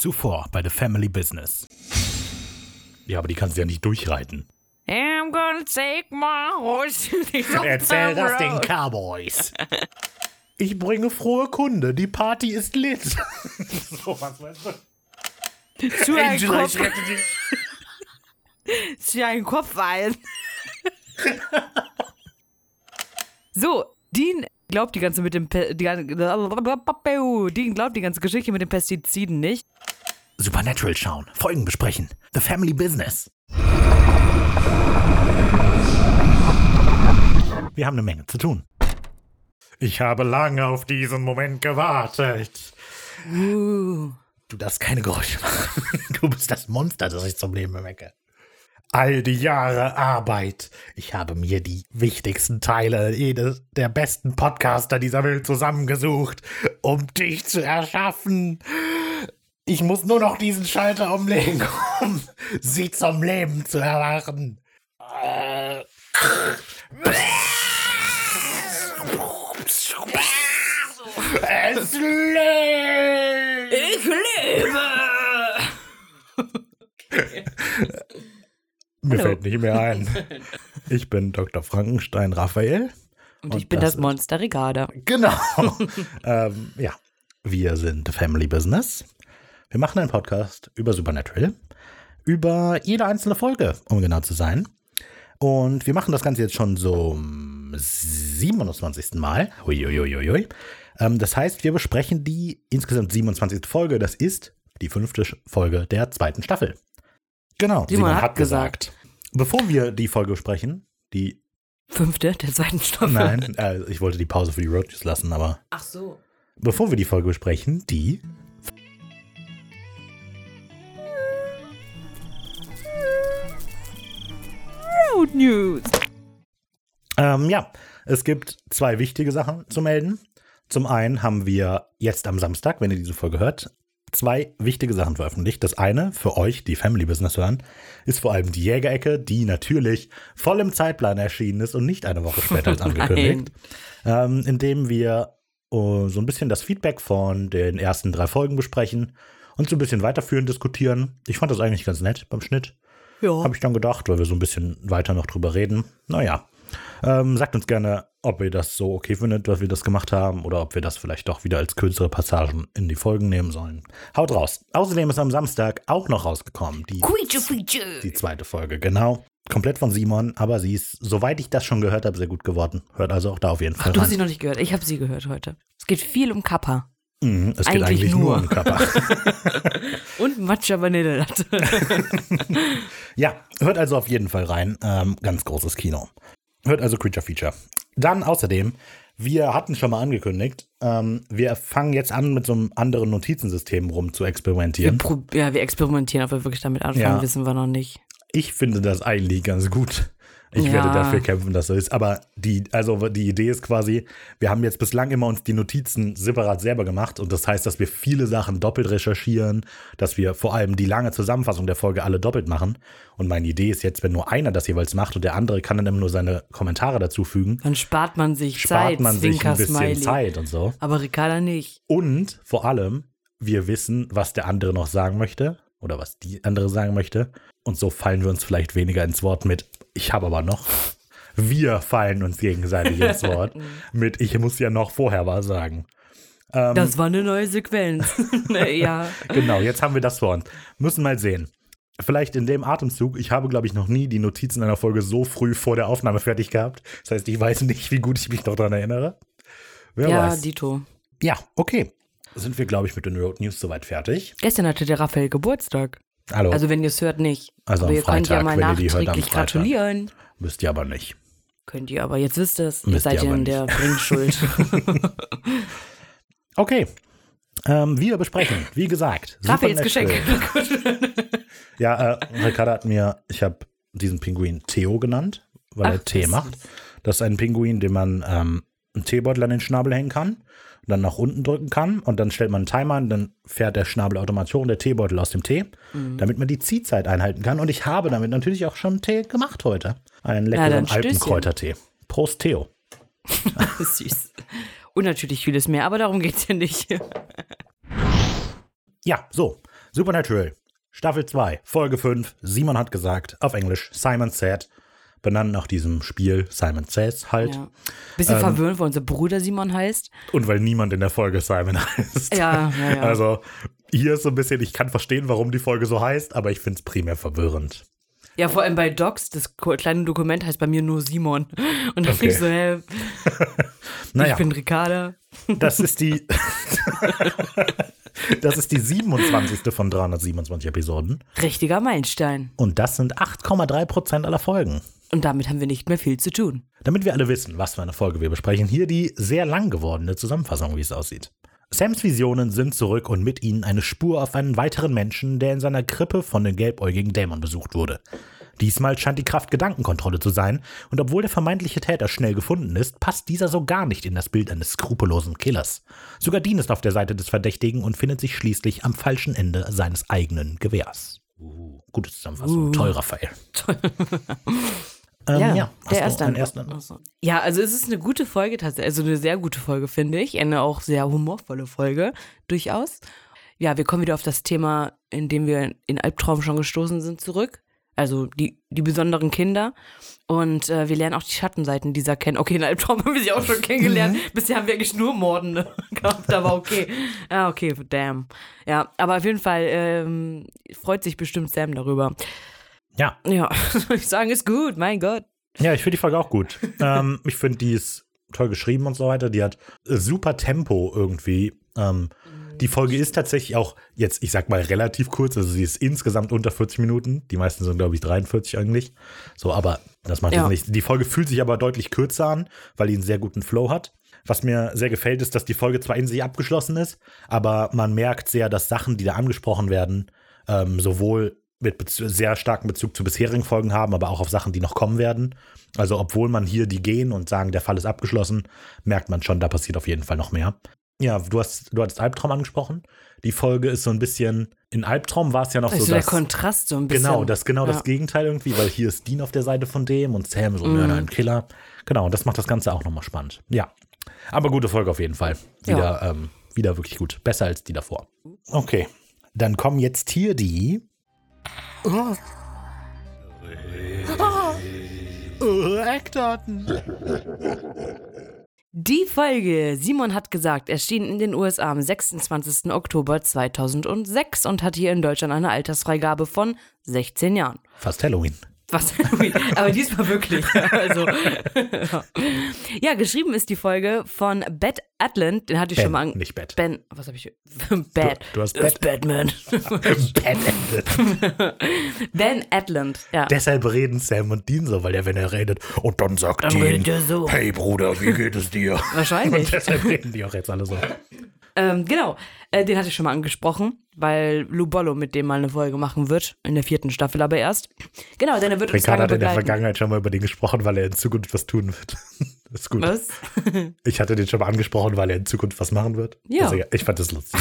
Zuvor bei The Family Business. Ja, aber die kannst du ja nicht durchreiten. I'm gonna take my horse to the Erzähl das den. Cowboys. Ich bringe frohe Kunde, die Party ist lit. so, was weißt du? Zu ein Angela, ich rette dich. zu ein Kopf ein. so, Dean glaubt die ganze mit dem Pe die, Dean glaubt die ganze Geschichte mit den Pestiziden nicht. Supernatural schauen, Folgen besprechen. The Family Business. Wir haben eine Menge zu tun. Ich habe lange auf diesen Moment gewartet. Uh. Du darfst keine Geräusche machen. Du bist das Monster, das ich zum Leben erwecke. All die Jahre Arbeit. Ich habe mir die wichtigsten Teile jedes der besten Podcaster dieser Welt zusammengesucht, um dich zu erschaffen. Ich muss nur noch diesen Schalter umlegen, um sie zum Leben zu erwachen. Es lebt! Ich lebe! Mir Hallo. fällt nicht mehr ein. Ich bin Dr. Frankenstein Raphael. Und, Und ich bin das das Monster Ricarda. Genau. ähm, ja, wir sind The Family Business. Wir machen einen Podcast über Supernatural. Über jede einzelne Folge, um genau zu sein. Und wir machen das Ganze jetzt schon so zum 27. Mal. Uiuiuiui. Ähm, das heißt, wir besprechen die insgesamt 27. Folge. Das ist die fünfte Folge der zweiten Staffel. Genau, Simon hat gesagt. Bevor wir die Folge besprechen, die Fünfte der zweiten Staffel. Nein, äh, ich wollte die Pause für die Road News lassen, aber Ach so. bevor wir die Folge besprechen, die. Road News. Ähm, ja, es gibt zwei wichtige Sachen zu melden. Zum einen haben wir jetzt am Samstag, wenn ihr diese Folge hört, zwei wichtige Sachen veröffentlicht. Das eine für euch, die Family Business hören, ist vor allem die Jägerecke, die natürlich voll im Zeitplan erschienen ist und nicht eine Woche später als angekündigt. ähm, indem wir äh, so ein bisschen das Feedback von den ersten drei Folgen besprechen und so ein bisschen weiterführend diskutieren. Ich fand das eigentlich ganz nett beim Schnitt. Ja. Habe ich dann gedacht, weil wir so ein bisschen weiter noch drüber reden. Naja, ähm, sagt uns gerne, ob ihr das so okay findet, dass wir das gemacht haben, oder ob wir das vielleicht doch wieder als kürzere Passagen in die Folgen nehmen sollen. Haut raus. Außerdem ist am Samstag auch noch rausgekommen, die, Creature Feature. die zweite Folge, genau. Komplett von Simon, aber sie ist, soweit ich das schon gehört habe, sehr gut geworden. Hört also auch da auf jeden Fall Ach, du hast sie noch nicht gehört. Ich habe sie gehört heute. Es geht viel um Kappa. Mhm, es geht eigentlich eigentlich nur nur. um Kappa. Und Matcha Vanillelatte. Ja, hört also auf jeden Fall rein. Ähm, ganz großes Kino. Hört also Creature Feature. Dann außerdem, wir hatten schon mal angekündigt, ähm, wir fangen jetzt an, mit so einem anderen Notizensystem rum zu Wir experimentieren. prob- ja, wir experimentieren, ob wir wirklich damit anfangen, Ja. wissen wir noch nicht. Ich finde das eigentlich ganz gut. Ich Ja. werde dafür kämpfen, dass so ist. Aber die, also die Idee ist quasi, wir haben jetzt bislang immer uns die Notizen separat selber gemacht und das heißt, dass wir viele Sachen doppelt recherchieren, dass wir vor allem die lange Zusammenfassung der Folge alle doppelt machen. Und meine Idee ist jetzt, wenn nur einer das jeweils macht und der andere kann dann immer nur seine Kommentare dazufügen, Dann spart man sich spart Zeit, man sich ein bisschen Smiley. Zeit und so. Aber Ricarda nicht. Und vor allem, wir wissen, was der andere noch sagen möchte oder was die andere sagen möchte. Und so fallen wir uns vielleicht weniger ins Wort mit, ich habe aber noch. Wir fallen uns gegenseitig ins Wort mit, ich muss ja noch vorher was sagen. Ähm, Das war eine neue Sequenz. ja. genau, jetzt haben wir das vor uns. Müssen mal sehen. Vielleicht in dem Atemzug, ich habe, glaube ich, noch nie die Notizen einer Folge so früh vor der Aufnahme fertig gehabt. Das heißt, ich weiß nicht, wie gut ich mich noch daran erinnere. Wer Ja, weiß. Dito. Ja, okay. Sind wir, glaube ich, mit den Road News soweit fertig. Gestern hatte der Raphael Geburtstag. Hallo. Also wenn ihr es hört, nicht. Also aber am ihr könnt ja Freitag, mal nachträglich Freitag. gratulieren. Müsst ihr aber nicht. Könnt ihr aber, jetzt wisst ihr es. Ihr seid ihr ja in der Bringschuld. Okay. Ähm, wir besprechen, wie gesagt. Raphaels Geschenk. Ja, äh, Ricarda hat mir, ich habe diesen Pinguin Theo genannt, weil Ach, er Tee macht. Das ist ein Pinguin, den man ähm, einen Teebeutel an den Schnabel hängen kann dann nach unten drücken kann und dann stellt man einen Timer an, dann fährt der Schnabel automatisch und der Teebeutel aus dem Tee, Mhm. damit man die Ziehzeit einhalten kann. Und ich habe damit natürlich auch schon Tee gemacht heute. Einen leckeren Stößchen. Alpenkräutertee. Prost, Theo. Süß. Und natürlich vieles mehr, aber darum geht's ja nicht. Ja, so. Supernatural, Staffel 2, Folge 5. Simon hat gesagt, auf Englisch, Simon said. Benannt nach diesem Spiel, Simon Says halt. Ja. Bisschen Ähm, verwirrend, weil unser Bruder Simon heißt. Und weil niemand in der Folge Simon heißt. Ja, ja, ja. Also hier ist so ein bisschen, ich kann verstehen, warum die Folge so heißt, aber ich finde es primär verwirrend. Ja, vor allem bei Docs, das kleine Dokument heißt bei mir nur Simon. Und dann Okay. ich so, hä, Naja, ich bin Ricarda. das ist die. das ist die 27. von 327 Episoden. Richtiger Meilenstein. Und das sind 8,3 Prozent aller Folgen. Und damit haben wir nicht mehr viel zu tun. Damit wir alle wissen, was für eine Folge wir besprechen, hier die sehr lang gewordene Zusammenfassung, wie es aussieht. Sams Visionen sind zurück und mit ihnen eine Spur auf einen weiteren Menschen, der in seiner Krippe von den gelbäugigen Dämon besucht wurde. Diesmal scheint die Kraft Gedankenkontrolle zu sein, und obwohl der vermeintliche Täter schnell gefunden ist, passt dieser so gar nicht in das Bild eines skrupellosen Killers. Sogar Dean ist auf der Seite des Verdächtigen und findet sich schließlich am falschen Ende seines eigenen Gewehrs. Uh, gute Zusammenfassung, Uh. toll, Raphael. ähm, ja, hast der erste einen ersten Ach so. Ja, also es ist eine gute Folge tatsächlich, also eine sehr gute Folge, finde ich. Eine auch sehr humorvolle Folge, durchaus. Ja, wir kommen wieder auf das Thema, in dem wir in Albtraum schon gestoßen sind, zurück. Also die, die besonderen Kinder. Und äh, wir lernen auch die Schattenseiten dieser kennen. Okay, in Albtraum haben wir sie auch schon kennengelernt. Bisher haben wir eigentlich nur Mordende gehabt, aber okay. Ja, okay, damn. Ja, aber auf jeden Fall ähm, freut sich bestimmt Sam darüber. Ja, Ja, ich sagen, ist gut, mein Gott. Ja, ich finde die Folge auch gut. ähm, ich finde, die ist toll geschrieben und so weiter. Die hat äh, super Tempo irgendwie. Ähm, die Folge ist tatsächlich auch jetzt, ich sag mal, relativ kurz. Also sie ist insgesamt unter 40 Minuten. Die meisten sind, glaube ich, 43 eigentlich. So, aber das macht Ja. nichts. Die Folge fühlt sich aber deutlich kürzer an, weil die einen sehr guten Flow hat. Was mir sehr gefällt, ist, dass die Folge zwar in sich abgeschlossen ist, aber man merkt sehr, dass Sachen, die da angesprochen werden, ähm, sowohl mit Bez sehr starken Bezug zu bisherigen Folgen haben, aber auch auf Sachen, die noch kommen werden. Also obwohl man hier die gehen und sagen, der Fall ist abgeschlossen, merkt man schon, da passiert auf jeden Fall noch mehr. Ja, du hast, du hattest Albtraum angesprochen. Die Folge ist so ein bisschen, in Albtraum war es ja noch Also so, der dass, Kontrast so ein bisschen. genau, das genau Ja. das Gegenteil irgendwie, weil hier ist Dean auf der Seite von dem und Sam so, Mhm. ein Killer. Genau, und das macht das Ganze auch nochmal spannend. Ja, aber gute Folge auf jeden Fall. Ja. Wieder, ähm, wieder wirklich gut. Besser als die davor. Okay, dann kommen jetzt hier die Oh, Eckdaten. Die Folge, Simon hat gesagt, erschien in den USA am 26. Oktober 2006 und hat hier in Deutschland eine Altersfreigabe von 16 Jahren. Fast Halloween. Was Halloween, aber diesmal wirklich. Also, ja, geschrieben ist die Folge von Beth Atland, den hatte ich Ben, schon mal an. nicht Bett. Ben, was habe ich? Bad. du hast Das ist Bad- Batman. Endet. Ben Atland, ja. Deshalb reden Sam und Dean so, weil er, wenn er redet, und dann sagt Dann Dean, so. hey Bruder, wie geht es dir? Wahrscheinlich. Und deshalb reden die auch jetzt alle so. Ähm, genau, äh, den hatte ich schon mal angesprochen, weil Lou Bollo mit dem mal eine Folge machen wird, in der vierten Staffel aber erst. Genau, denn er wird uns lange hat in der begleiten. Vergangenheit schon mal über den gesprochen, weil er in Zukunft was tun wird. Das ist gut. Was? Ich hatte den schon mal angesprochen, weil er in Zukunft was machen wird. Ja. Egal. Ich fand das lustig.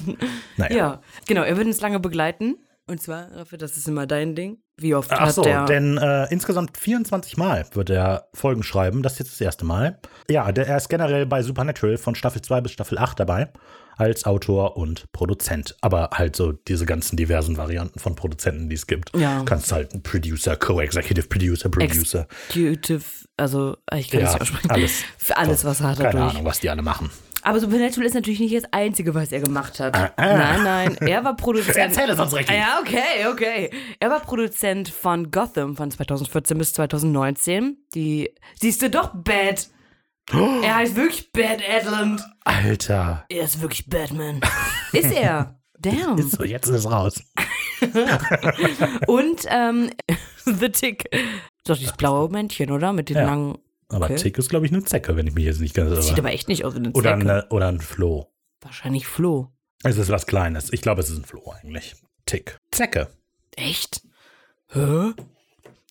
naja. Ja, genau, er wird uns lange begleiten. Und zwar, Raffi, das ist immer dein Ding. Wie oft Ach hat so, der... denn äh, insgesamt 24 Mal wird er Folgen schreiben. Das ist jetzt das erste Mal. Ja, der, er ist generell bei Supernatural von Staffel 2 bis Staffel 8 dabei. Als Autor und Produzent. Aber halt so diese ganzen diversen Varianten von Produzenten, die es gibt. Ja. Kannst halt ein Producer, Co-Executive Producer, Producer. Executive, also ich kann Ja, das nicht aussprechen. alles. Für alles, was er hat er Keine durch. Ahnung, was die alle machen. Aber Supernatural ist natürlich nicht das Einzige, was er gemacht hat. Ah, ah. Nein, nein, er war Produzent. Erzähl es uns richtig. Ja, okay, okay. Er war Produzent von Gotham von 2014 bis 2019. Die, siehst du doch, Bad. Er heißt wirklich Bad Adland. Alter. Er ist wirklich Batman. ist er. Damn. So, jetzt ist es raus. Und ähm, The Tick. Doch dieses blaue Männchen, oder? Mit den Ja. langen. Aber Okay. Tick ist, glaube ich, eine Zecke, wenn ich mich jetzt nicht ganz Das sieht irre. aber echt nicht aus wie eine Oder, Zecke. eine, oder ein Floh. Wahrscheinlich Flo. Es ist was Kleines. Ich glaube, es ist ein Floh eigentlich. Tick. Zecke. Echt? Hä?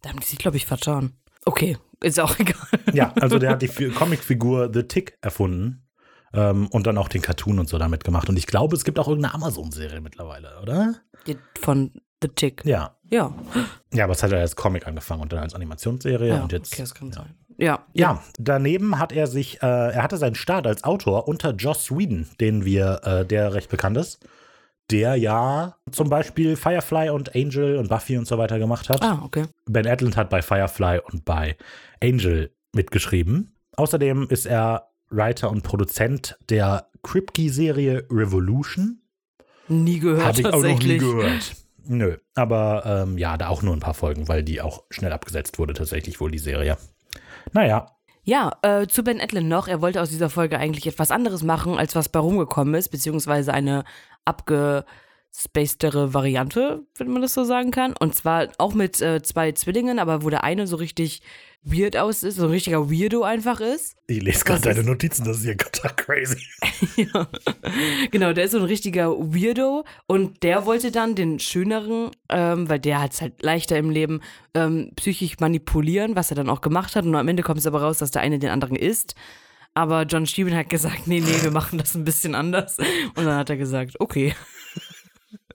Da haben die sich, glaube ich, vertan. Okay, ist auch egal. Ja, also der hat die Fi- Comicfigur The Tick erfunden. Ähm, und dann auch den Cartoon und so damit gemacht. Und ich glaube, es gibt auch irgendeine Amazon-Serie mittlerweile, oder? Von The Tick. Ja. Ja. Ja, aber es hat er als Comic angefangen und dann als Animationsserie Ja, und jetzt. okay, das kann ja. sein. Ja. Ja, daneben hat er sich, äh, er hatte seinen Start als Autor unter Joss Whedon, den wir, äh, der recht bekannt ist. der ja zum Beispiel Firefly und Angel und Buffy und so weiter gemacht hat. Ah, okay. Ben Adland hat bei Firefly und bei Angel mitgeschrieben. Außerdem ist er Writer und Produzent der Kripke-Serie Revolution. Nie gehört Habe ich auch noch nie tatsächlich. gehört. Nö, aber ähm, ja, da auch nur ein paar Folgen, weil die auch schnell abgesetzt wurde, tatsächlich wohl die Serie. Naja, Ja, äh, zu Ben Edlund noch. Er wollte aus dieser Folge eigentlich etwas anderes machen, als was bei rumgekommen ist, beziehungsweise eine abgespacedere Variante, wenn man das so sagen kann. Und zwar auch mit äh, zwei Zwillingen, aber wo der eine so richtig weird aus ist, so ein richtiger Weirdo einfach ist. ich lese gerade deine Notizen, das ist ja total crazy. ja. Genau, der ist so ein richtiger Weirdo und der wollte dann den schöneren, ähm, weil der hat es halt leichter im Leben, ähm, psychisch manipulieren, was er dann auch gemacht hat. Und am Ende kommt es aber raus, dass der eine den anderen isst. Aber John Steven hat gesagt, nee, nee, wir machen das ein bisschen anders. Und dann hat er gesagt, okay.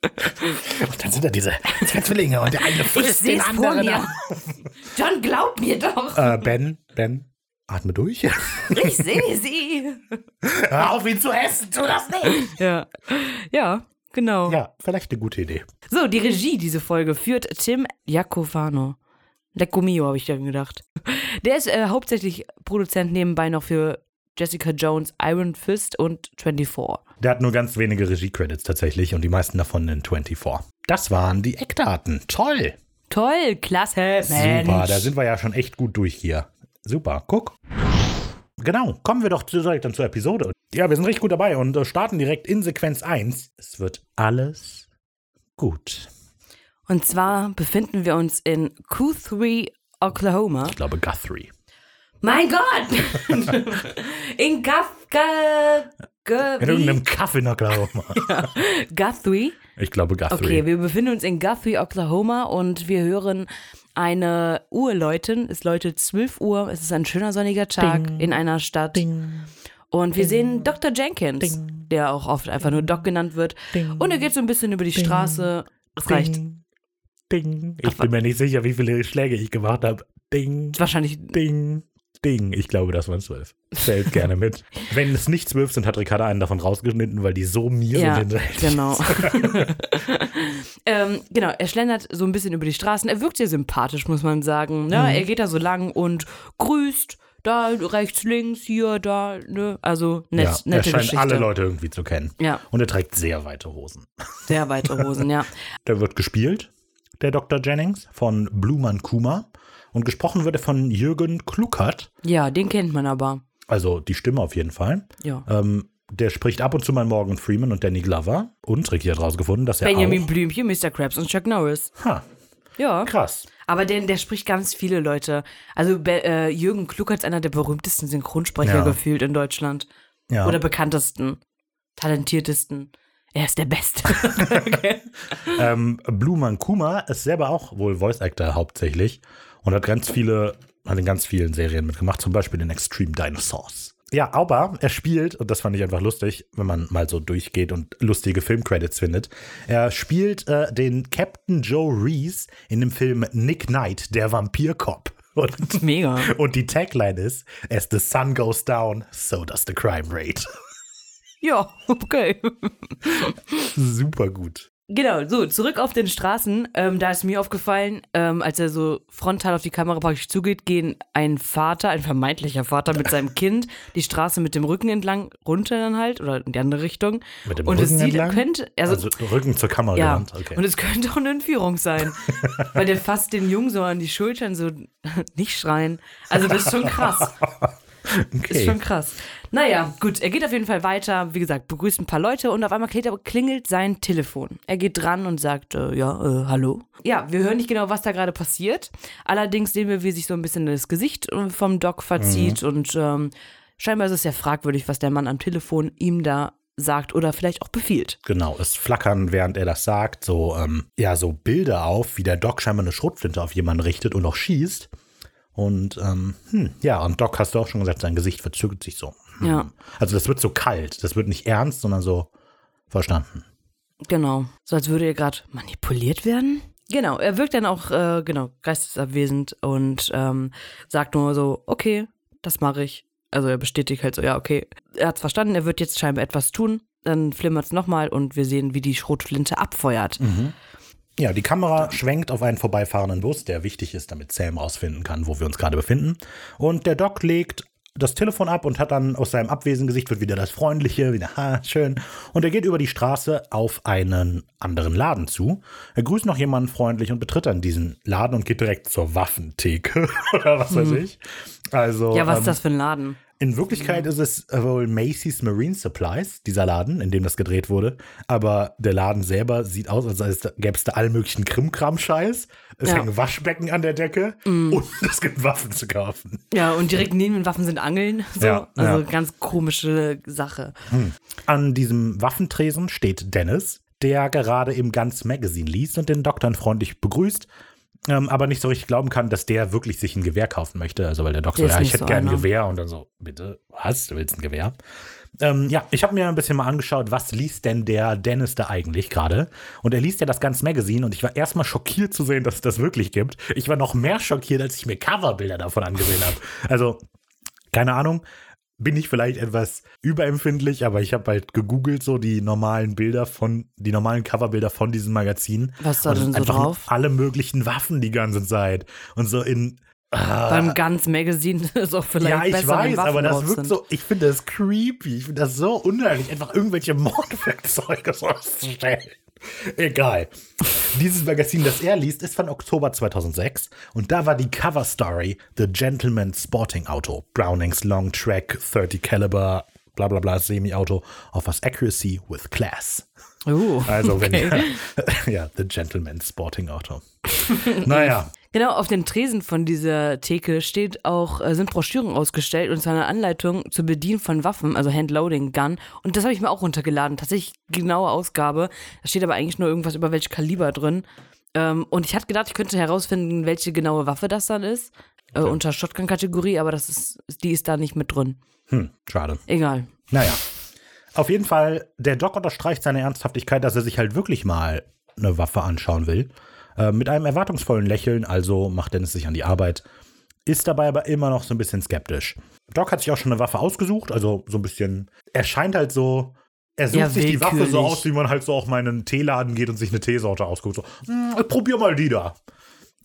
Und dann sind da diese zwei Zwillinge und der eine frisst den anderen. mir. John, glaub mir doch. Äh, ben, Ben, atme durch. Ich sehe sie. Hör auf, ihn zu essen, tu das nicht. Ja, ja, genau. Ja, vielleicht eine gute Idee. So, die Regie diese Folge führt Tim Jacofano. Lecco mio, habe ich dann gedacht. Der ist äh, hauptsächlich Produzent nebenbei noch für Jessica Jones, Iron Fist und 24. Der hat nur ganz wenige Regie-Credits tatsächlich und die meisten davon in 24. Das waren die Eckdaten. Toll. Toll, klasse, Mensch. Super, da sind wir ja schon echt gut durch hier. Super, guck. Genau, kommen wir doch direkt dann zur Episode. Ja, wir sind richtig gut dabei und äh, starten direkt in Sequenz 1. Es wird alles gut. Und zwar befinden wir uns in Q3, Oklahoma. Ich glaube Guthrie. Mein Gott! in Gafka... In irgendeinem Kaffee in Oklahoma. Guthrie. Ich glaube Guthrie. Okay, wir befinden uns in Guthrie, Oklahoma und wir hören eine Uhr läuten. Es läutet 12 Uhr. Es ist ein schöner sonniger Tag Ding. in einer Stadt. Und wir sehen Dr. Jenkins, der auch oft einfach nur Doc genannt wird. Und er geht so ein bisschen über die Straße. Es reicht. Ding. Ding. Ich bin mir nicht sicher, wie viele Schläge ich gemacht habe. Ding. Wahrscheinlich. Ding. Ding. Ich glaube, das waren zwölf. Zählt gerne mit. Wenn es nicht zwölf sind, hat Ricarda einen davon rausgeschnitten, weil die so mir Ja, sind. genau. ähm, genau, er schlendert so ein bisschen über die Straßen. Er wirkt sehr sympathisch, muss man sagen. Ja, Er geht da so lang und grüßt. Da rechts, links, hier, da, ne? Also nett, Ja, er nette scheint Geschichte. alle Leute irgendwie zu kennen. Ja, Und er trägt sehr weite Hosen. sehr weite Hosen, ja. Der wird gespielt, der Dr. Jennings, von Bluman Kuma. Und gesprochen wird er von Jürgen Kluckert. Ja, den kennt man aber. Also die Stimme auf jeden Fall. Ja. Ähm, der spricht ab und zu mal Morgan Freeman und Danny Glover. Und Ricky hat rausgefunden, dass er Benjamin auch... Blümchen, Mr. Krabs und Chuck Norris. Ha, Ja. krass. Aber der, der spricht ganz viele Leute. Also äh, Jürgen Kluckert ist einer der berühmtesten Synchronsprecher Ja. gefühlt in Deutschland. Ja. Oder bekanntesten, talentiertesten. Er ist der Beste. okay. Ähm, Bluman Kuma ist selber auch wohl Voice Actor hauptsächlich und hat ganz viele, hat in ganz vielen Serien mitgemacht, zum Beispiel in Extreme Dinosaurs. Ja, aber er spielt, und das fand ich einfach lustig, wenn man mal so durchgeht und lustige Filmcredits findet. Er spielt äh, den Captain Joe Reese in dem Film Nick Knight, der Vampircop. Und, Mega. und die Tagline ist: As the sun goes down, so does the crime rate. Ja, okay. Super gut. Genau, so, zurück auf den Straßen. Ähm, da ist mir aufgefallen, ähm, als er so frontal auf die Kamera praktisch zugeht, gehen ein Vater, ein vermeintlicher Vater mit seinem Kind die Straße mit dem Rücken entlang runter dann halt oder in die andere Richtung. Mit dem Und Rücken es sieht, entlang? könnte, also, Also Rücken zur Kamera ja, gewandt. Okay. und es könnte auch eine Entführung sein, weil der fasst den Jungen so an die Schultern, so nicht schreien. Also das ist schon krass. okay. Ist schon krass. Naja, gut, er geht auf jeden Fall weiter, wie gesagt, begrüßt ein paar Leute und auf einmal klingelt, sein Telefon. Er geht dran und sagt, äh, ja, äh, hallo. Ja, wir hören nicht genau, was da gerade passiert. Allerdings sehen wir, wie sich so ein bisschen das Gesicht äh, vom Doc verzieht und ähm, scheinbar ist es sehr fragwürdig, was der Mann am Telefon ihm da sagt oder vielleicht auch befiehlt. Genau, es flackern, während er das sagt, so, ähm, ja, so Bilder auf, wie der Doc scheinbar eine Schrotflinte auf jemanden richtet und auch schießt. Und, ähm, hm, ja, und Doc hast du auch schon gesagt, sein Gesicht verzögert sich so. Ja. Also das wird so kalt, das wird nicht ernst, sondern so verstanden. Genau. So als würde er gerade manipuliert werden. Genau, er wirkt dann auch, äh, genau, geistesabwesend und ähm, sagt nur so, okay, das mache ich. Also er bestätigt halt so, ja, okay, er hat's verstanden, er wird jetzt scheinbar etwas tun. dann flimmert es nochmal und wir sehen, wie die Schrotflinte abfeuert. Ja, die Kamera schwenkt auf einen vorbeifahrenden Bus, der wichtig ist, damit Sam rausfinden kann, wo wir uns gerade befinden. Und der Doc legt das Telefon ab und hat dann aus seinem Abwesengesicht wird wieder das Freundliche, wieder, ha, schön. Und er geht über die Straße auf einen anderen Laden zu. Er grüßt noch jemanden freundlich und betritt dann diesen Laden und geht direkt zur Waffentheke oder was weiß ich. Also, Ja, was ähm, ist das für ein Laden? In Wirklichkeit ist es wohl Macy's Marine Supplies, dieser Laden, in dem das gedreht wurde. Aber der Laden selber sieht aus, als gäbe es da allen möglichen Krimkram-Scheiß. Es Ja. hängen Waschbecken an der Decke und es gibt Waffen zu kaufen. Ja, und direkt neben den Waffen sind Angeln. So. Ja, also ja. ganz komische Sache. An diesem Waffentresen steht Dennis, der gerade im Guns Magazine liest und den Doktor freundlich begrüßt. Ähm, aber nicht so richtig glauben kann, dass der wirklich sich ein Gewehr kaufen möchte. Also, weil der Der ist ja, ich hätte so gerne ein. Gewehr. Und dann so, bitte, was? Du willst ein Gewehr? Ähm, ja, ich habe mir ein bisschen mal angeschaut, was liest denn der Dennis da eigentlich gerade? Und er liest ja das ganze Magazine und ich war erstmal schockiert zu sehen, dass es das wirklich gibt. Ich war noch mehr schockiert, als ich mir Coverbilder davon angesehen habe. Also, keine Ahnung, bin ich vielleicht etwas überempfindlich, aber ich habe halt gegoogelt so die normalen Bilder von, die normalen Coverbilder von diesem Magazin. Was da denn so drauf? Alle möglichen Waffen die ganze Zeit. Und so in. Beim Guns Magazine ist auch vielleicht Ja, ich besser, weiß, aber das wirkt sind. so, ich finde das creepy. Ich finde das so unheimlich, einfach irgendwelche Mordwerkzeuge so auszustellen. Egal. Dieses Magazin, das er liest, ist von Oktober 2006 und da war die Cover Story The Gentleman Sporting Auto. Brownings Long Track 30 Caliber, bla bla bla, Semi-Auto offers accuracy with class. Uh, Also wenn okay. ja, The Gentleman Sporting Auto. naja, Genau, auf den Tresen von dieser Theke steht auch, äh, sind Broschüren ausgestellt und zwar eine Anleitung zur Bedienen von Waffen, also Handloading Gun. Und das habe ich mir auch runtergeladen. Tatsächlich genaue Ausgabe. Da steht aber eigentlich nur irgendwas über welche Kaliber drin. Ähm, und ich hatte gedacht, ich könnte herausfinden, welche genaue Waffe das dann ist. Äh, unter Shotgun-Kategorie, aber das ist, die ist da nicht mit drin. hm, schade. Egal. Naja. Auf jeden Fall, der Doc unterstreicht seine Ernsthaftigkeit, dass er sich halt wirklich mal eine Waffe anschauen will. Äh, mit einem erwartungsvollen Lächeln, also macht Dennis sich an die Arbeit, ist dabei aber immer noch so ein bisschen skeptisch. Doc hat sich auch schon eine Waffe ausgesucht, also so ein bisschen. Er scheint halt so. Er sucht Ja, sich die Waffe so aus, wie man halt so auch mal in einen Teeladen geht und sich eine Teesorte ausguckt. So, hm, ich probier mal die da.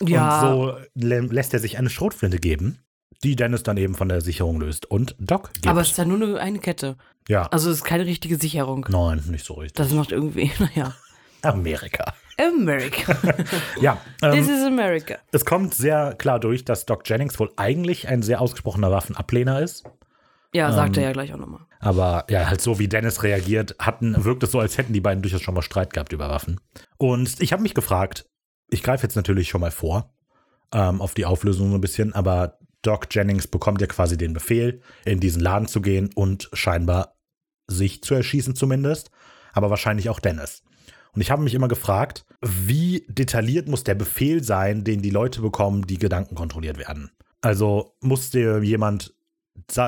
Ja, Und so lä lässt er sich eine Schrotflinte geben, die Dennis dann eben von der Sicherung löst. Und Doc gibt. aber es ist ja nur eine, eine Kette. ja. Also es ist keine richtige Sicherung. Nein, nicht so richtig. Das macht irgendwie, naja. Amerika. America. Ja, ähm, This is America. es kommt sehr klar durch, dass Doc Jennings wohl eigentlich ein sehr ausgesprochener Waffenablehner ist. Ja, sagt Ähm, er ja gleich auch nochmal. Aber ja, halt so wie Dennis reagiert, hatten, wirkt es so, als hätten die beiden durchaus schon mal Streit gehabt über Waffen. Und ich habe mich gefragt, ich greife jetzt natürlich schon mal vor ähm, auf die Auflösung so ein bisschen, aber Doc Jennings bekommt ja quasi den Befehl, in diesen Laden zu gehen und scheinbar sich zu erschießen zumindest, aber wahrscheinlich auch Dennis. Und ich habe mich immer gefragt, wie detailliert muss der Befehl sein, den die Leute bekommen, die Gedanken kontrolliert werden? Also muss dir jemand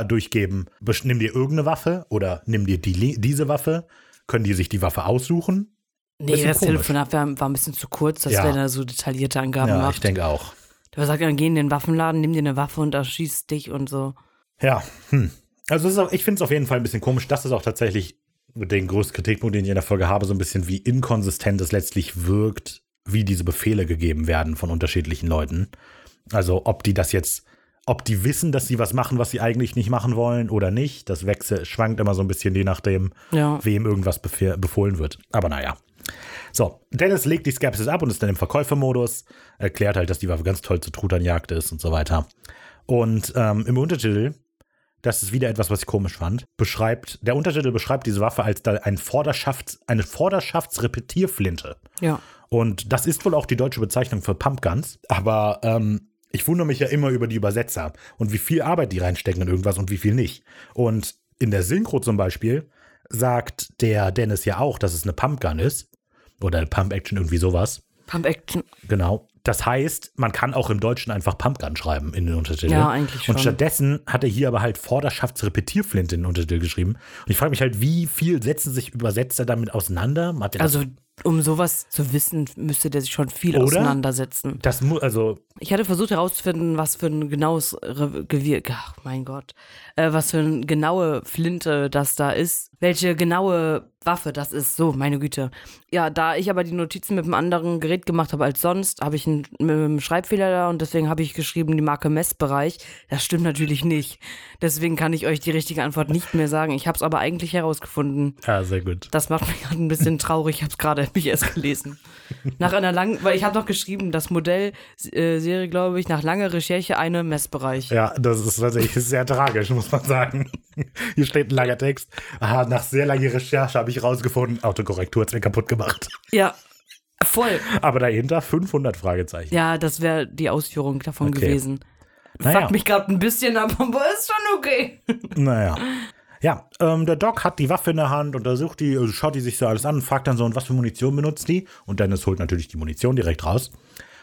durchgeben, nimm dir irgendeine Waffe oder nimm dir die, diese Waffe? Können die sich die Waffe aussuchen? Nee, das komisch. Telefonat war, war ein bisschen zu kurz, dass Ja. der da so detaillierte Angaben ja, macht. ich denke auch. Der sagt dann, geh in den Waffenladen, nimm dir eine Waffe und erschießt dich und so. Ja, hm. Also es ist auch, ich finde es auf jeden Fall ein bisschen komisch. Das ist auch tatsächlich den größten Kritikpunkt, den ich in der Folge habe, so ein bisschen wie inkonsistent es letztlich wirkt, wie diese Befehle gegeben werden von unterschiedlichen Leuten. Also ob die das jetzt, ob die wissen, dass sie was machen, was sie eigentlich nicht machen wollen oder nicht. Das wechselt, schwankt immer so ein bisschen, je nachdem, Ja. wem irgendwas befohlen wird. Aber naja. So, Dennis legt die Skepsis ab und ist dann im Verkäufermodus, erklärt halt, dass die Waffe ganz toll zur Truternjagd ist und so weiter. Und ähm, im Untertitel, das ist wieder etwas, was ich komisch fand, beschreibt, der Untertitel beschreibt diese Waffe als ein Vorderschafts-, eine Vorderschaftsrepetierflinte. Ja. Und das ist wohl auch die deutsche Bezeichnung für Pumpguns. Aber ähm, ich wundere mich ja immer über die Übersetzer und wie viel Arbeit die reinstecken in irgendwas und wie viel nicht. Und in der Synchro zum Beispiel sagt der Dennis ja auch, dass es eine Pumpgun ist. Oder eine Pump-Action, irgendwie sowas. Pump Action. Genau. Das heißt, man kann auch im Deutschen einfach Pumpgun schreiben in den Untertitel. Ja, eigentlich schon. Und stattdessen hat er hier aber halt Vorderschaftsrepetierflinte in den Untertitel geschrieben. Und ich frage mich halt, wie viel setzen sich Übersetzer damit auseinander? Er Also, um sowas zu wissen, müsste der sich schon viel Oder? auseinandersetzen. Das muss, also, Ich hatte versucht herauszufinden, was für ein genaues Re Gewir, ach mein Gott, äh, was für eine genaue Flinte das da ist, welche genaue Waffe das ist. So, meine Güte. Ja, da ich aber die Notizen mit einem anderen Gerät gemacht habe als sonst, habe ich einen, Schreibfehler da und deswegen habe ich geschrieben die Marke Messbereich. Das stimmt natürlich nicht. Deswegen kann ich euch die richtige Antwort nicht mehr sagen. Ich habe es aber eigentlich herausgefunden. Ja, sehr gut. Das macht mich gerade ein bisschen traurig. Ich habe es gerade mich erst gelesen. Nach einer langen, weil ich habe noch geschrieben, das Modell äh, Serie, glaube ich, nach langer Recherche eine Messbereich. Ja, das ist tatsächlich sehr tragisch, muss man sagen. Hier steht ein langer Text. Aha, nach sehr langer Recherche habe ich rausgefunden, Autokorrektur hat mir kaputt gemacht. Ja, voll. Aber dahinter 500 Fragezeichen. Ja, das wäre die Ausführung davon Okay. gewesen. Naja. Fuck mich gerade ein bisschen ab, aber ist schon okay. Naja. Ja, ähm, der Doc hat die Waffe in der Hand, untersucht die, also schaut die sich so alles an fragt dann so, und was für Munition benutzt die? Und Dennis holt natürlich die Munition direkt raus.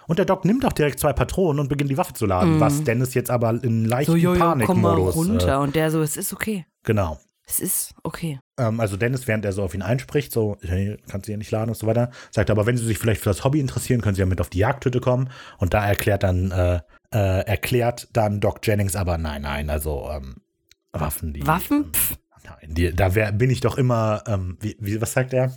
Und der Doc nimmt auch direkt zwei Patronen und beginnt die Waffe zu laden, was Dennis jetzt aber in leichten. So, jojo, komm mal Panikmodus. runter. Äh, Und der so, es ist okay. genau. Es ist okay. Ähm, also Dennis, während er so auf ihn einspricht, so, hey, kannst du hier nicht laden und so weiter, sagt er, aber wenn Sie sich vielleicht für das Hobby interessieren, können Sie ja mit auf die Jagdhütte kommen. Und da erklärt dann, äh, äh, erklärt dann Doc Jennings aber, nein, nein, also ähm, Waffen, die. Waffen? Pff, Nein, die, da wär, bin ich doch immer, ähm, wie, wie, was sagt er?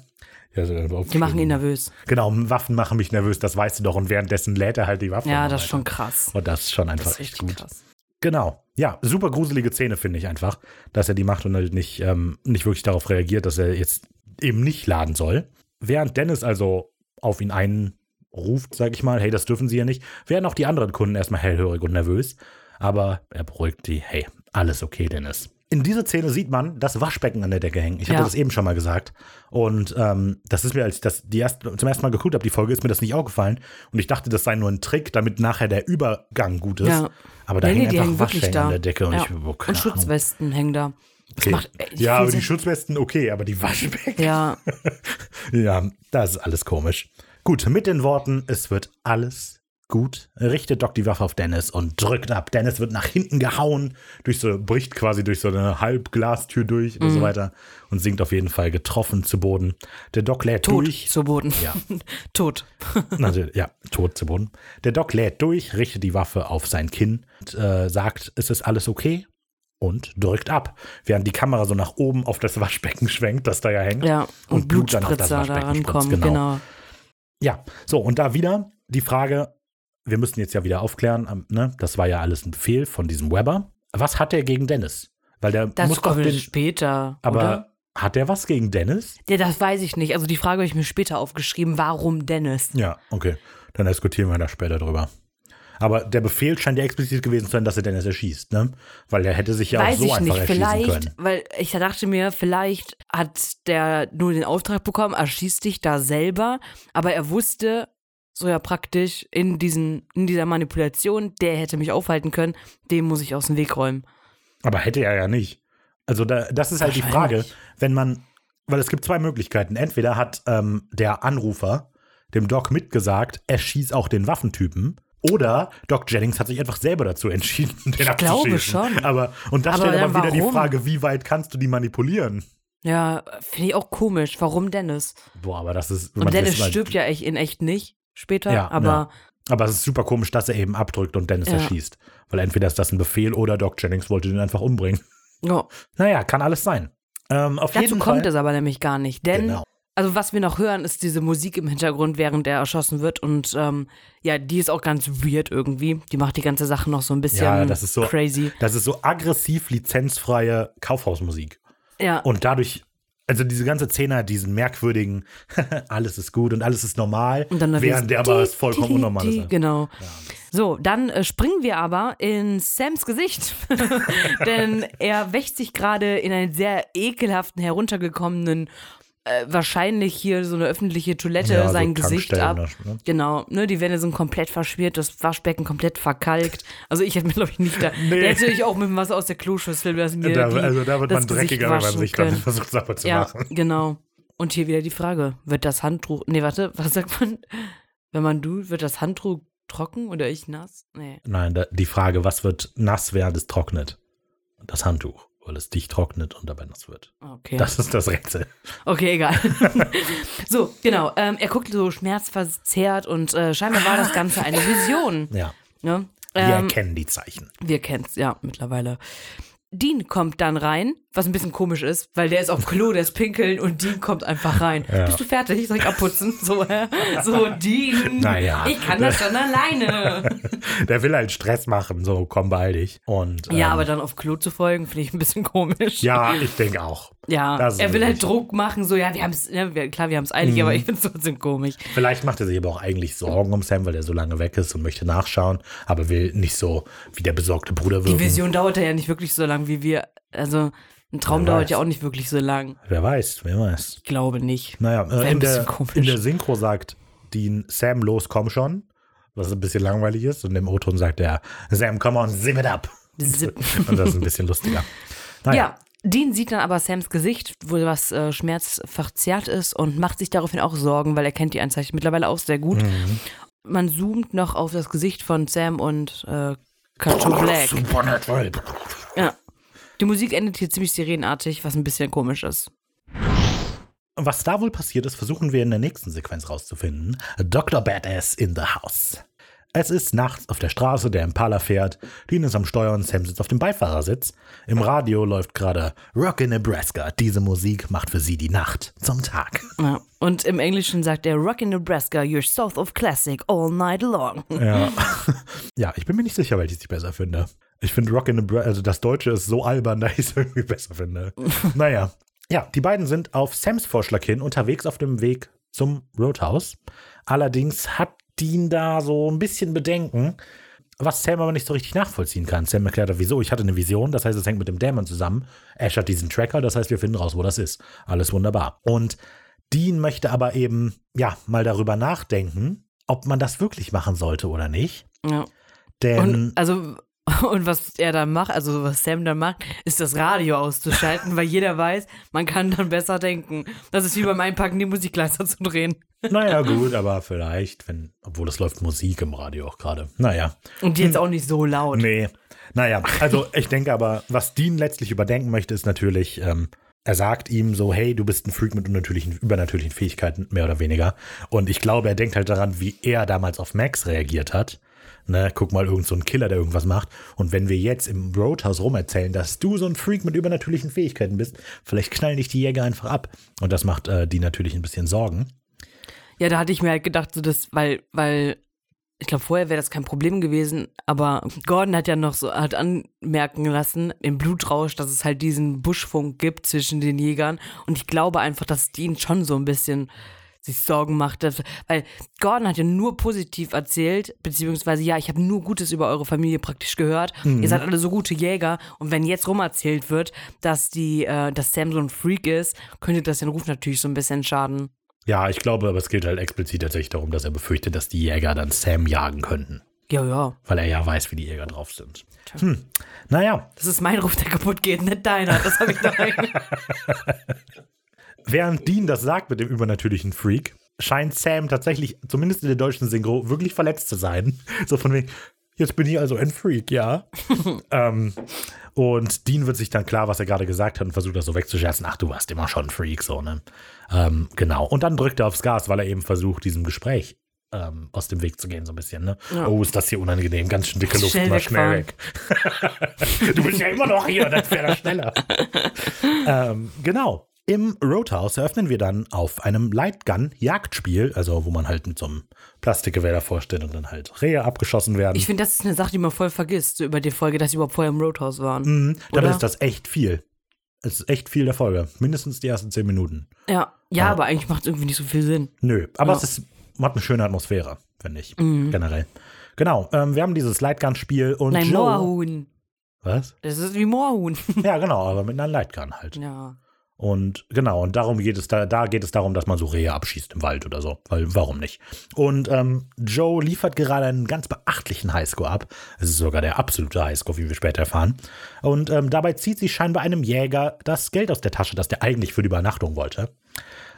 Ja, so, die machen ihn nervös. Genau, Waffen machen mich nervös, das weißt du doch. Und währenddessen lädt er halt die Waffe. Ja, das ist schon krass. Und das ist schon Das einfach ist echt gut. krass. Genau. Ja, super gruselige Szene, finde ich einfach, dass er die macht und halt nicht, ähm, nicht wirklich darauf reagiert, dass er jetzt eben nicht laden soll. Während Dennis also auf ihn einruft, sag ich mal, hey, das dürfen sie ja nicht, werden auch die anderen Kunden erstmal hellhörig und nervös. Aber er beruhigt die, hey, alles okay, Dennis. In dieser Szene sieht man das Waschbecken an der Decke hängen. Ich hatte Ja. das eben schon mal gesagt. Und ähm, das ist mir, als ich das die erst, zum ersten Mal geguckt habe, die Folge, ist mir das nicht aufgefallen. Und ich dachte, das sei nur ein Trick, damit nachher der Übergang gut ist. Ja. Aber da Nee, hängen die einfach da. an der Decke. Und Ja. ich, oh, Und Ahnung. Schutzwesten hängen da. Das Okay. macht echt ja, aber die. Schutzwesten okay, aber die Waschbecken. Ja, Ja, das ist alles komisch. Gut, mit den Worten, es wird alles gut, richtet Doc die Waffe auf Dennis und drückt ab. Dennis wird nach hinten gehauen, durch so, bricht quasi durch so eine Halbglastür durch und Mhm. so weiter und sinkt auf jeden Fall getroffen zu Boden. Der Doc lädt tot durch. zu Boden. Ja. tot. Natürlich, ja, tot zu Boden. Der Doc lädt durch, richtet die Waffe auf sein Kinn und äh, sagt, es ist alles okay und drückt ab, während die Kamera so nach oben auf das Waschbecken schwenkt, das da ja hängt. Ja, und, Blut dann auf das da Waschbecken spritzt, rankommen. genau. Genau. Ja, so, und da wieder die Frage, wir müssen jetzt ja wieder aufklären, ähm, ne? das war ja alles ein Befehl von diesem Weber. Was hat er gegen Dennis? Weil der Das muss kommt den, später. aber oder? hat er was gegen Dennis? Ja, das weiß ich nicht. Also die Frage habe ich mir später aufgeschrieben. Warum Dennis? Ja, okay. Dann diskutieren wir da später drüber. Aber der Befehl scheint ja explizit gewesen zu sein, dass er Dennis erschießt, ne? Weil er hätte sich ja Weiß auch so ich einfach nicht, erschießen vielleicht, können. weil ich dachte mir, vielleicht hat der nur den Auftrag bekommen, erschießt dich da selber, aber er wusste so ja praktisch in, diesen, in dieser Manipulation, der hätte mich aufhalten können, dem muss ich aus dem Weg räumen. Aber hätte er ja nicht. Also da, das ist halt die Frage, wenn man, weil es gibt zwei Möglichkeiten. Entweder hat ähm, der Anrufer dem Doc mitgesagt, er schießt auch den Waffentypen. Oder Doc Jennings hat sich einfach selber dazu entschieden, den Ich glaube abzuschießen. schon. Aber, und da Aber stellt aber wieder die warum? Frage, wie weit kannst du die manipulieren? Ja, finde ich auch komisch. Warum Dennis? Boah, aber das ist. Und Dennis stirbt ja echt in echt nicht später, Ja, aber ja. Aber es ist super komisch, dass er eben abdrückt und Dennis Ja. erschießt. Weil entweder ist das ein Befehl oder Doc Jennings wollte den einfach umbringen. ja. Naja, kann alles sein. Ähm, dazu kommt es aber nämlich gar nicht. Denn Genau. Also was wir noch hören, ist diese Musik im Hintergrund, während er erschossen wird. Und ähm, ja, die ist auch ganz weird irgendwie. Die macht die ganze Sache noch so ein bisschen Ja, das ist so- crazy. Das ist so aggressiv lizenzfreie Kaufhausmusik. Ja, Und dadurch, also diese ganze Szene hat diesen merkwürdigen, alles ist gut und alles ist normal, und dann während der aber es vollkommen unnormal ist. Genau. So, dann äh, springen wir aber in Sams Gesicht. Denn er wächt sich gerade in einen sehr ekelhaften, heruntergekommenen, äh, wahrscheinlich hier so eine öffentliche Toilette, Ja, so sein Gesicht Tankstellen ab. da, ne? Genau, ne, die Wände sind komplett verschmiert, das Waschbecken komplett verkalkt. Also ich hätte mir, glaube ich, nicht da. Nee. Der hätte ich auch mit dem Wasser aus der Kloschüssel lassen. mir Da, die, also da wird das man dreckiger, wenn man Gesicht sich können. versucht, sauber zu Ja, machen. genau. Und hier wieder die Frage: Wird das Handtuch. Nee, warte, was sagt man? Wenn man du, wird das Handtuch trocken oder ich nass? Nee. Nein, da, die Frage, was wird nass, während es trocknet? Das Handtuch, weil es dicht trocknet und dabei nass wird. Okay. Das ist das Rätsel. okay, egal. so, genau. Ähm, er guckt so schmerzverzerrt und äh, scheinbar war das Ganze eine Vision. Ja. Ne? Wir Ähm, erkennen die Zeichen. wir kennen's, ja, mittlerweile. Dean kommt dann rein, was ein bisschen komisch ist, weil der ist auf Klo, der ist pinkeln und Dean kommt einfach rein. Ja. Bist du fertig? Soll ich abputzen? So, so Dean. Naja. Ich kann das schon alleine. Der will halt Stress machen, so komm beeil dich. Und, ja, ähm, aber dann auf Klo zu folgen, finde ich ein bisschen komisch. Ja, ich denke auch. Ja, Das er will halt. Druck machen, so, ja, wir haben es, ja, wir, klar, wir haben es eilig, Mhm. aber ich finde es trotzdem komisch. Vielleicht macht er sich aber auch eigentlich Sorgen um Sam, weil er so lange weg ist und möchte nachschauen, aber will nicht so wie der besorgte Bruder Die wirken. Vision dauert ja nicht wirklich so lang, wie wir, also ein Traum Wer dauert weiß. ja auch nicht wirklich so lang. Wer weiß, wer weiß. Ich glaube nicht. Naja, äh, in, der, in der Synchro sagt Dean Sam, los, komm schon. Was ein bisschen langweilig ist. Und im O-Ton sagt er, Sam, come on, zip it up. Zip. Und das ist ein bisschen lustiger. Naja, Ja, Dean sieht dann aber Sams Gesicht, wo was äh, schmerzverzerrt ist und macht sich daraufhin auch Sorgen, weil er kennt die Anzeichen mittlerweile auch sehr gut. Mhm. Man zoomt noch auf das Gesicht von Sam und äh, Kato Black. Supernatural. Die Musik endet hier ziemlich sirenenartig, was ein bisschen komisch ist. Was da wohl passiert ist, versuchen wir in der nächsten Sequenz rauszufinden. Dr. Badass in the house. Es ist nachts auf der Straße, der Impala fährt. Dean ist am Steuer und Sam sitzt auf dem Beifahrersitz. Im Radio läuft gerade Rock in Nebraska. Diese Musik macht für sie die Nacht zum Tag. Ja. Und im Englischen sagt er Rock in Nebraska, you're south of classic all night long. Ja. ja, ich bin mir nicht sicher, welches ich besser finde. Ich finde Rock in Nebraska, also das Deutsche ist so albern, dass ich es irgendwie besser finde. naja. Ja, die beiden sind auf Sams Vorschlag hin unterwegs auf dem Weg zum Roadhouse. Allerdings hat Dean da so ein bisschen Bedenken, was Sam aber nicht so richtig nachvollziehen kann. Sam erklärt, wieso. Ich hatte eine Vision, das heißt, es hängt mit dem Dämon zusammen. Ash hat diesen Tracker, das heißt, wir finden raus, wo das ist. Alles wunderbar. Und Dean möchte aber eben, ja, mal darüber nachdenken, ob man das wirklich machen sollte oder nicht. Ja. Denn Und also und was er dann macht, also was Sam dann macht, ist das Radio auszuschalten, weil jeder weiß, man kann dann besser denken. Das ist wie beim Einpacken, die Musik leiser zu drehen. Naja, gut, aber vielleicht, wenn, obwohl es läuft Musik im Radio auch gerade. Naja, Und die jetzt auch nicht so laut. nee. Naja, also ich denke aber, was Dean letztlich überdenken möchte, ist natürlich, ähm, er sagt ihm so, hey, du bist ein Freak mit unnatürlichen, übernatürlichen Fähigkeiten, mehr oder weniger. Und ich glaube, er denkt halt daran, wie er damals auf Max reagiert hat. Ne, guck mal, irgend so ein Killer, der irgendwas macht. Und wenn wir jetzt im Roadhouse rumerzählen, dass du so ein Freak mit übernatürlichen Fähigkeiten bist, vielleicht knallen dich die Jäger einfach ab. Und das macht äh, die natürlich ein bisschen Sorgen. Ja, da hatte ich mir halt gedacht, so das, weil, weil, ich glaube, vorher wäre das kein Problem gewesen, aber Gordon hat ja noch so, hat anmerken lassen im Blutrausch, dass es halt diesen Buschfunk gibt zwischen den Jägern. Und ich glaube einfach, dass Dean schon so ein bisschen sich Sorgen macht, dass- weil Gordon hat ja nur positiv erzählt, beziehungsweise ja, ich habe nur Gutes über eure Familie praktisch gehört. Ihr seid alle so gute Jäger und wenn jetzt rumerzählt wird, dass die, äh, dass Sam so ein Freak ist, könnte das den Ruf natürlich so ein bisschen schaden. Ja, ich glaube, aber es geht halt explizit tatsächlich darum, dass er befürchtet, dass die Jäger dann Sam jagen könnten. Ja, ja. Weil er ja weiß, wie die Jäger drauf sind. Hm. Naja, Das ist mein Ruf, der kaputt geht, nicht deiner. Das habe ich da rein. Während Dean das sagt mit dem übernatürlichen Freak, scheint Sam tatsächlich, zumindest in der deutschen Synchro, wirklich verletzt zu sein. So von wegen, jetzt bin ich also ein Freak, ja. ähm, und Dean wird sich dann klar, was er gerade gesagt hat und versucht das so wegzuscherzen. Ach, du warst immer schon ein Freak, so, ne? Ähm, genau. Und dann drückt er aufs Gas, weil er eben versucht, diesem Gespräch ähm, aus dem Weg zu gehen, so ein bisschen, ne? Oh, ist das hier unangenehm. Ganz schön dicke Luft, Schnell mal schnell weg. du bist ja immer noch hier, das wäre schneller. ähm, genau. Im Roadhouse eröffnen wir dann auf einem Lightgun-Jagdspiel, also wo man halt mit so einem Plastikgewehr davor steht und dann halt Rehe abgeschossen werden. Ich finde, das ist eine Sache, die man voll vergisst, so über die Folge, dass sie überhaupt vorher im Roadhouse waren. Mhm, dabei ist das echt viel. Es ist echt viel der Folge. Mindestens die ersten zehn Minuten. Ja, ja, aber eigentlich macht es irgendwie nicht so viel Sinn. Nö, aber Ja. es ist, hat eine schöne Atmosphäre, finde ich, Mhm. generell. Genau, ähm, wir haben dieses Lightgun-Spiel und Nein, Joe. Moorhuhn. Was? Das ist wie Moorhuhn. Ja, genau, aber mit einer Lightgun halt. ja. Und genau, und darum geht es da, da geht es darum, dass man so Rehe abschießt im Wald oder so. Weil warum nicht? Und ähm, Joe liefert gerade einen ganz beachtlichen Highscore ab. Es ist sogar der absolute Highscore, wie wir später erfahren. Und ähm, dabei zieht sie scheinbar einem Jäger das Geld aus der Tasche, das der eigentlich für die Übernachtung wollte.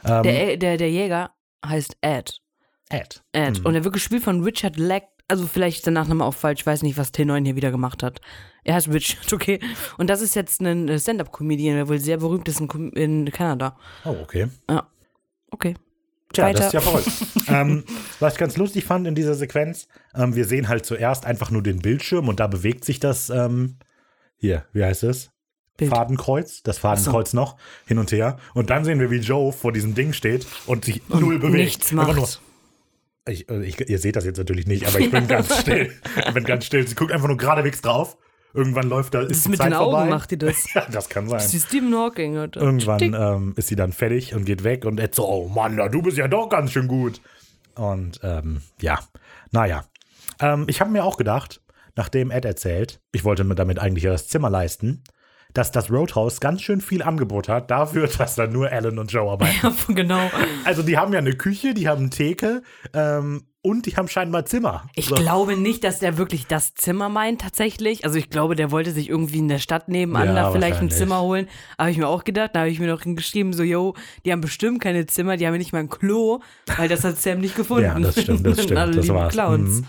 Ähm, Der, der, der Jäger heißt Ed. Ed. Ed. Und er wird gespielt von Richard Leck. Also vielleicht ist der Nachname auch falsch. Ich weiß nicht, was T9 hier wieder gemacht hat. Er heißt Richard, okay. Und das ist jetzt ein äh, Stand-Up-Comedian, der wohl sehr berühmt ist in, in Kanada. Oh, okay. Ja. Okay. Tja, weiter. das ist ja verrückt. ähm, was ich ganz lustig fand in dieser Sequenz, ähm, wir sehen halt zuerst einfach nur den Bildschirm und da bewegt sich das, ähm, hier, wie heißt es? Bild. Fadenkreuz, das Fadenkreuz noch, hin und her. Und dann sehen wir, wie Joe vor diesem Ding steht und sich null bewegt. nichts macht. Ich, äh, ich, ihr seht das jetzt natürlich nicht, aber ich bin ganz still. Ich bin ganz still. Sie guckt einfach nur geradewegs drauf. Irgendwann läuft da, ist Das ist mit Zeit den Augen vorbei. macht die das. Ja, das kann sein. Das ist Stephen Hawking. Oder? Irgendwann ähm, ist sie dann fertig und geht weg und Ed so, oh Mann, du bist ja doch ganz schön gut. Und ähm, ja, naja. Ähm, ich habe mir auch gedacht, nachdem Ed erzählt, ich wollte mir damit eigentlich ja das Zimmer leisten, dass das Roadhouse ganz schön viel Angebot hat, dafür, dass da nur Alan und Joe arbeiten. Ja, genau. Also die haben ja eine Küche, die haben eine Theke ähm, und die haben scheinbar Zimmer. Ich So. glaube nicht, dass der wirklich das Zimmer meint tatsächlich. Also ich glaube, der wollte sich irgendwie in der Stadt nebenan Ja, da vielleicht ein. Zimmer holen. Habe ich mir auch gedacht. Da habe ich mir noch hingeschrieben, so, yo, die haben bestimmt keine Zimmer, die haben ja nicht mal ein Klo, weil das hat Sam nicht gefunden. Ja, das stimmt, das stimmt, Alle das lieben war's. Clowns. Mhm.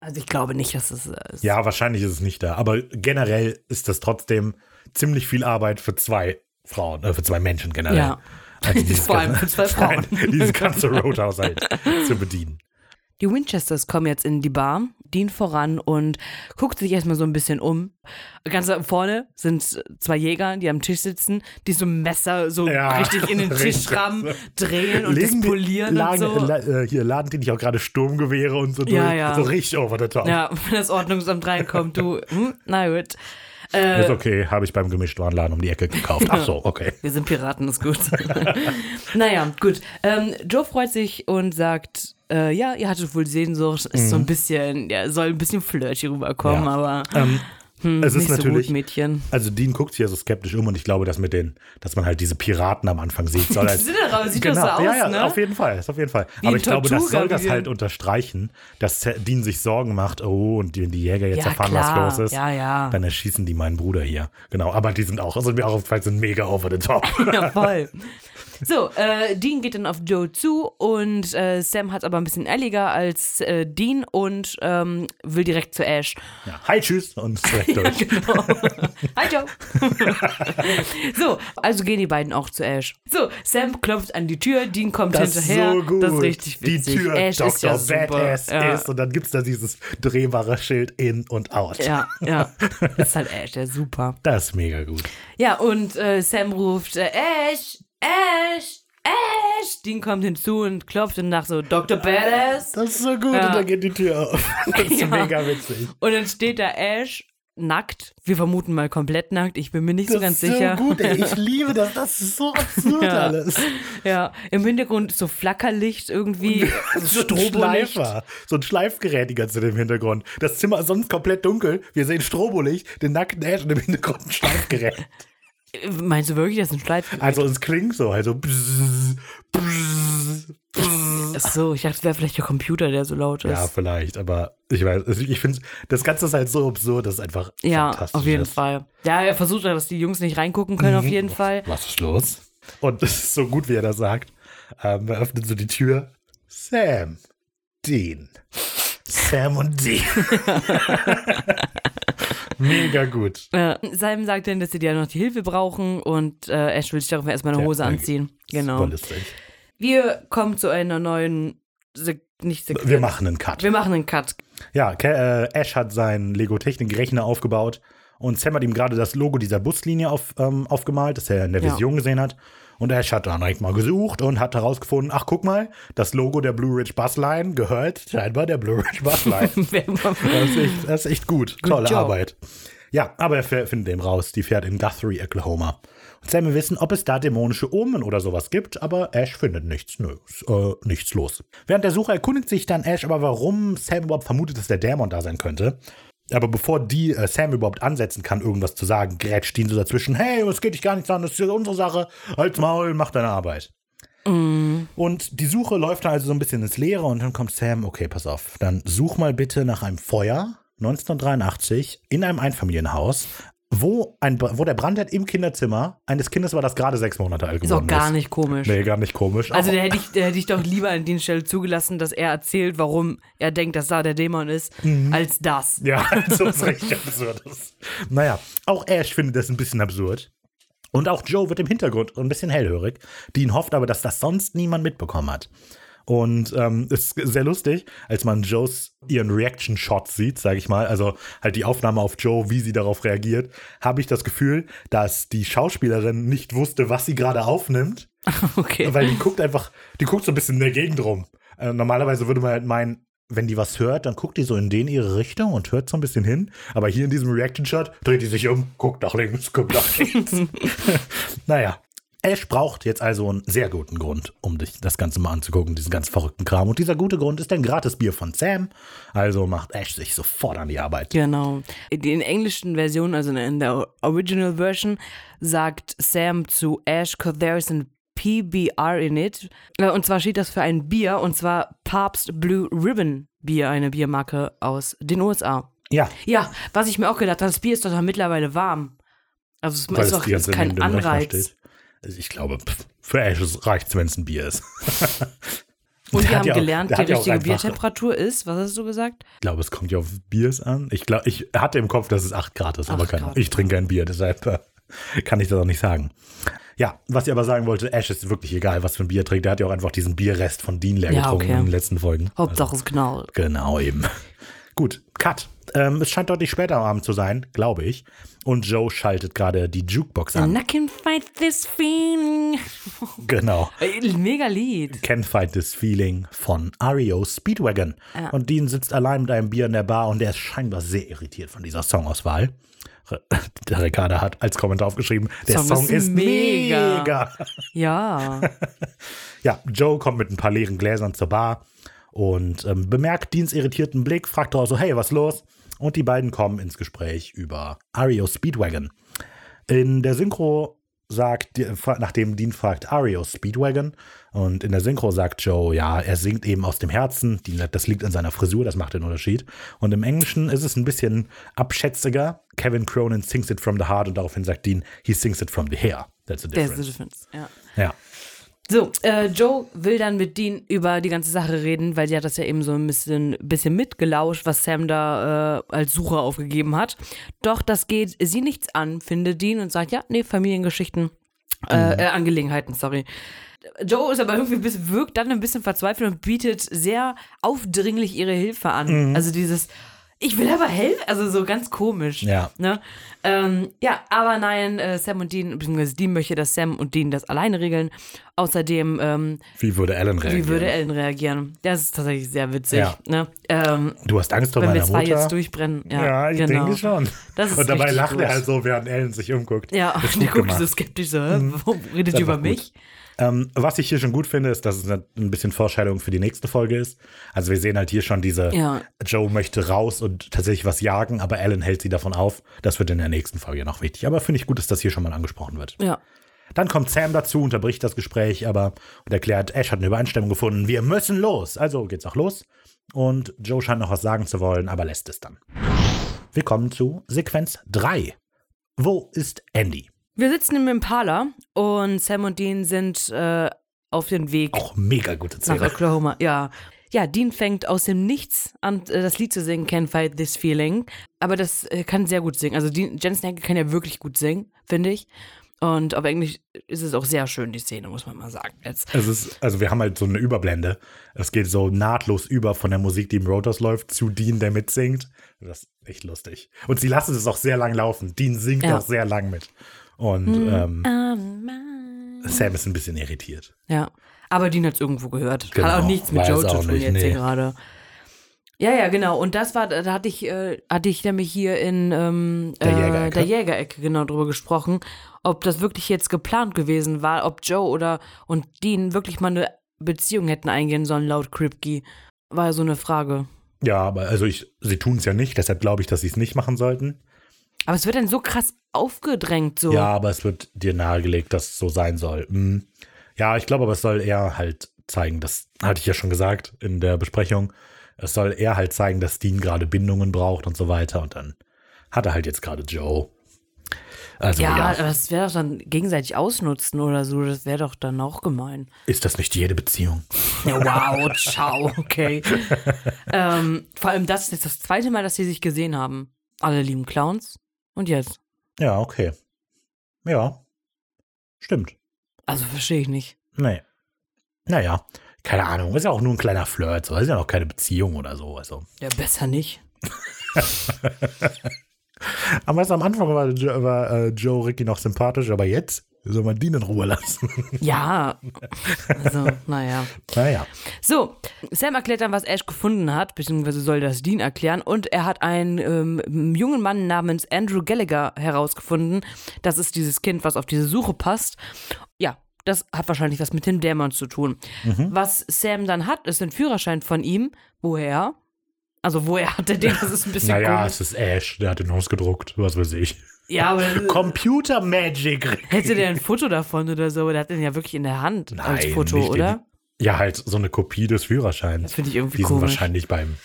Also ich glaube nicht, dass es äh, ist. Ja, wahrscheinlich ist es nicht da. Aber generell ist das trotzdem ziemlich viel Arbeit für zwei Frauen, äh, für zwei Menschen generell. Ja. Also Vor allem für zwei Frauen. Dieses ganze Roadhouse halt zu bedienen. Die Winchesters kommen jetzt in die Bar, Dean voran und guckt sich erstmal so ein bisschen um. Ganz vorne sind zwei Jäger, die am Tisch sitzen, die so ein Messer so Ja, richtig in den Tisch rammen, drehen und Legen das die- polieren lagen, und so. la, äh, hier laden die nicht auch gerade Sturmgewehre und so Ja, durch. ja. So richtig over the top. Ja, wenn das Ordnungsamt reinkommt, du, hm, na gut. Äh, Ist okay, habe ich beim Gemischtwarenladen um die Ecke gekauft. Ach so, okay. Wir sind Piraten, ist gut. naja, gut. Ähm, Joe freut sich und sagt, äh, ja, ihr hattet wohl Sehnsucht, ist so ein bisschen, ja, soll ein bisschen flirty rüberkommen, Mhm. Ja. aber Ähm, hm, es ist so natürlich- gut, Mädchen. also Dean guckt sich ja so skeptisch um und ich glaube, dass mit den, dass man halt diese Piraten am Anfang sieht, soll als, sind aber- sieht das so aus, ja, ja, ne? auf jeden Fall, auf jeden Fall. Wie Aber ich glaube, das soll das halt wir- unterstreichen, dass Dean sich Sorgen macht, oh, und die, die Jäger jetzt Ja, erfahren, klar. was los ist. Ja, ja. Dann erschießen die meinen Bruder hier. Genau, aber die sind auch, also mir auch aufgefallen, sind mega over the top. Ja, voll. So, äh, Dean geht dann auf Joe zu und äh, Sam hat aber ein bisschen ehrlicher als äh, Dean und ähm, will direkt zu Ash. Ja, hi, tschüss und direkt durch. Genau. Hi Joe. so, also gehen die beiden auch zu Ash. So, Sam klopft an die Tür, Dean kommt Das ist hinterher. so gut. Das ist richtig Die witzig. Tür Ash Dr. ist ja super. Badass ja. ist und dann gibt es da dieses drehbare Schild in und out. Ja, ja. Das ist halt Ash, der ist super. Das ist mega gut. Ja, und äh, Sam ruft äh, Ash, Ash, Ash. Dean kommt hinzu und klopft und nach so Dr. Badass. Das ist so gut Ja. und dann geht die Tür auf. Das ist Ja. mega witzig. Und dann steht da Ash nackt. Wir vermuten mal komplett nackt. Ich bin mir nicht so Das ganz ist sicher. so gut, ey. Ich liebe das. Das ist so absurd Ja. alles. Ja, im Hintergrund ist so Flackerlicht irgendwie. So ein Strobolicht. Schleifer. So ein Schleifgerät die ganze Zeit im Hintergrund. Das Zimmer ist sonst komplett dunkel. Wir sehen Strobolicht, den nackten Ash und im Hintergrund ein Schleifgerät. Meinst du wirklich, das ist ein Schleif? Also es klingt so. Also bzzz, bzzz, bzzz. Ach so, ich dachte, es wäre vielleicht der Computer, der so laut ist. Ja, vielleicht, aber ich weiß, also ich finde, das Ganze ist halt so absurd, das ist einfach Ja, fantastisch. auf jeden ist. Fall. Ja, er versucht ja, dass die Jungs nicht reingucken können, auf jeden Fall. Was ist los? Und es ist so gut, wie er das sagt. Ähm, er öffnet so die Tür. Sam, Dean. Sam und Dean. Mega gut. Äh, Simon sagt dann, dass sie ja noch die Hilfe brauchen und äh, Ash will sich darauf erstmal eine Ja, Hose anziehen. Genau. Wir kommen zu einer neuen, Se nicht Sequenz. Wir machen einen Cut. Wir machen einen Cut. Ja, Ke- äh, Ash hat seinen Lego-Technik-Rechner aufgebaut und Sam hat ihm gerade das Logo dieser Buslinie auf, ähm, aufgemalt, das er in der Ja. Vision gesehen hat. Und Ash hat dann direkt mal gesucht und hat herausgefunden, ach guck mal, das Logo der Blue Ridge Bus Line gehört scheinbar der Blue Ridge Bus Line. Das ist echt, das ist echt gut. Tolle job. Arbeit. Ja, aber er findet eben raus, die fährt in Guthrie, Oklahoma. Und Sam will wissen, ob es da dämonische Omen oder sowas gibt, aber Ash findet nichts. Nö, ist, äh, nichts los. Während der Suche erkundigt sich dann Ash aber, warum Sam überhaupt vermutet, dass der Dämon da sein könnte. Aber bevor die äh, Sam überhaupt ansetzen kann, irgendwas zu sagen, grätscht Dean so dazwischen. Hey, es geht dich gar nichts an, das ist unsere Sache. Halt's Maul, mach deine Arbeit. Und die Suche läuft dann also so ein bisschen ins Leere und dann kommt Sam, okay, pass auf, dann such mal bitte nach einem Feuer 1983 in einem Einfamilienhaus, wo, ein, wo der Brandherd im Kinderzimmer eines Kindes war, das gerade sechs Monate alt Ist geworden auch gar ist. nicht komisch. Nee, gar nicht komisch. Also da hätte, ich, da hätte ich doch lieber an den Stelle zugelassen, dass er erzählt, warum er denkt, dass da der Dämon ist, Mhm. als das. Ja, so ist richtig absurd. ist. Naja, auch Ash findet das ein bisschen absurd. Und auch Joe wird im Hintergrund ein bisschen hellhörig. Dean hofft aber, dass das sonst niemand mitbekommen hat. Und ähm, ist sehr lustig, als man Joes ihren Reaction-Shot sieht, sage ich mal, also halt die Aufnahme auf Joe, wie sie darauf reagiert, habe ich das Gefühl, dass die Schauspielerin nicht wusste, was sie gerade aufnimmt. Okay. Weil die guckt einfach, die guckt so ein bisschen in der Gegend rum. Äh, normalerweise würde man halt meinen, wenn die was hört, dann guckt die so in den ihre Richtung und hört so ein bisschen hin. Aber hier in diesem Reaction-Shot dreht die sich um, guckt nach links, guckt nach rechts. naja. Ash braucht jetzt also einen sehr guten Grund, um sich das Ganze mal anzugucken, diesen ganz verrückten Kram. Und dieser gute Grund ist ein gratis Bier von Sam. Also macht Ash sich sofort an die Arbeit. Genau. In der englischen Version, also in der Original Version, sagt Sam zu Ash, cause there is an PBR in it. Äh, Und zwar steht das für ein Bier, und zwar Papst Blue Ribbon Bier, eine Biermarke aus den USA. Ja, Ja, was ich mir auch gedacht habe, das Bier ist doch mittlerweile warm. Also es weil ist doch kein Anreiz. Also ich glaube, pff, für Ash reicht es, wenn es ein Bier ist. Und wir haben ja auch- gelernt, die richtige einfach- Biertemperatur ist, was hast du gesagt? Ich glaube, es kommt ja auf Biers an. Ich glaube, ich hatte im Kopf, dass es 8 Grad ist, aber 8 keine, Grad. ich trinke kein Bier, deshalb äh, kann ich das auch nicht sagen. Ja, was ich aber sagen wollte, Ash ist wirklich egal, was für ein Bier er trinkt. Der hat ja auch einfach diesen Bierrest von Dean leer Ja, getrunken okay. in den letzten Folgen. Hauptsache es knallt. Genau eben. Gut, Cut. Ähm, es scheint deutlich später am Abend zu sein, glaube ich. Und Joe schaltet gerade die Jukebox an. And I can fight this feeling. Genau. Ey, Mega Lied. Can't Fight This Feeling von REO Speedwagon. Ja. Und Dean sitzt allein mit einem Bier in der Bar und der ist scheinbar sehr irritiert von dieser Songauswahl. Der Ricarda hat als Kommentar aufgeschrieben, der Song Song, ist ist mega. mega. Ja. Ja, Joe kommt mit ein paar leeren Gläsern zur Bar und ähm, bemerkt Deans irritierten Blick, fragt auch so, hey, was los? Und die beiden kommen ins Gespräch über REO Speedwagon. In der Synchro sagt, nachdem Dean fragt, REO Speedwagon, und in der Synchro sagt Joe, ja, er singt eben aus dem Herzen, Dean sagt, das liegt an seiner Frisur, das macht den Unterschied. Und im Englischen ist es ein bisschen abschätziger. Kevin Cronin sings it from the heart und daraufhin sagt Dean, he sings it from the hair. That's the There's the difference. difference. Ja. Ja. So, äh, Joe will dann mit Dean über die ganze Sache reden, weil sie hat das ja eben so ein bisschen, bisschen mitgelauscht, was Sam da äh, als Suche aufgegeben hat. Doch das geht sie nichts an, findet Dean und sagt, ja, nee, Familiengeschichten, äh, äh, Angelegenheiten, sorry. Joe ist aber irgendwie bisschen, wirkt dann ein bisschen verzweifelt und bietet sehr aufdringlich ihre Hilfe an. Also dieses, ich will aber helfen, also so ganz komisch. Ja. Ne? Ähm, ja, aber nein, äh, Sam und Dean, beziehungsweise Dean möchte, dass Sam und Dean das alleine regeln. Außerdem, ähm, Wie würde Alan reagieren? wie würde Ellen reagieren? Das ist tatsächlich sehr witzig. Ja. Ne? Ähm, Du hast Angst vor wenn wir meiner zwei Mutter? jetzt durchbrennen. Ja, Ja, ich genau. denke schon. Das ist Und dabei lacht gut. er halt so, während Ellen sich umguckt. Ja, die gut guckt so. Mhm. skeptisch so, hä? warum redet ihr über einfach gut. Ähm, was ich hier schon gut finde, ist, dass es ein bisschen Vorstellung für die nächste Folge ist. Also wir sehen halt hier schon diese, Ja. Joe möchte raus und tatsächlich was jagen, aber Alan hält sie davon auf. Das wird in der nächsten Folge noch wichtig. Aber finde ich gut, dass das hier schon mal angesprochen wird. Ja. Dann kommt Sam dazu, unterbricht das Gespräch, aber und erklärt, Ash hat eine Übereinstimmung gefunden. Wir müssen los. Also geht's auch los. Und Joe scheint noch was sagen zu wollen, aber lässt es dann. Wir kommen zu Sequenz 3. Wo ist Andy? Wir sitzen im Impala und Sam und Dean sind äh, auf dem Weg Auch mega gute nach Szene. Oklahoma. Ja. Ja, Dean fängt aus dem Nichts an, äh, das Lied zu singen, Can't Fight This Feeling. Aber das äh, kann sehr gut singen. Also Dean, Jensen Henke kann ja wirklich gut singen, finde ich. Und auf Englisch ist es auch sehr schön, die Szene, muss man mal sagen. Jetzt. Es ist, also wir haben halt so eine Überblende. Es geht so nahtlos über von der Musik, die im Rotors läuft, zu Dean, der mitsingt. Das ist echt lustig. Und sie lassen es auch sehr lang laufen. Dean singt Ja. auch sehr lang mit. Und Mhm. ähm, Sam ist ein bisschen irritiert. Ja. Aber Dean hat es irgendwo gehört. Genau, Hat auch nichts mit Joe zu tun jetzt nee. hier gerade. Ja, ja, genau. Und das war, da hatte ich, äh, hatte ich nämlich hier in ähm, Der äh, Jägerecke. der Jägerecke genau drüber gesprochen, ob das wirklich jetzt geplant gewesen war, ob Joe oder und Dean wirklich mal eine Beziehung hätten eingehen sollen, laut Kripke. War ja so eine Frage. Ja, aber also ich, sie tun es ja nicht, deshalb glaube ich, dass sie es nicht machen sollten. Aber es wird dann so krass aufgedrängt, so. Ja, aber es wird dir nahegelegt, dass es so sein soll. Hm. Ja, ich glaube aber, es soll eher halt zeigen, das hatte ich ja schon gesagt in der Besprechung, es soll eher halt zeigen, dass Dean gerade Bindungen braucht und so weiter und dann hat er halt jetzt gerade Joe. Also Ja, ja, aber das wäre doch dann gegenseitig ausnutzen oder so. Das wäre doch dann auch gemein. ist das nicht jede Beziehung? Ja, wow, ciao, okay. ähm, vor allem das ist jetzt das zweite Mal, dass sie sich gesehen haben. Alle lieben Clowns. Und jetzt? Ja, okay. Ja. Stimmt. Also verstehe ich nicht. Nee. Naja, keine Ahnung. Ist ja auch nur ein kleiner Flirt. So. Ist ja noch keine Beziehung oder so. Also. Ja, besser nicht. Aber am Anfang war, war äh, Joe Ricky noch sympathisch, aber jetzt soll man den in Ruhe lassen. Ja. Also, naja. naja. So, Sam erklärt dann, was Ash gefunden hat, beziehungsweise soll das Dean erklären. Und er hat einen ähm, jungen Mann namens Andrew Gallagher herausgefunden. Das ist dieses Kind, was auf diese Suche passt. Ja, das hat wahrscheinlich was mit dem Dämon zu tun. Was Sam dann hat, ist ein Führerschein von ihm. Woher? Also, woher hat er den? Das ist ein bisschen Naja, komisch. es ist Ash, der hat den ausgedruckt, was weiß ich. Ja, aber Computer Magic. hätte der ein Foto davon oder so? Der hat den ja wirklich in der Hand als Nein, Foto, nicht den- oder? Ja, halt so eine Kopie des Führerscheins. Das finde ich irgendwie Die sind komisch. wahrscheinlich beim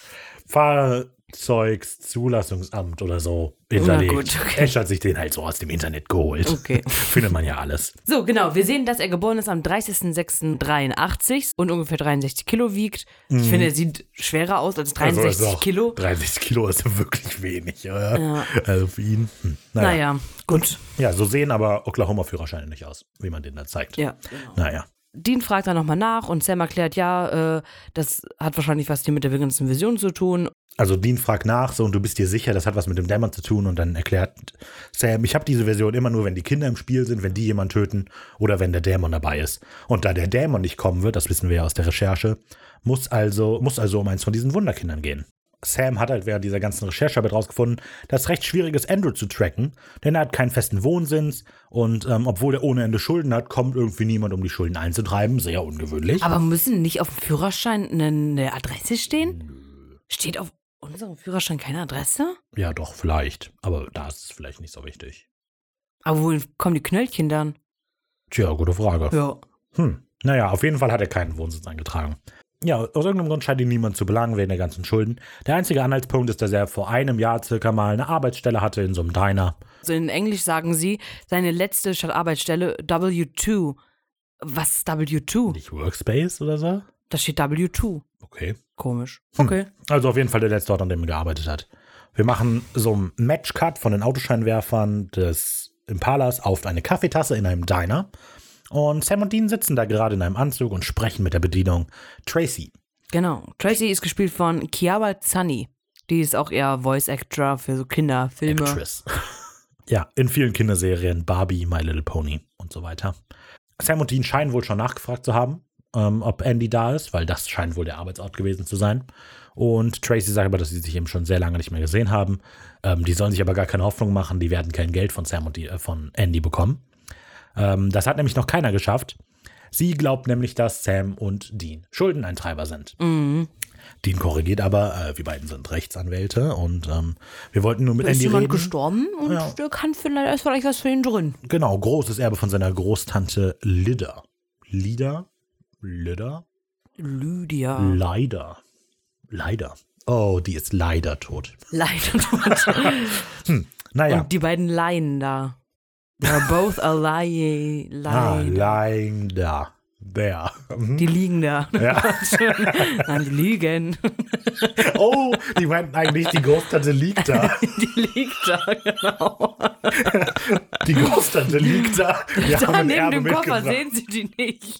Fahrzeugs-Zulassungsamt oder so Na hinterlegt. gut, okay. Ash hat sich den halt so aus dem Internet geholt. Okay. Findet man ja alles. So, genau. Wir sehen, dass er geboren ist am 30.06.83 und ungefähr 63 Kilo wiegt. Ich finde, er sieht schwerer aus als 63 Mhm. Also Kilo. 63 Kilo ist wirklich wenig. Oder? Also für ihn. Hm. Naja. Naja, gut. Ja, so sehen aber Oklahoma-Führerscheine nicht aus, wie man den da zeigt. Ja. Naja. Dean fragt dann nochmal nach und Sam erklärt, ja, äh, das hat wahrscheinlich was hier mit der ganzen Vision zu tun. Also Dean fragt nach, so und du bist dir sicher, das hat was mit dem Dämon zu tun und dann erklärt Sam, ich habe diese Version immer nur, wenn die Kinder im Spiel sind, wenn die jemanden töten oder wenn der Dämon dabei ist. Und da der Dämon nicht kommen wird, das wissen wir ja aus der Recherche, muss also, muss also um eins von diesen Wunderkindern gehen. Sam hat halt während dieser ganzen Recherchearbeit rausgefunden, dass es recht schwierig ist, Andrew zu tracken, denn er hat keinen festen Wohnsitz und ähm, obwohl er ohne Ende Schulden hat, kommt irgendwie niemand, um die Schulden einzutreiben. Sehr ungewöhnlich. Aber müssen nicht auf dem Führerschein eine Adresse stehen? Steht auf unserem Führerschein keine Adresse? ja, doch, vielleicht. Aber da ist es vielleicht nicht so wichtig. Aber wohin kommen die Knöllchen dann? Tja, gute Frage. Ja. Hm. Naja, auf jeden Fall hat er keinen Wohnsitz eingetragen. Ja, aus irgendeinem Grund scheint ihn niemand zu belangen wegen der ganzen Schulden. Der einzige Anhaltspunkt ist, dass er vor einem Jahr circa mal eine Arbeitsstelle hatte in so einem Diner. Also in Englisch sagen sie, seine letzte statt Arbeitsstelle W2. Was ist W2? Nicht Workspace oder so? Da steht W2. Okay. Komisch. Hm. Okay. Also auf jeden Fall der letzte Ort, an dem er gearbeitet hat. Wir machen so einen Matchcut von den Autoscheinwerfern des Impalas auf eine Kaffeetasse in einem Diner. Und Sam und Dean sitzen da gerade in einem Anzug und sprechen mit der Bedienung Tracy. Genau. Tracy ist gespielt von Kiara Zani. Die ist auch eher Voice Actor für so Kinderfilme. Actress. ja, in vielen Kinderserien, Barbie, My Little Pony und so weiter. Sam und Dean scheinen wohl schon nachgefragt zu haben, ähm, ob Andy da ist, weil das scheint wohl der Arbeitsort gewesen zu sein. Und Tracy sagt aber, dass sie sich eben schon sehr lange nicht mehr gesehen haben. Ähm, die sollen sich aber gar keine Hoffnung machen, die werden kein Geld von Sam und die, äh, von Andy bekommen. Ähm, das hat nämlich noch keiner geschafft. Sie glaubt nämlich, dass Sam und Dean Schuldeneintreiber sind. Mhm. Dean korrigiert aber, äh, wir beiden sind Rechtsanwälte und ähm, wir wollten nur mit Da ist Andy jemand reden. gestorben und Ja. der kann vielleicht, ist vielleicht was für ihn drin. Genau, großes Erbe von seiner Großtante Lida. Lida? Lida? Lydia. Leider. Leider. Oh, die ist leider tot. Leider tot. Naja. Und die beiden Laien da. They're both a lie. ah, lie. lying da. There. Mhm. Die liegen da. Ja. Nein, die liegen. Oh, die meinten eigentlich, die Großtante liegt da. Die liegt da, genau. Die Großtante liegt da. Wir da neben dem Koffer sehen sie die nicht.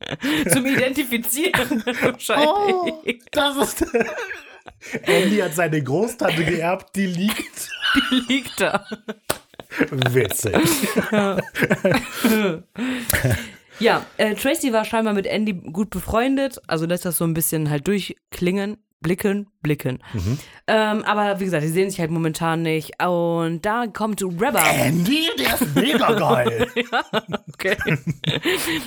Zum Identifizieren wahrscheinlich. Oh, das ist. Andy hat seine Großtante geerbt, die liegt. Die liegt da. Witzig. Ja, äh, Tracy war scheinbar mit Andy gut befreundet, also lässt das so ein bisschen halt durchklingen, blicken, blicken. Mhm. Ähm, aber wie gesagt, die sehen sich halt momentan nicht. Und da kommt Rebba. Andy, der ist mega geil. Okay.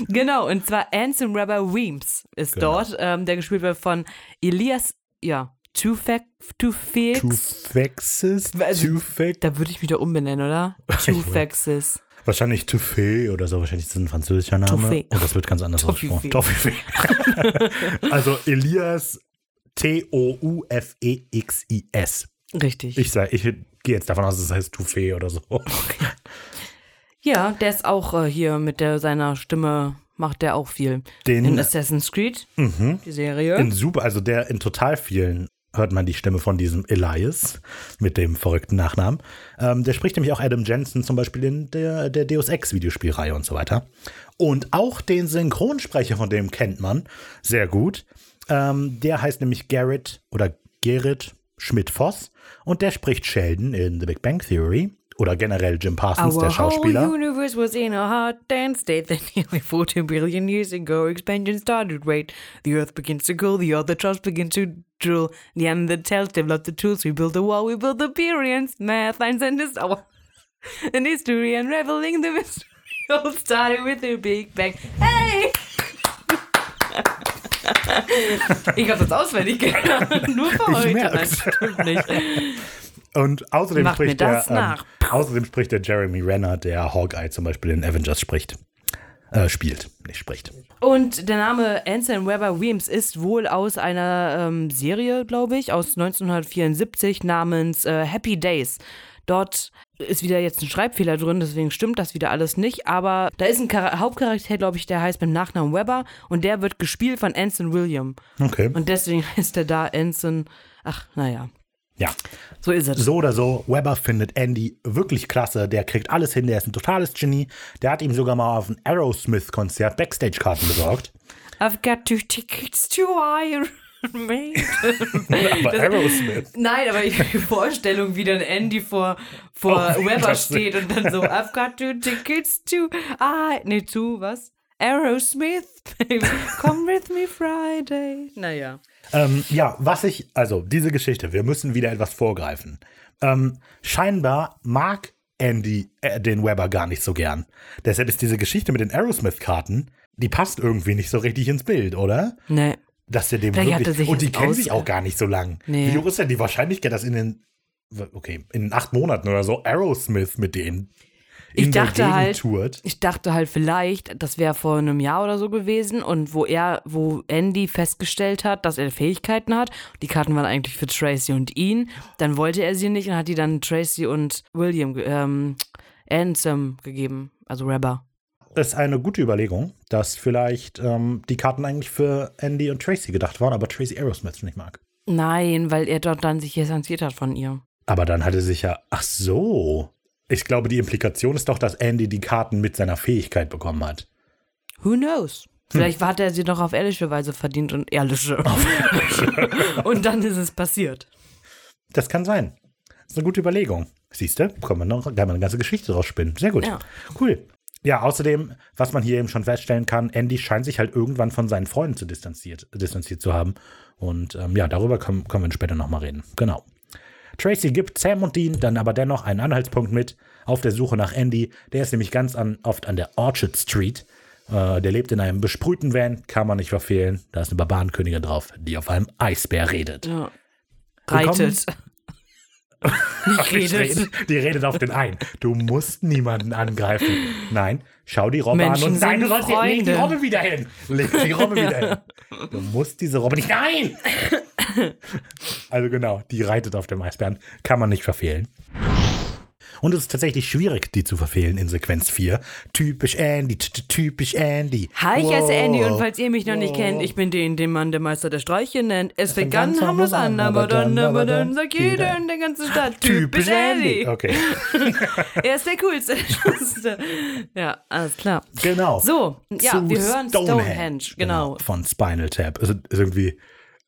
genau, und zwar Anson Rebba Weems ist Genau. dort, ähm, der gespielt wird von Elias, ja, Tufex. Tufexis? Also- Tufex? Da würde ich mich da umbenennen, oder? Tufexis. Wahrscheinlich Toufé oder so. Wahrscheinlich ist das ein französischer Name. Toufé. Und das wird ganz anders ausgesprochen. Also Elias T-O-U-F-E-X-I-S. Richtig. Ich sag, ich gehe jetzt davon aus, dass es heißt Toufé oder so. ja, der ist auch äh, hier mit der, seiner Stimme, macht der auch viel. Den In Assassin's Creed, mhm. die Serie. in super, also der in total vielen hört man die Stimme von diesem Elias mit dem verrückten Nachnamen. Ähm, der spricht nämlich auch Adam Jensen zum Beispiel in der, der Deus Ex Videospielreihe und so weiter. Und auch den Synchronsprecher von dem kennt man sehr gut. Ähm, der heißt nämlich Garrett oder Gerrit Schmidt-Voss und der spricht Sheldon in The Big Bang Theory oder generell Jim Parsons, der Schauspieler. whole universe was in a hot dance state that nearly 14 billion years ago expansion started. Wait, the earth begins to cool, the other stars begin to drool. The Neanderthals developed the tools, we built the wall, we built the pyramids, math, science, and this our and history, unraveling the mystery. All started with the Big Bang. Hey! ich habe das auswendig gelernt. Nur für Ich heute. Nein, stimmt nicht. Und außerdem Macht mir spricht, der, ähm, außerdem spricht der Jeremy Renner, der Hawkeye zum Beispiel in Avengers spricht. Äh, spielt, nicht spricht. Und der Name Anson Weber Weems ist wohl aus einer ähm, Serie, glaube ich, aus 1974 namens äh, Happy Days. Dort ist wieder jetzt ein Schreibfehler drin, deswegen stimmt das wieder alles nicht. Aber da ist ein Char Hauptcharakter, glaube ich, der heißt mit Nachnamen Weber und der wird gespielt von Anson William. Okay. Und deswegen heißt er da Anson. Ach, naja, Ja. so ist es. So oder so, Weber findet Andy wirklich klasse. Der kriegt alles hin, der ist ein totales Genie. Der hat ihm sogar mal auf ein Aerosmith-Konzert Backstage-Karten besorgt. I've got two tickets to Maiden. Aber Aerosmith. Nein, aber ich die Vorstellung, wie dann Andy vor, vor Oh, Weber steht und dann so, I've got two tickets to, ah, nee, zu, was? Aerosmith, baby, come with me Friday. Naja. Ähm, ja, was ich, also diese Geschichte, wir müssen wieder etwas vorgreifen. Ähm, scheinbar mag Andy äh, den Weber gar nicht so gern. Deshalb ist diese Geschichte mit den Aerosmith-Karten, die passt irgendwie nicht so richtig ins Bild, oder? Nee. Dass der dem Vielleicht wirklich, und die kennen sich auch gar nicht so lang. Nee. Wie hoch ist denn die Wahrscheinlichkeit, dass in den, okay, in acht Monaten oder so Aerosmith mit denen in Ich der dachte halt, tourt? ich dachte halt vielleicht, das wäre vor einem Jahr oder so gewesen und wo er, wo Andy festgestellt hat, dass er Fähigkeiten hat. Die Karten waren eigentlich für Tracy und ihn. Dann wollte er sie nicht und hat die dann Tracy und William, ähm, Ansem gegeben, also Rebber. Ist eine gute Überlegung, dass vielleicht ähm, die Karten eigentlich für Andy und Tracy gedacht waren, aber Tracy Aerosmith nicht mag. Nein, weil er dort dann sich distanziert hat von ihr. Aber dann hatte sich ja, ach so. Ich glaube, die Implikation ist doch, dass Andy die Karten mit seiner Fähigkeit bekommen hat. Who knows? Vielleicht hat er sie doch auf ehrliche Weise verdient und ehrliche. und dann ist es passiert. Das kann sein. Das ist eine gute Überlegung. Siehst du, kann man noch kann man eine ganze Geschichte draus spinnen. Sehr gut. Ja. Cool. Ja, außerdem, was man hier eben schon feststellen kann, Andy scheint sich halt irgendwann von seinen Freunden zu distanziert, distanziert zu haben. Und ähm, ja, darüber können, können wir später nochmal reden. Genau. Tracy gibt Sam und Dean dann aber dennoch einen Anhaltspunkt mit auf der Suche nach Andy. Der ist nämlich ganz an, oft an der Orchard Street. Äh, der lebt in einem besprühten Van, kann man nicht verfehlen. Da ist eine Barbarenkönigin drauf, die auf einem Eisbär redet. Ja. Willkommen. Nicht Die redet. die redet auf den ein. Du musst niemanden angreifen. Nein, schau die Robbe Menschen an und nein, du sollst die, leg die Freunde. Robbe wieder hin. Leg die Robbe wieder hin. Du musst diese Robbe nicht. Nein! Also genau, die reitet auf dem Eisbären. Kann man nicht verfehlen. Und es ist tatsächlich schwierig, die zu verfehlen in Sequenz 4. Typisch Andy, typisch Andy. Hi, ich heiße. Andy und falls ihr mich noch nicht kennt, ich bin den, den Mann, der Meister der Streiche nennt. Es fängt ganz wir's an, aber dann, aber dann sagt jeder. in der ganzen Stadt, Typisch Andy. Okay, Er ist der Coolste. ja, alles klar. genau. So, ja, wir hören Stonehenge, genau. Von Spinal Tap. Also ist irgendwie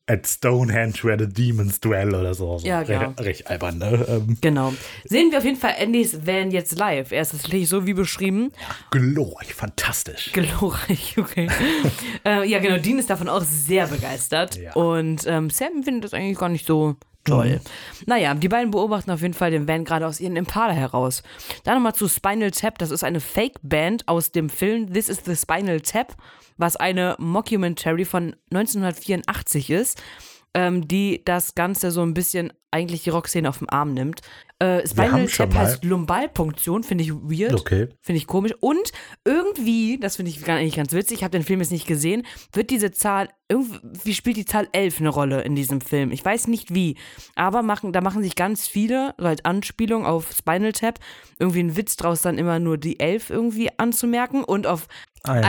at Stonehenge where the demons dwell oder so. so. Ja, genau. Recht, recht albern, ne? Ähm, Genau. Sehen wir auf jeden Fall Andys Van jetzt live. Er ist tatsächlich so wie beschrieben. glorreich, fantastisch. Glorreich, okay. äh, ja, genau, Dean ist davon auch sehr begeistert. Ja. Und ähm, Sam findet das eigentlich gar nicht so toll. Naja, die beiden beobachten auf jeden Fall den Van gerade aus ihren Impala heraus. Dann nochmal zu Spinal Tap. Das ist eine Fake-Band aus dem Film This is the Spinal Tap, was eine Mockumentary von 1984 ist. Ähm, die das Ganze so ein bisschen eigentlich die Rockszene auf den Arm nimmt. Äh, Spinal Tap heißt Lumbalpunktion, finde ich weird. Okay. Finde ich komisch. Und irgendwie, das finde ich gar- eigentlich ganz witzig, ich habe den Film jetzt nicht gesehen, wird diese Zahl, irgendwie spielt die Zahl 11 eine Rolle in diesem Film. Ich weiß nicht wie, aber machen, da machen sich ganz viele, so als Anspielung auf Spinal Tap, irgendwie einen Witz draus, dann immer nur die 11 irgendwie anzumerken. Und auf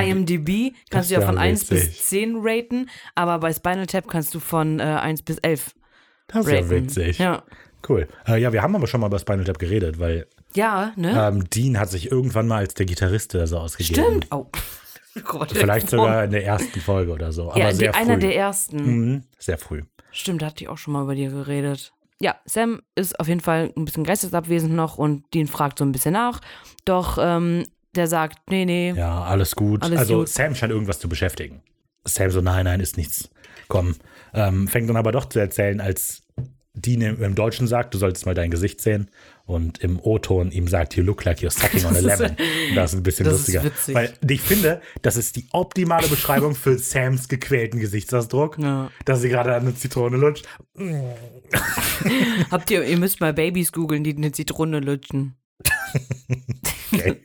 IMDb kannst du ja von wär 1 witzig. bis 10 raten, aber bei Spinal Tap kannst du von äh, 1 bis 11 Das ist ja raten. witzig. Ja. Cool. Äh, ja, wir haben aber schon mal über Spinal Tap geredet, weil Ja, ne? ähm, Dean hat sich irgendwann mal als der Gitarrist oder so ausgegeben. Stimmt. Oh. Gott, Vielleicht sogar in der ersten Folge oder so. Aber ja, sehr die, einer früh. der ersten. Mhm, sehr früh. Stimmt, da hatte ich auch schon mal über dir geredet. Ja, Sam ist auf jeden Fall ein bisschen geistesabwesend noch und Dean fragt so ein bisschen nach. Doch ähm, der sagt, nee, nee. Ja, alles gut. Alles also gut. Sam scheint irgendwas zu beschäftigen. Sam so, nein, nein, ist nichts. Komm. Ähm, fängt dann aber doch zu erzählen, als Dean im, im Deutschen sagt, du solltest mal dein Gesicht sehen. Und im O-Ton ihm sagt, you look like you're sucking on a Das ist- lemon. Das ist ein bisschen das lustiger. Weil ich finde, das ist die optimale Beschreibung für Sams gequälten Gesichtsausdruck. Ja. Dass sie gerade an eine Zitrone lutscht. Habt ihr, ihr müsst mal Babys googeln, die eine Zitrone lutschen. Okay.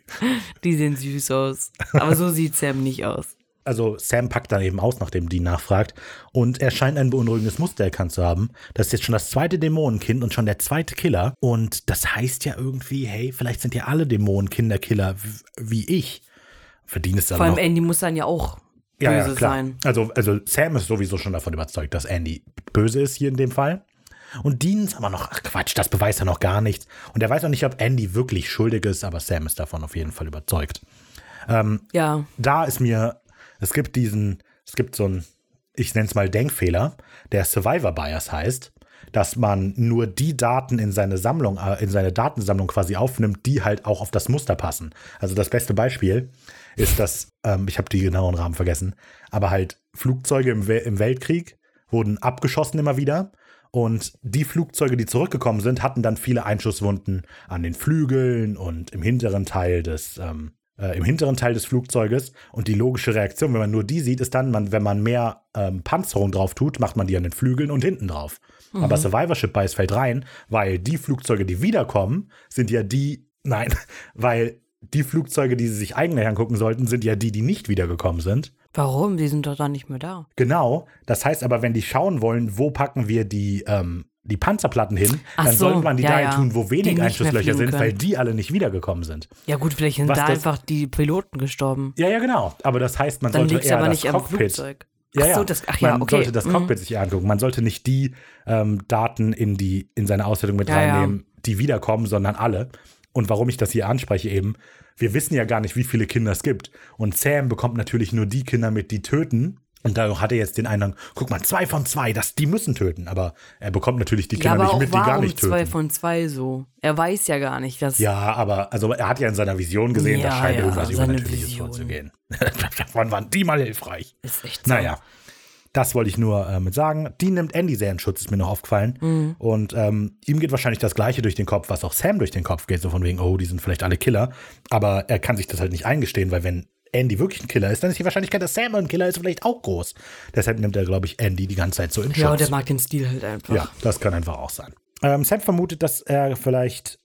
Die sehen süß aus. Aber so sieht Sam nicht aus. Also Sam packt dann eben aus, nachdem Dean nachfragt. Und er scheint ein beunruhigendes Muster erkannt zu haben. Das ist jetzt schon das zweite Dämonenkind und schon der zweite Killer. Und das heißt ja irgendwie, hey, vielleicht sind ja alle Dämonenkinder Killer wie ich. Dean ist dann Vor allem noch, Andy muss dann ja auch böse sein. Also, also Sam ist sowieso schon davon überzeugt, dass Andy böse ist hier in dem Fall. Und Dean ist aber noch, ach Quatsch, das beweist er noch gar nicht. Und er weiß auch nicht, ob Andy wirklich schuldig ist, aber Sam ist davon auf jeden Fall überzeugt. Ja, da ist mir, es gibt diesen, es gibt so einen, ich nenne es mal Denkfehler, der Survivor Bias heißt, dass man nur die Daten in seine Sammlung, äh, in seine Datensammlung quasi aufnimmt, die halt auch auf das Muster passen. Also das beste Beispiel ist, dass, ähm, ich habe die genauen Rahmen vergessen, aber halt Flugzeuge im, We im Weltkrieg wurden abgeschossen immer wieder. Und die Flugzeuge, die zurückgekommen sind, hatten dann viele Einschusswunden an den Flügeln und im hinteren Teil des, ähm, äh, im hinteren Teil des Flugzeuges. Und die logische Reaktion, wenn man nur die sieht, ist dann, man, wenn man mehr ähm, Panzerung drauf tut, macht man die an den Flügeln und hinten drauf. Aber Survivorship Bias fällt rein, weil die Flugzeuge, die wiederkommen, sind ja die, nein, weil die Flugzeuge, die sie sich eigentlich angucken sollten, sind ja die, die nicht wiedergekommen sind. warum? Die sind doch dann nicht mehr da. Genau. Das heißt aber, wenn die schauen wollen, wo packen wir die, ähm, die Panzerplatten hin, Ach dann so, sollte man die ja, dahin ja. tun, wo wenig Einschusslöcher sind, weil können. die alle nicht wiedergekommen sind. Ja gut, vielleicht sind Was da das- einfach die Piloten gestorben. Ja, ja, genau. Aber das heißt, man Dann sollte eher aber das nicht am Cockpit. Flugzeug. Ja, ach ja. so, das, ach ja, man okay. sollte das Mhm. Cockpit sich eher angucken. Man sollte nicht die ähm, Daten in, die, in seine Auswertung mit ja. reinnehmen, die wiederkommen, sondern alle. Und warum ich das hier anspreche eben, wir wissen ja gar nicht, wie viele Kinder es gibt. Und Sam bekommt natürlich nur die Kinder mit, die töten. Und da hat er jetzt den Eindruck, guck mal, zwei von zwei, das, die müssen töten. Aber er bekommt natürlich die Ja, Kinder aber nicht mit, die gar nicht zwei töten. von zwei so? Er weiß ja gar nicht, dass. Ja, aber also er hat ja in seiner Vision gesehen, Ja, scheint ja, irgendwas Übernatürliches Vision. vorzugehen. Davon waren die mal hilfreich. Ist echt so. Naja, das wollte ich nur äh, mit sagen. Die nimmt Andy sehr in Schutz, ist mir noch aufgefallen. Mhm. Und ähm, ihm geht wahrscheinlich das Gleiche durch den Kopf, was auch Sam durch den Kopf geht, so von wegen, oh, die sind vielleicht alle Killer. Aber er kann sich das halt nicht eingestehen, weil wenn Andy wirklich ein Killer ist, dann ist die Wahrscheinlichkeit, dass Sam ein Killer ist, vielleicht auch groß. Deshalb nimmt er, glaube ich, Andy die ganze Zeit so in Schutz. Ja, und der mag den Stil halt einfach. Ja, das kann einfach auch sein. Ähm, Sam vermutet, dass er vielleicht,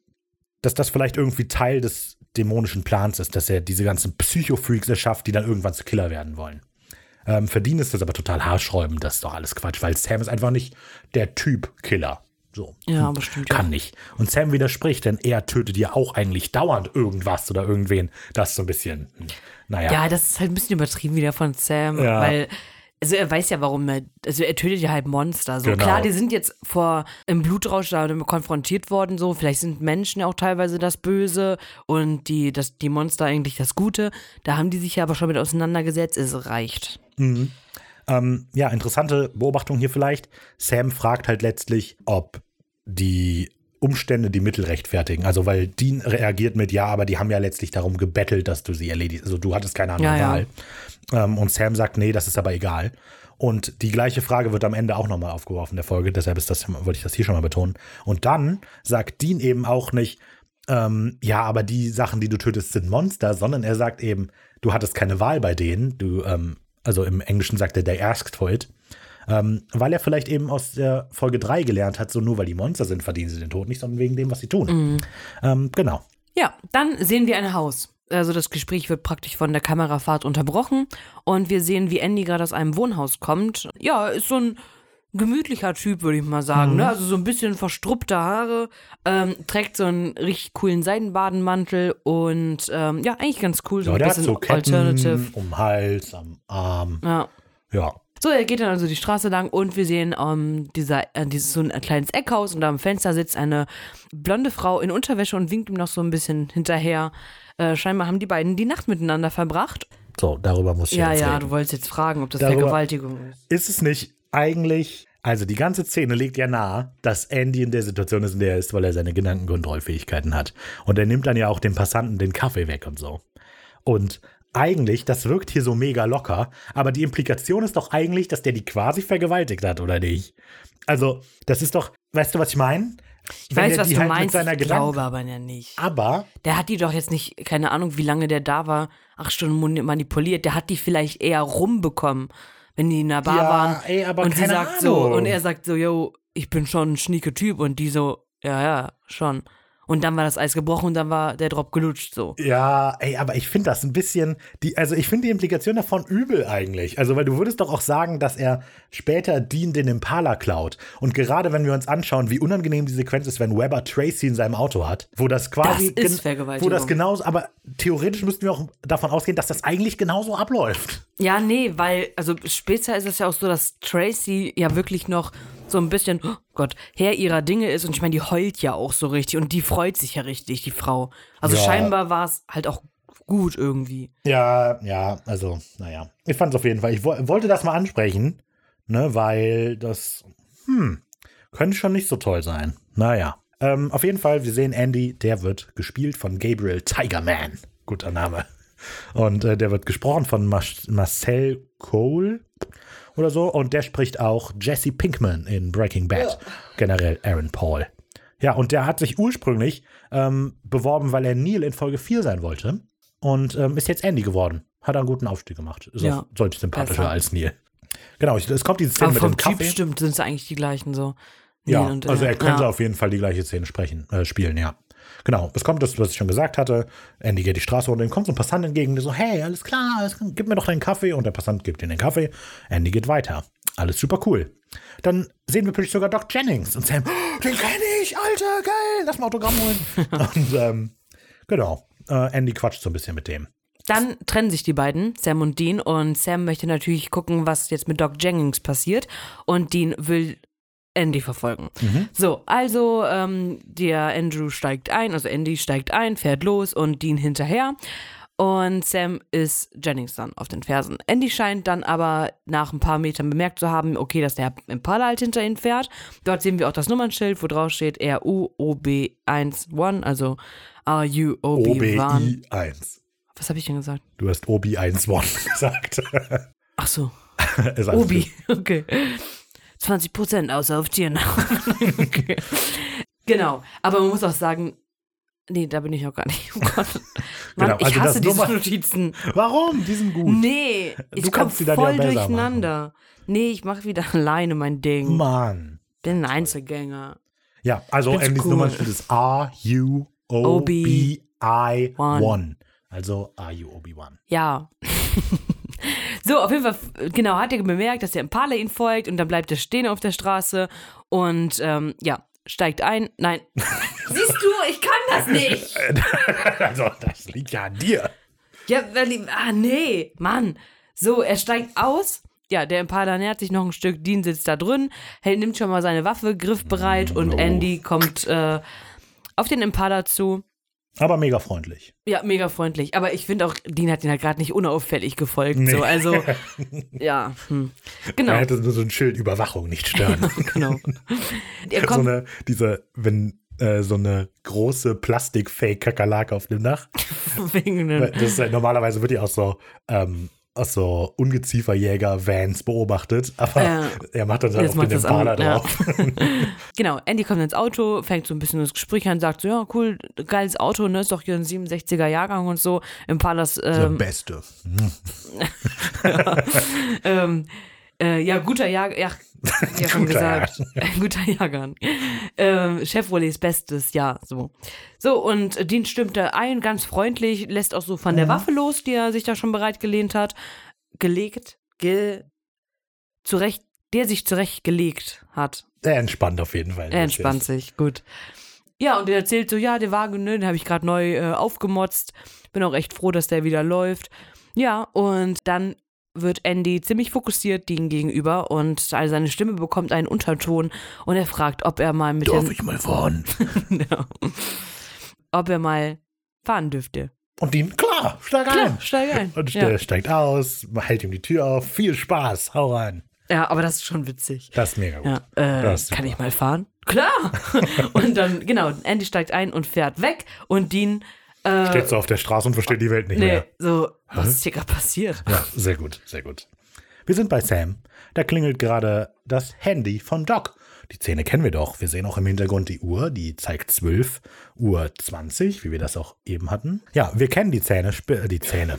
dass das vielleicht irgendwie Teil des dämonischen Plans ist, dass er diese ganzen Psychofreaks erschafft, die dann irgendwann zu Killer werden wollen. Ähm, Dean ist das aber total haarschräubend, das ist doch alles Quatsch, weil Sam ist einfach nicht der Typ Killer. So. Ja, aber stimmt. Kann Ja. nicht. Und Sam widerspricht, denn er tötet ja auch eigentlich dauernd irgendwas oder irgendwen. Das ist so ein bisschen, hm, naja. ja, das ist halt ein bisschen übertrieben wieder von Sam, Ja. weil. Also er weiß ja, warum er, also er tötet ja halt Monster. So Genau. klar, die sind jetzt vor im Blutrausch da konfrontiert worden. So vielleicht sind Menschen ja auch teilweise das Böse und die, das, die Monster eigentlich das Gute. Da haben die sich ja aber schon mit auseinandergesetzt. Es reicht. Ähm, ja, interessante Beobachtung hier vielleicht. Sam fragt halt letztlich, ob die Umstände die Mittel rechtfertigen. Also, weil Dean reagiert mit, ja, aber die haben ja letztlich darum gebettelt, dass du sie erledigst. Also, du hattest keine andere Ja, ja. Wahl. Ähm, und Sam sagt, nee, das ist aber egal. Und die gleiche Frage wird am Ende auch nochmal aufgeworfen der Folge. Deshalb ist das, wollte ich das hier schon mal betonen. Und dann sagt Dean eben auch nicht, ähm, ja, aber die Sachen, die du tötest, sind Monster, sondern er sagt eben, du hattest keine Wahl bei denen. Du, ähm, also im Englischen sagt er, they asked for it. Ähm, weil er vielleicht eben aus der Folge 3 gelernt hat, so nur weil die Monster sind, verdienen sie den Tod nicht, sondern wegen dem, was sie tun. Ähm, genau. Ja, dann sehen wir ein Haus. Also das Gespräch wird praktisch von der Kamerafahrt unterbrochen und wir sehen, wie Andy gerade aus einem Wohnhaus kommt. Ja, ist so ein gemütlicher Typ, würde ich mal sagen. Ne? Also so ein bisschen verstruppte Haare, ähm, trägt so einen richtig coolen Seidenbadenmantel und ähm, ja, eigentlich ganz cool. So Ja, ein der hat bisschen so Ketten Alternative. um Hals, am Arm. Ja. Ja, So, er geht dann also die Straße lang und wir sehen ähm, dieser, äh, dieses so ein kleines Eckhaus und da am Fenster sitzt eine blonde Frau in Unterwäsche und winkt ihm noch so ein bisschen hinterher. Äh, scheinbar haben die beiden die Nacht miteinander verbracht. So, darüber muss ich Ja, jetzt ja, reden. du wolltest jetzt fragen, ob das Darüber- Vergewaltigung ist. Ist es nicht eigentlich, also die ganze Szene legt ja nahe, dass Andy in der Situation ist, in der er ist, weil er seine Gedankenkontrollfähigkeiten hat. Und er nimmt dann ja auch dem Passanten den Kaffee weg und so. Und eigentlich, das wirkt hier so mega locker, aber die Implikation ist doch eigentlich, dass der die quasi vergewaltigt hat, oder nicht? Also, das ist doch, weißt du, was ich meine? Ich weiß, was du meinst, ich Gedanken- glaube aber ja nicht. Aber Der hat die doch jetzt nicht, keine Ahnung, wie lange der da war, acht Stunden mani- manipuliert. Der hat die vielleicht eher rumbekommen, wenn die in der Bar Ja, waren. ey, aber und sie keine sagt so, Ahnung. und er sagt so, yo, ich bin schon ein schnieke Typ. Und die so, ja, ja, schon. Und dann war das Eis gebrochen und dann war der Drop gelutscht so. Ja, ey, aber ich finde das ein bisschen, die, also ich finde die Implikation davon übel eigentlich. Also, weil du würdest doch auch sagen, dass er später Dean den Impala klaut. Und gerade wenn wir uns anschauen, wie unangenehm die Sequenz ist, wenn Weber Tracy in seinem Auto hat, wo das quasi. Das ist Vergewaltigung. Wo das genauso, aber theoretisch müssten wir auch davon ausgehen, dass das eigentlich genauso abläuft. Ja, nee, weil, also später ist es ja auch so, dass Tracy ja wirklich noch so ein bisschen, oh Gott, Herr ihrer Dinge ist. Und ich meine, die heult ja auch so richtig und die freut sich ja richtig, die Frau. Also Ja. scheinbar war es halt auch gut irgendwie. Ja, ja, also, naja. Ich fand es auf jeden Fall. Ich wo wollte das mal ansprechen, ne, weil das, hm, könnte schon nicht so toll sein. Naja. Ähm, auf jeden Fall, wir sehen Andy, der wird gespielt von Gabriel Tigerman. Guter Name. Und äh, der wird gesprochen von Mas Marcel Cole oder so. Und der spricht auch Jesse Pinkman in Breaking Bad. Generell Aaron Paul. Ja, und der hat sich ursprünglich ähm, beworben, weil er Neil in Folge 4 sein wollte. Und ähm, ist jetzt Andy geworden. Hat einen guten Aufstieg gemacht. Ist Ja, auch deutlich sympathischer als Neil. Genau, es kommt diese Szene Aber mit vom dem Typ Kaffee. stimmt, sind es eigentlich die gleichen so. Ja, und, also er könnte ja. auf jeden Fall die gleiche Szene sprechen, äh, spielen, ja. Genau, es kommt das, was ich schon gesagt hatte. Andy geht die Straße runter, ihm kommt so ein Passant entgegen, der so, hey, alles klar, alles, gib mir doch deinen Kaffee. Und der Passant gibt ihm den Kaffee. Andy geht weiter. Alles super cool. Dann sehen wir plötzlich sogar Doc Jennings und Sam, "Oh, den kenne ich, Alter, geil, lass mal Autogramm holen. und ähm, genau, äh, Andy quatscht so ein bisschen mit dem. Dann trennen sich die beiden, Sam und Dean, und Sam möchte natürlich gucken, was jetzt mit Doc Jennings passiert. Und Dean will Andy verfolgen. So, also ähm, der Andrew steigt ein, also Andy steigt ein, fährt los und Dean hinterher. Und Sam ist Jennings dann auf den Fersen. Andy scheint dann aber nach ein paar Metern bemerkt zu haben, okay, dass der Impala halt hinter ihm fährt. Dort sehen wir auch das Nummernschild, wo drauf steht RUOB11, also RUOB1. OBI1. Was habe ich denn gesagt? Du hast OBI1 gesagt. Ach so, Obi, okay. 20 Prozent außer auf Tiernahrung. okay. Genau, aber man muss auch sagen, nee, da bin ich auch gar nicht. Oh Gott. Mann, Genau, ich also das hasse diese Notizen. Warum? Die sind gut. Nee, ich komme kannst die dann voll durcheinander. Nee, ich mache wieder alleine mein Ding. Mann. Bin ein Einzelgänger. Ja, also Andys cool. Nummernschild ist R-U-O-B-I-1. Also R-U-O-B-1. Ja. So, auf jeden Fall, genau, hat er bemerkt, dass der Impala ihn folgt und dann bleibt er stehen auf der Straße und ähm, ja, steigt ein. Nein. Siehst du, ich kann das nicht. Also, das liegt ja an dir. Ja, weil, die- ah, nee, Mann. So, er steigt aus. Ja, der Impala nähert sich noch ein Stück. Dean sitzt da drin, hält, nimmt schon mal seine Waffe griffbereit und. Andy kommt äh, auf den Impala zu. Aber mega freundlich. Ja, mega freundlich. Aber ich finde auch, Dean hat ihn halt gerade nicht unauffällig gefolgt. Nee. So, also, ja, hm. genau. Er hätte so ein Schild Überwachung nicht stören. genau. So eine, diese, wenn äh, so eine große Plastik-Fake-Kakerlake auf dem Dach. Das ist, ja- normalerweise wird die aus so, ähm, aus so Ungezieferjäger-Vans beobachtet, aber Ja. er macht dann halt macht den Impala an, ja. drauf. genau, Andy kommt ins Auto, fängt so ein bisschen das Gespräch an, sagt so, ja, cool, geiles Auto, ne, ist doch hier ein 67er Jahrgang und so. Impalas, Der ähm, Beste. ähm, äh, ja, guter Jahrgang, ja, ja schon Guter gesagt, guter Jahrgang. Ähm, Chevrolets Bestes, ja, so. So, und Dean stimmte ein, ganz freundlich, lässt auch so von der Waffe los, die er sich da schon bereit gelehnt hat, gelegt, ge, zurecht, der sich zurechtgelegt hat. Er entspannt auf jeden Fall. Er entspannt sich, gut. Ja, und er erzählt so, ja, der Wagen, ne, den habe ich gerade neu äh, aufgemotzt. Bin auch echt froh, dass der wieder läuft. Ja, und dann wird Andy ziemlich fokussiert Dean gegenüber und seine Stimme bekommt einen Unterton und er fragt, ob er mal mit Darf ich mal fahren? Ja. ob er mal fahren dürfte. Und Dean, klar, steig Klar, ein. steig ein. Und Ja. der steigt aus, hält ihm die Tür auf. Viel Spaß, hau rein. ja, aber das ist schon witzig. Das ist mega gut. Ja, äh, kann ich mal fahren? Klar! und dann, genau, Andy steigt ein und fährt weg und Dean, äh, Steht so auf der Straße und versteht die Welt nicht nee, mehr. so, was ist hier gerade passiert? Ja, sehr gut, sehr gut. Wir sind bei Sam. Da klingelt gerade das Handy von Doc. Die Szene kennen wir doch. Wir sehen auch im Hintergrund die Uhr, die zeigt 12 Uhr 20, wie wir das auch eben hatten. Ja, wir kennen die Zähne, äh, die Zähne.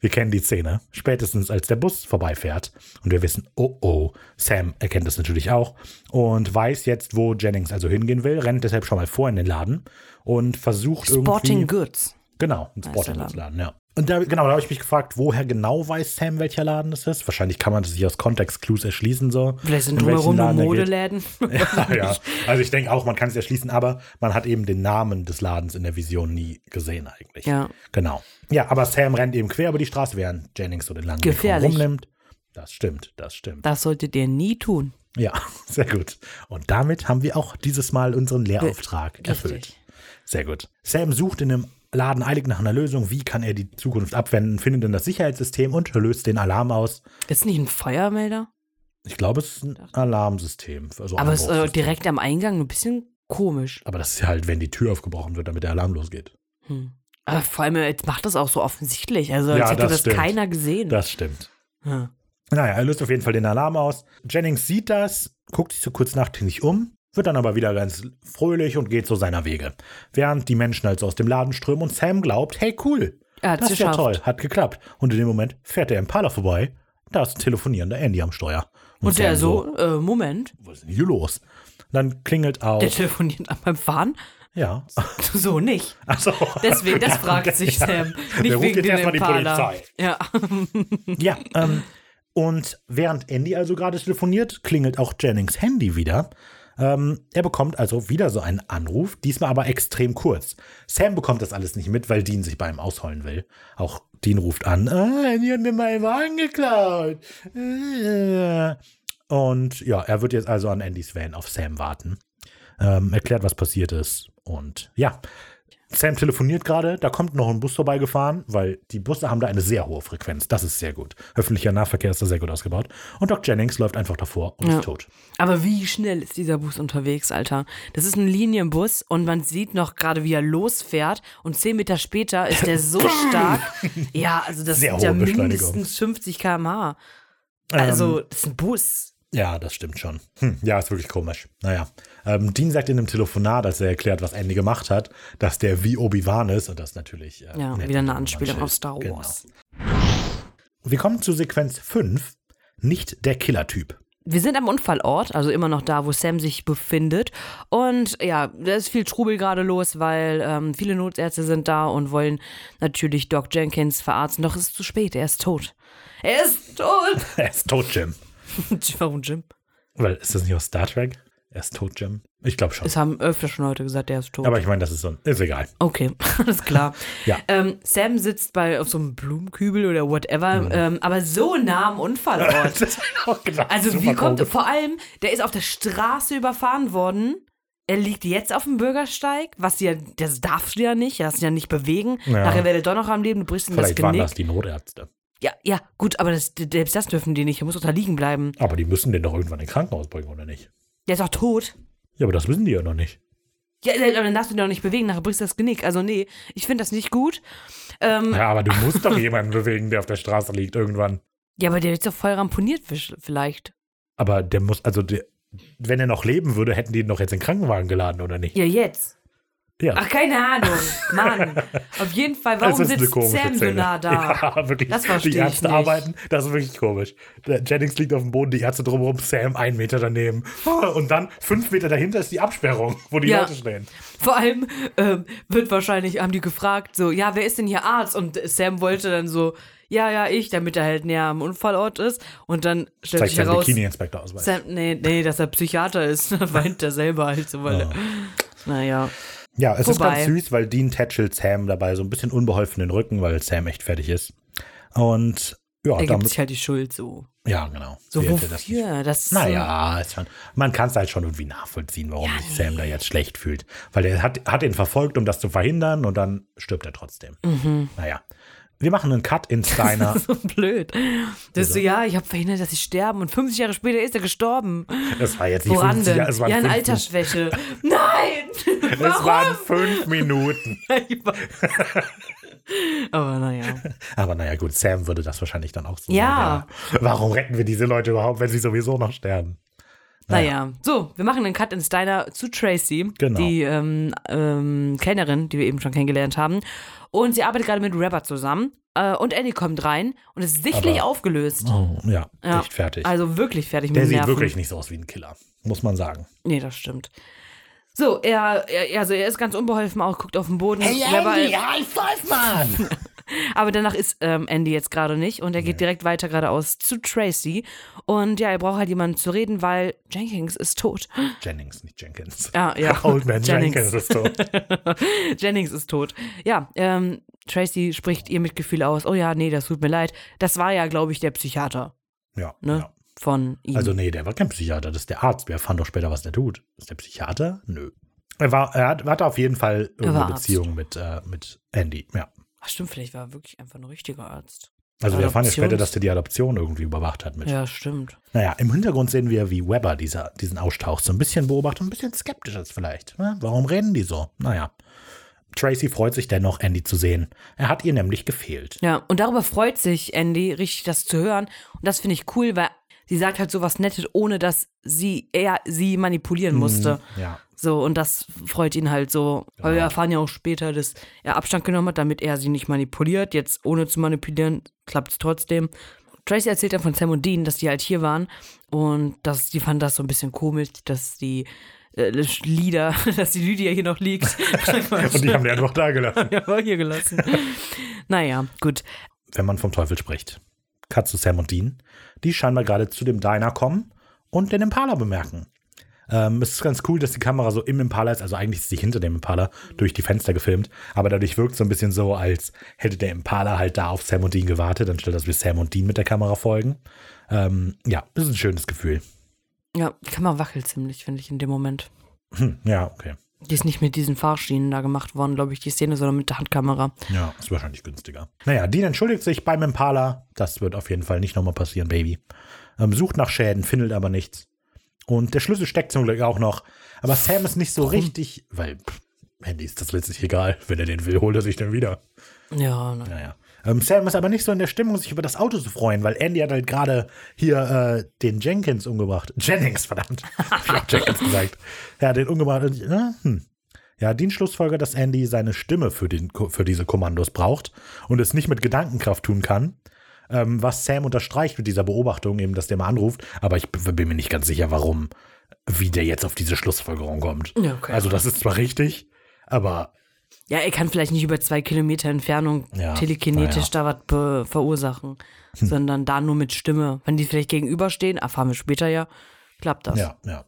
Wir kennen die Szene, spätestens als der Bus vorbeifährt. Und wir wissen, oh oh, Sam erkennt das natürlich auch und weiß jetzt, wo Jennings also hingehen will, rennt deshalb schon mal vor in den Laden und versucht Sporting irgendwie... Goods. Genau, ein der Sporting-Laden, ja. Und da, genau, da habe ich mich gefragt, woher genau weiß Sam, welcher Laden das ist? Wahrscheinlich kann man sich aus Kontextclues erschließen, so. Vielleicht sind drumherum nur Laden. Modeläden. Ja, ja. Also ich denke auch, man kann es erschließen, aber man hat eben den Namen des Ladens in der Vision nie gesehen eigentlich. Ja. Genau. Ja, aber Sam rennt eben quer über die Straße, während Jennings so den langen Weg Gefährlich. rumnimmt. Das stimmt, das stimmt. Das solltet ihr nie tun. Ja, sehr gut. Und damit haben wir auch dieses Mal unseren Lehrauftrag erfüllt. Sehr gut. Sam sucht in dem Laden eilig nach einer Lösung. Wie kann er die Zukunft abwenden? Findet dann das Sicherheitssystem und löst den Alarm aus. Ist nicht ein Feuermelder? Ich glaube, es ist ein Alarmsystem. Also Aber es ist äh, direkt am Eingang ein bisschen komisch. Aber das ist halt, wenn die Tür aufgebrochen wird, damit der Alarm losgeht. Hm. Aber vor allem, jetzt macht das auch so offensichtlich. Also, als Ja, hätte das das, stimmt. keiner gesehen. Das stimmt. Hm. Naja, er löst auf jeden Fall den Alarm aus. Jennings sieht das, guckt sich so kurz nachdenklich um, wird dann aber wieder ganz fröhlich und geht so seiner Wege. Während die Menschen also aus dem Laden strömen und Sam glaubt, hey cool, das ist ja toll, hat geklappt. Und in dem Moment fährt der Impala vorbei, da ist ein telefonierender Andy am Steuer. Und der Sam so, äh, Moment, was ist denn hier los? Dann klingelt auch, der telefoniert beim Fahren? ja, So nicht. Achso. Deswegen, das fragt sich Sam. Nicht Der wegen jetzt dem erstmal die. Polizei. Ja. Ja, ähm, und während Andy also gerade telefoniert, klingelt auch Jennings Handy wieder. Ähm, er bekommt also wieder so einen Anruf, diesmal aber extrem kurz. Sam bekommt das alles nicht mit, weil Dean sich bei ihm ausholen will. Auch Dean ruft an, ah, die haben mir meinen Wagen geklaut. Und ja, er wird jetzt also an Andys Van auf Sam warten. Ähm, erklärt, was passiert ist. Und ja, Sam telefoniert gerade, da kommt noch ein Bus vorbeigefahren, weil die Busse haben da eine sehr hohe Frequenz. Das ist sehr gut. Öffentlicher Nahverkehr ist da sehr gut ausgebaut. Und Doc Jennings läuft einfach davor und Ja. ist tot. Aber wie schnell ist dieser Bus unterwegs, Alter? Das ist ein Linienbus und man sieht noch gerade, wie er losfährt und zehn Meter später ist der so stark. Ja, also das Sehr sind ja mindestens 50 km/h. Also, Ähm, das ist ein Bus. Ja, das stimmt schon. Hm, ja, ist wirklich komisch. Naja. Ähm, Dean sagt in einem Telefonat, als er erklärt, was Andy gemacht hat, dass der wie Obi-Wan ist und das natürlich. Äh, Ja, wieder eine Anspielung auf Star Schild. Wars. Genau. Wir kommen zu Sequenz 5. Nicht der Killertyp. Wir sind am Unfallort, also immer noch da, wo Sam sich befindet. Und ja, da ist viel Trubel gerade los, weil ähm, viele Notärzte sind da und wollen natürlich Doc Jenkins verarzten. Doch es ist zu spät, er ist tot. Er ist tot! Er ist tot, Jim. Warum, Jim? Weil, ist das nicht aus Star Trek? Er ist tot, Jim? Ich glaube schon. Es haben öfter schon Leute gesagt, der ist tot. Aber ich meine, das ist so ein. Ist egal. Okay, alles klar. Ja. Ähm, Sam sitzt bei auf so einem Blumenkübel oder whatever, Mhm. ähm, aber so nah am Unfallort. Das ich auch gedacht. Also wie kommt, komisch. vor allem, der ist auf der Straße überfahren worden. Er liegt jetzt auf dem Bürgersteig, was ja, das darfst du ja nicht, das ja nicht bewegen. Ja. Nachher wäre der doch noch am Leben, du brichst ihm das Vielleicht waren Genick. das die Notärzte. Ja, ja, gut, aber das, selbst das dürfen die nicht, er muss doch da liegen bleiben. Aber die müssen den doch irgendwann ins Krankenhaus bringen, oder nicht? Der ist doch tot. Ja, aber das wissen die ja noch nicht. Ja, aber dann darfst du ihn doch nicht bewegen, nachher brichst du das Genick. Also nee, ich finde das nicht gut. Ähm, Ja, aber du musst doch jemanden bewegen, der auf der Straße liegt irgendwann. ja, aber der ist doch voll ramponiert vielleicht. Aber der muss, also der, wenn er noch leben würde, hätten die ihn doch jetzt in den Krankenwagen geladen, oder nicht? Ja, jetzt. Ja. Ach, keine Ahnung. Mann. Auf jeden Fall, warum sitzt Sam so nah da? Ja, wirklich. Das verstehe die ich Ärzte nicht. arbeiten, das ist wirklich komisch. Der Jennings liegt auf dem Boden, die Ärzte drumherum, Sam einen Meter daneben. Und dann fünf Meter dahinter ist die Absperrung, wo die Ja. Leute stehen. Vor allem ähm, wird wahrscheinlich, haben die gefragt, so, ja, wer ist denn hier Arzt? Und Sam wollte dann so, ja, ja, ich, damit er halt näher am Unfallort ist. Und dann stellt Zeigt sich heraus, Bikini-Inspektor-Ausweis. Sam, nee, nee, dass er Psychiater ist. Dann weint er selber halt so, weil Ja. naja. Ja, es ist Wobei- ganz süß, weil Dean tätschelt Sam dabei so ein bisschen unbeholfen den Rücken, weil Sam echt fertig ist. Und Ja, er gibt damit, sich halt die Schuld so. ja genau. So Sie hätte das nicht- wofür? Das, Naja, ist schon, man kann es halt schon irgendwie nachvollziehen, warum sich Sam da jetzt schlecht fühlt. Weil er hat, hat ihn verfolgt, um das zu verhindern und dann stirbt er trotzdem. Mhm. Naja. Wir machen einen Cut in Steiner. so blöd. Das ist so, ja, ich habe verhindert, dass sie sterben und 50 Jahre später ist er gestorben. Das war jetzt nicht Woran 50 denn? Jahre, es waren, Ja, fünf, Altersschwäche. Nein! es waren fünf Minuten. Aber naja. Aber naja, gut, Sam würde das wahrscheinlich dann auch so. Ja. sagen, ja. Warum retten wir diese Leute überhaupt, wenn sie sowieso noch sterben? Naja, so, wir machen einen Cut in Steiner zu Tracy, Genau. die ähm, ähm, Kellnerin, die wir eben schon kennengelernt haben. Und sie arbeitet gerade mit Rapper zusammen. Äh, und Annie kommt rein und ist sichtlich Aber- aufgelöst. Oh, ja, Ja. echt fertig. Also wirklich fertig mit Der sieht wirklich nicht so aus wie ein Killer, muss man sagen. Nee, das stimmt. So, er, er, also er ist ganz unbeholfen auch, guckt auf den Boden. Rapper- High Five, Mann! Aber danach ist ähm, Andy jetzt gerade nicht und er geht direkt weiter geradeaus zu Tracy. Und ja, er braucht halt jemanden zu reden, weil Jenkins ist tot. Jennings, nicht Jenkins. Ah, ja. Old Man Jennings. Jenkins ist tot. Jennings ist tot. Ja, ähm, Tracy spricht ihr Mitgefühl aus. Oh ja, nee, das tut mir leid. Das war ja, glaube ich, der Psychiater Ja, ne? ja. von ihm. Also nee, der war kein Psychiater, das ist der Arzt. Wir erfahren doch später, was der tut. Ist der Psychiater? Nö. Er, war, er hat, hatte auf jeden Fall Arzt. Beziehung mit, äh, mit Andy. Ja. Ach stimmt, vielleicht war er wirklich einfach ein richtiger Arzt. Also wir erfahren ja später, dass der die Adoption irgendwie überwacht hat mit. Ja, stimmt. Naja, im Hintergrund sehen wir, wie Weber dieser, diesen austaucht. So ein bisschen beobachtet, ein bisschen skeptisch ist vielleicht. Ne? Warum reden die so? Naja. Tracy freut sich dennoch, Andy zu sehen. Er hat ihr nämlich gefehlt. Ja, und darüber freut sich Andy, richtig das zu hören. Und das finde ich cool, weil sie sagt halt sowas Nettes, ohne dass sie er sie manipulieren musste. Ja. So, und das freut ihn halt so. Weil wir erfahren ja auch später, dass er Abstand genommen hat, damit er sie nicht manipuliert. Jetzt ohne zu manipulieren, klappt es trotzdem. Tracy erzählt dann von Sam und Dean, dass die halt hier waren. Und dass die fanden das so ein bisschen komisch, dass die äh, Lieder, dass die Lydia hier noch liegt. Und die haben den einfach da gelassen. ja, war hier gelassen. naja, gut. Wenn man vom Teufel spricht. Zu Sam und Dean, die scheinbar gerade zu dem Diner kommen und den Impala bemerken. Ähm, es ist ganz cool, dass die Kamera so im Impala ist, also eigentlich ist sie hinter dem Impala durch die Fenster gefilmt, aber dadurch wirkt es so ein bisschen so, als hätte der Impala halt da auf Sam und Dean gewartet, anstatt dass wir Sam und Dean mit der Kamera folgen. Ähm, ja, das ist ein schönes Gefühl. Ja, die Kamera wackelt ziemlich, finde ich, in dem Moment. Hm, ja, okay. Die ist nicht mit diesen Fahrschienen da gemacht worden, glaube ich, die Szene, sondern mit der Handkamera. Ja, ist wahrscheinlich günstiger. Naja, Dean entschuldigt sich beim Impala. Das wird auf jeden Fall nicht nochmal passieren, Baby. Ähm, sucht nach Schäden, findet aber nichts. Und der Schlüssel steckt zum Glück auch noch. Aber Sam ist nicht so richtig, weil pff, Handy ist das letztlich egal. Wenn er den will, holt er sich den wieder. Ja, na, Naja. Ähm, Sam ist aber nicht so in der Stimmung, sich über das Auto zu freuen, weil Andy hat halt gerade hier äh, den Jenkins umgebracht. Jennings, verdammt. Hab ich auch Jenkins gesagt. Ja, den umgebracht. Und, äh, hm. Ja, Dean schlussfolgert, dass Andy seine Stimme für, den, für diese Kommandos braucht und es nicht mit Gedankenkraft tun kann. Ähm, was Sam unterstreicht mit dieser Beobachtung, eben, dass der mal anruft. Aber ich bin mir nicht ganz sicher, warum, wie der jetzt auf diese Schlussfolgerung kommt. Ja, okay. Also, das ist zwar richtig, aber ja, er kann vielleicht nicht über zwei Kilometer Entfernung Ja, telekinetisch na da was verursachen, sondern da nur mit Stimme. Wenn die vielleicht gegenüberstehen, erfahren wir später ja, klappt das. Ja, ja.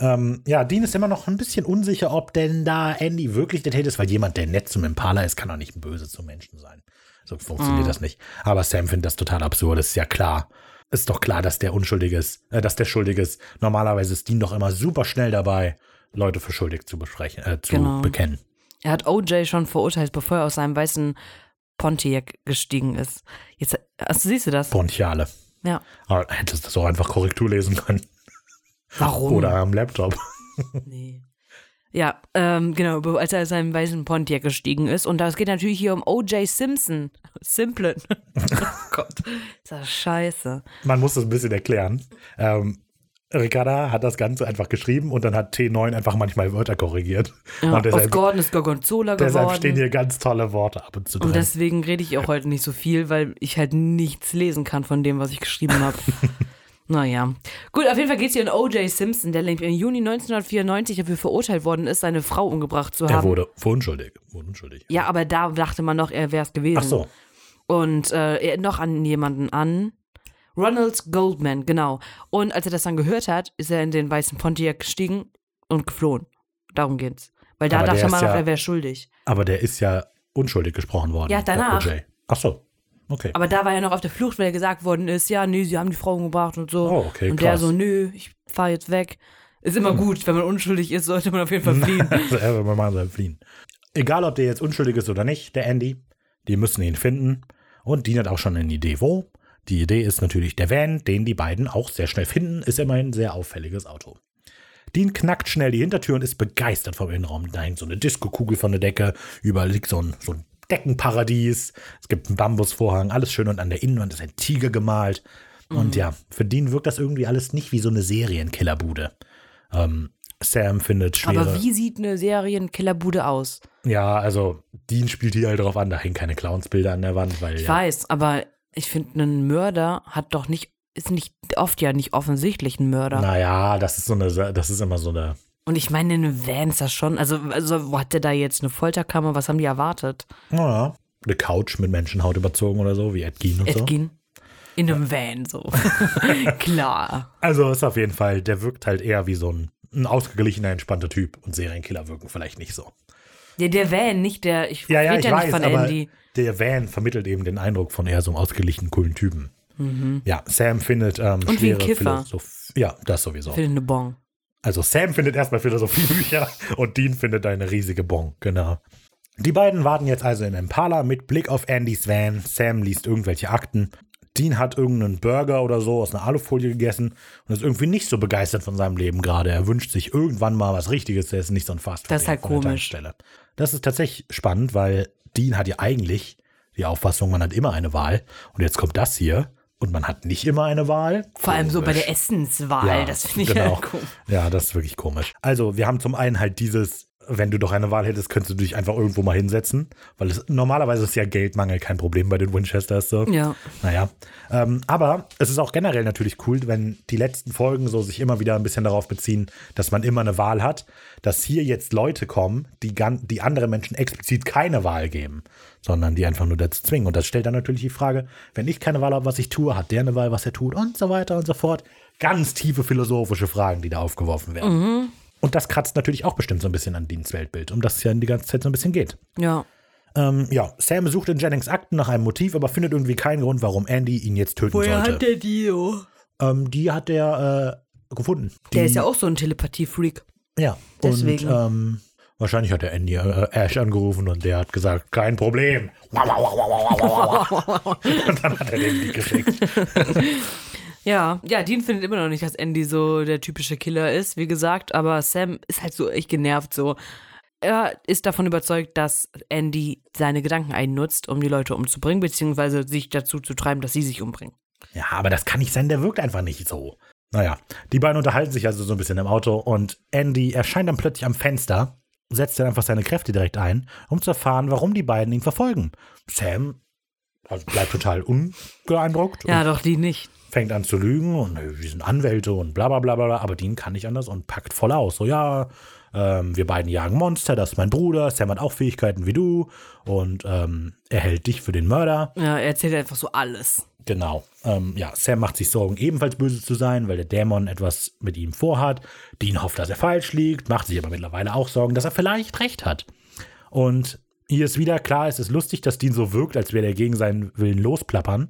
Ähm, ja, Dean ist immer noch ein bisschen unsicher, ob denn da Andy wirklich der Täter ist, weil jemand, der nett zum Impala ist, kann doch nicht böse zum Menschen sein. So funktioniert das nicht. Aber Sam findet das total absurd, ist ja klar. Ist doch klar, dass der unschuldig ist, äh, dass der schuldig ist. Normalerweise ist Dean doch immer super schnell dabei, Leute für schuldig zu besprechen, äh, zu Genau. bekennen. Er hat OJ schon verurteilt, bevor er aus seinem weißen Pontiac gestiegen ist. Jetzt, also, siehst du das? Pontiale. Ja. Aber hättest du das auch einfach Korrektur lesen können. Warum? Oder am Laptop. Nee. Ja, ähm, genau, als er aus seinem weißen Pontiac gestiegen ist. Und das geht natürlich hier um O.J. Simpson. Simplon. oh Gott. Ist das scheiße. Man muss das ein bisschen erklären. Ähm, Ricarda hat das Ganze einfach geschrieben und dann hat T9 einfach manchmal Wörter korrigiert. Ja, und aus deshalb, Gordon ist Gorgonzola deshalb stehen geworden. hier ganz tolle Worte ab und zu drin. Und deswegen rede ich auch heute nicht so viel, weil ich halt nichts lesen kann von dem, was ich geschrieben habe. naja. Gut, auf jeden Fall geht es hier um O.J. Simpson, der im Juni 1994 dafür verurteilt worden ist, seine Frau umgebracht zu er haben. wurde für unschuldig. Wurde unschuldig. Ja, aber da dachte man noch, er wäre es gewesen. Ach so. Und äh, er noch an jemanden an. Ronald Goldman, genau. Und als er das dann gehört hat, ist er in den weißen Pontiac gestiegen und geflohen. Darum geht's. Weil da Aber dachte man noch, ja- er wäre schuldig. Aber der ist ja unschuldig gesprochen worden. Ja, danach. Ach so. Okay. Aber da war er noch auf der Flucht, weil er gesagt worden ist, ja, nee, sie haben die Frau umgebracht und so. Oh, okay, und der krass. so, nö, ich fahr jetzt weg. Ist immer gut, wenn man unschuldig ist, sollte man auf jeden Fall fliehen. Also, machen soll fliehen. Egal, ob der jetzt unschuldig ist oder nicht, der Andy, die müssen ihn finden. Und Dean hat auch schon eine Idee, wo. Die Idee ist natürlich der Van, den die beiden auch sehr schnell finden. Ist immerhin ein sehr auffälliges Auto. Dean knackt schnell die Hintertür und ist begeistert vom Innenraum. Da hängt so eine Diskokugel von der Decke, überall liegt so ein, so ein Deckenparadies. Es gibt einen Bambusvorhang, alles schön und an der Innenwand ist ein Tiger gemalt. Und ja, für Dean wirkt das irgendwie alles nicht wie so eine Serienkillerbude. Ähm, Sam findet schwere. Aber wie sieht eine Serienkillerbude aus? Ja, also Dean spielt hier halt drauf an, da hängen keine Clownsbilder an der Wand, weil Ich ja, weiß, aber ich finde, ein Mörder hat doch nicht, ist nicht oft ja nicht offensichtlich ein Mörder. naja, das ist so eine, das ist immer so eine, Und ich meine, eine Van ist das schon. Also, also wo hat der da jetzt eine Folterkammer? Was haben die erwartet? naja, eine Couch mit Menschenhaut überzogen oder so, wie Ed Gein und so. Edgin? In einem Van so. Klar. Also ist auf jeden Fall, der wirkt halt eher wie so ein, ein ausgeglichener, entspannter Typ und Serienkiller wirken vielleicht nicht so. Der, der Van, nicht der. Ich Ja, ja, ich ja weiß, nicht von aber Andy. der Van vermittelt eben den Eindruck von eher so einem ausgeglichenen, coolen Typen. Ja, Sam findet ähm, Mhm. Und wie ein schwere Kiffer. Philosoph- Ja, das sowieso. Für eine Bon. Also Sam findet erstmal Philosophiebücher und Dean findet eine riesige Bon, genau. Die beiden warten jetzt also im Impala mit Blick auf Andys Van. Sam liest irgendwelche Akten. Dean hat irgendeinen Burger oder so aus einer Alufolie gegessen und ist irgendwie nicht so begeistert von seinem Leben gerade. Er wünscht sich irgendwann mal was Richtiges, der ist nicht so ein Fast Das ist halt komisch. Das ist tatsächlich spannend, weil Dean hat ja eigentlich die Auffassung, man hat immer eine Wahl. Und jetzt kommt das hier und man hat nicht immer eine Wahl. Vor allem so bei Komisch. der Essenswahl. das finde ich genau. halt komisch. Ja, das ist wirklich komisch. Also, wir haben zum einen halt dieses, wenn du doch eine Wahl hättest, könntest du dich einfach irgendwo mal hinsetzen. Weil es normalerweise ist ja Geldmangel kein Problem bei den Winchesters. So. Ja. Naja. Ähm, aber es ist auch generell natürlich cool, wenn die letzten Folgen so sich immer wieder ein bisschen darauf beziehen, dass man immer eine Wahl hat, dass hier jetzt Leute kommen, die, die andere Menschen explizit keine Wahl geben, sondern die einfach nur dazu zwingen. Und das stellt dann natürlich die Frage, wenn ich keine Wahl habe, was ich tue, hat der eine Wahl, was er tut und so weiter und so fort. Ganz tiefe philosophische Fragen, die da aufgeworfen werden. Und das kratzt natürlich auch bestimmt so ein bisschen an Deans Weltbild, um das es ja die ganze Zeit so ein bisschen geht. Ja. Ähm, ja, Sam sucht in Jennings Akten nach einem Motiv, aber findet irgendwie keinen Grund, warum Andy ihn jetzt töten sollte. der die so? Ähm, die hat der äh, gefunden. Die, Der ist ja auch so ein Telepathie-Freak. Ja, Deswegen. und ähm, wahrscheinlich hat der Andy äh, Ash angerufen und der hat gesagt, kein Problem. und dann hat er den die geschickt. Ja, ja, Dean findet immer noch nicht, dass Andy so der typische Killer ist, wie gesagt, aber Sam ist halt so echt genervt so. Er ist davon überzeugt, dass Andy seine Gedanken einnutzt, um die Leute umzubringen, beziehungsweise sich dazu zu treiben, dass sie sich umbringen. Ja, aber das kann nicht sein, der wirkt einfach nicht so. Naja, die beiden unterhalten sich also so ein bisschen im Auto und Andy erscheint dann plötzlich am Fenster, setzt dann einfach seine Kräfte direkt ein, um zu erfahren, warum die beiden ihn verfolgen. Sam also bleibt total unbeeindruckt Ja, doch, die nicht. Fängt an zu lügen und nö, wir sind Anwälte und bla bla bla bla, aber Dean kann nicht anders und packt voll aus. So, ja, ähm, wir beiden jagen Monster, das ist mein Bruder, Sam hat auch Fähigkeiten wie du und ähm, er hält dich für den Mörder. Ja, er erzählt einfach so alles. Genau. Ähm, ja, Sam macht sich Sorgen, ebenfalls böse zu sein, weil der Dämon etwas mit ihm vorhat. Dean hofft, dass er falsch liegt, macht sich aber mittlerweile auch Sorgen, dass er vielleicht recht hat. Und hier ist wieder klar, es ist lustig, dass Dean so wirkt, als wäre er gegen seinen Willen losplappern.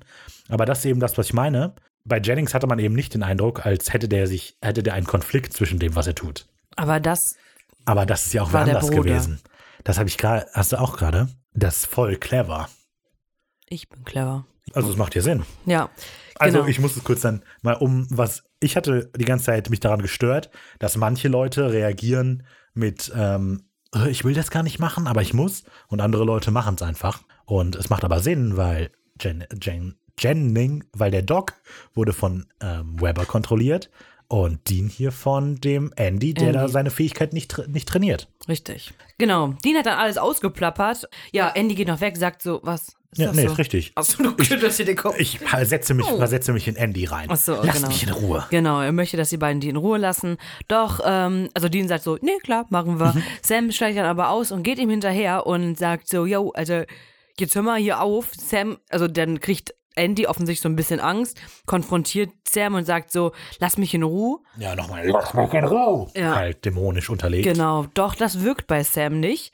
Aber das ist eben das, was ich meine. Bei Jennings hatte man eben nicht den Eindruck, als hätte der sich, hätte der einen Konflikt zwischen dem, was er tut. Aber das, Aber das ist ja auch anders gewesen. Das habe ich gerade, hast du auch gerade? Das ist voll clever. ich bin clever. Also es macht ja Sinn. Ja. Also genau. ich muss es kurz dann mal um was. Ich hatte die ganze Zeit mich daran gestört, dass manche Leute reagieren mit, ähm, "Äh, ich will das gar nicht machen, aber ich muss. Und andere Leute machen es einfach. Und es macht aber Sinn, weil Jen, Jen, Jenning, weil der Doc wurde von ähm, Weber kontrolliert und Dean hier von dem Andy, der Andy. da seine Fähigkeit nicht, tra- nicht trainiert. Richtig. Genau. Dean hat dann alles ausgeplappert. Ja, Andy geht noch weg, sagt so, was? Ist Ja, das nee, so? ist richtig. Achso, du schüttelst dir den Kopf. Ich setze mich, Oh. versetze mich in Andy rein. Ach so, Lass genau. mich in Ruhe. Genau, er möchte, dass die beiden die in Ruhe lassen. Doch, ähm, also Dean sagt so, nee, klar, machen wir. Mhm. Sam steigt dann aber aus und geht ihm hinterher und sagt so, yo, also jetzt hör mal hier auf. Sam, also dann kriegt Andy offensichtlich so ein bisschen Angst, konfrontiert Sam und sagt so, lass mich in Ruhe. Ja, nochmal, lass mich in Ruhe. Ja. Halt dämonisch unterlegt. Genau, doch, das wirkt bei Sam nicht.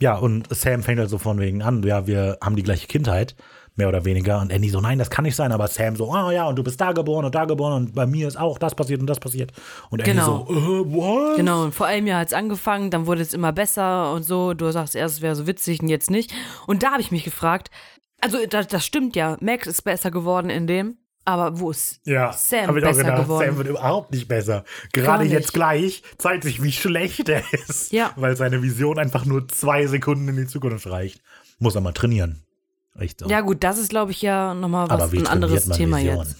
Ja, und Sam fängt halt so von wegen an, ja, wir haben die gleiche Kindheit. mehr oder weniger. Und Andy so, nein, das kann nicht sein. Aber Sam so, ah ja, und du bist da geboren und da geboren und bei mir ist auch das passiert und das passiert. Und Andy Genau. so, äh, what? Genau, und vor einem Jahr hat es angefangen, dann wurde es immer besser und so. Du sagst erst, es wäre so witzig und jetzt nicht. Und da habe ich mich gefragt, also das, das stimmt ja, Max ist besser geworden in dem, aber wo ist Ja, Sam besser gedacht, geworden? Sam wird überhaupt nicht besser. Gerade nicht. jetzt gleich zeigt sich, wie schlecht er ist. Ja. Weil seine Vision einfach nur zwei Sekunden in die Zukunft reicht. Muss er mal trainieren. Echt so. Ja, gut, das ist, glaube ich, ja nochmal Aber was wie ein anderes Thema Vision? jetzt.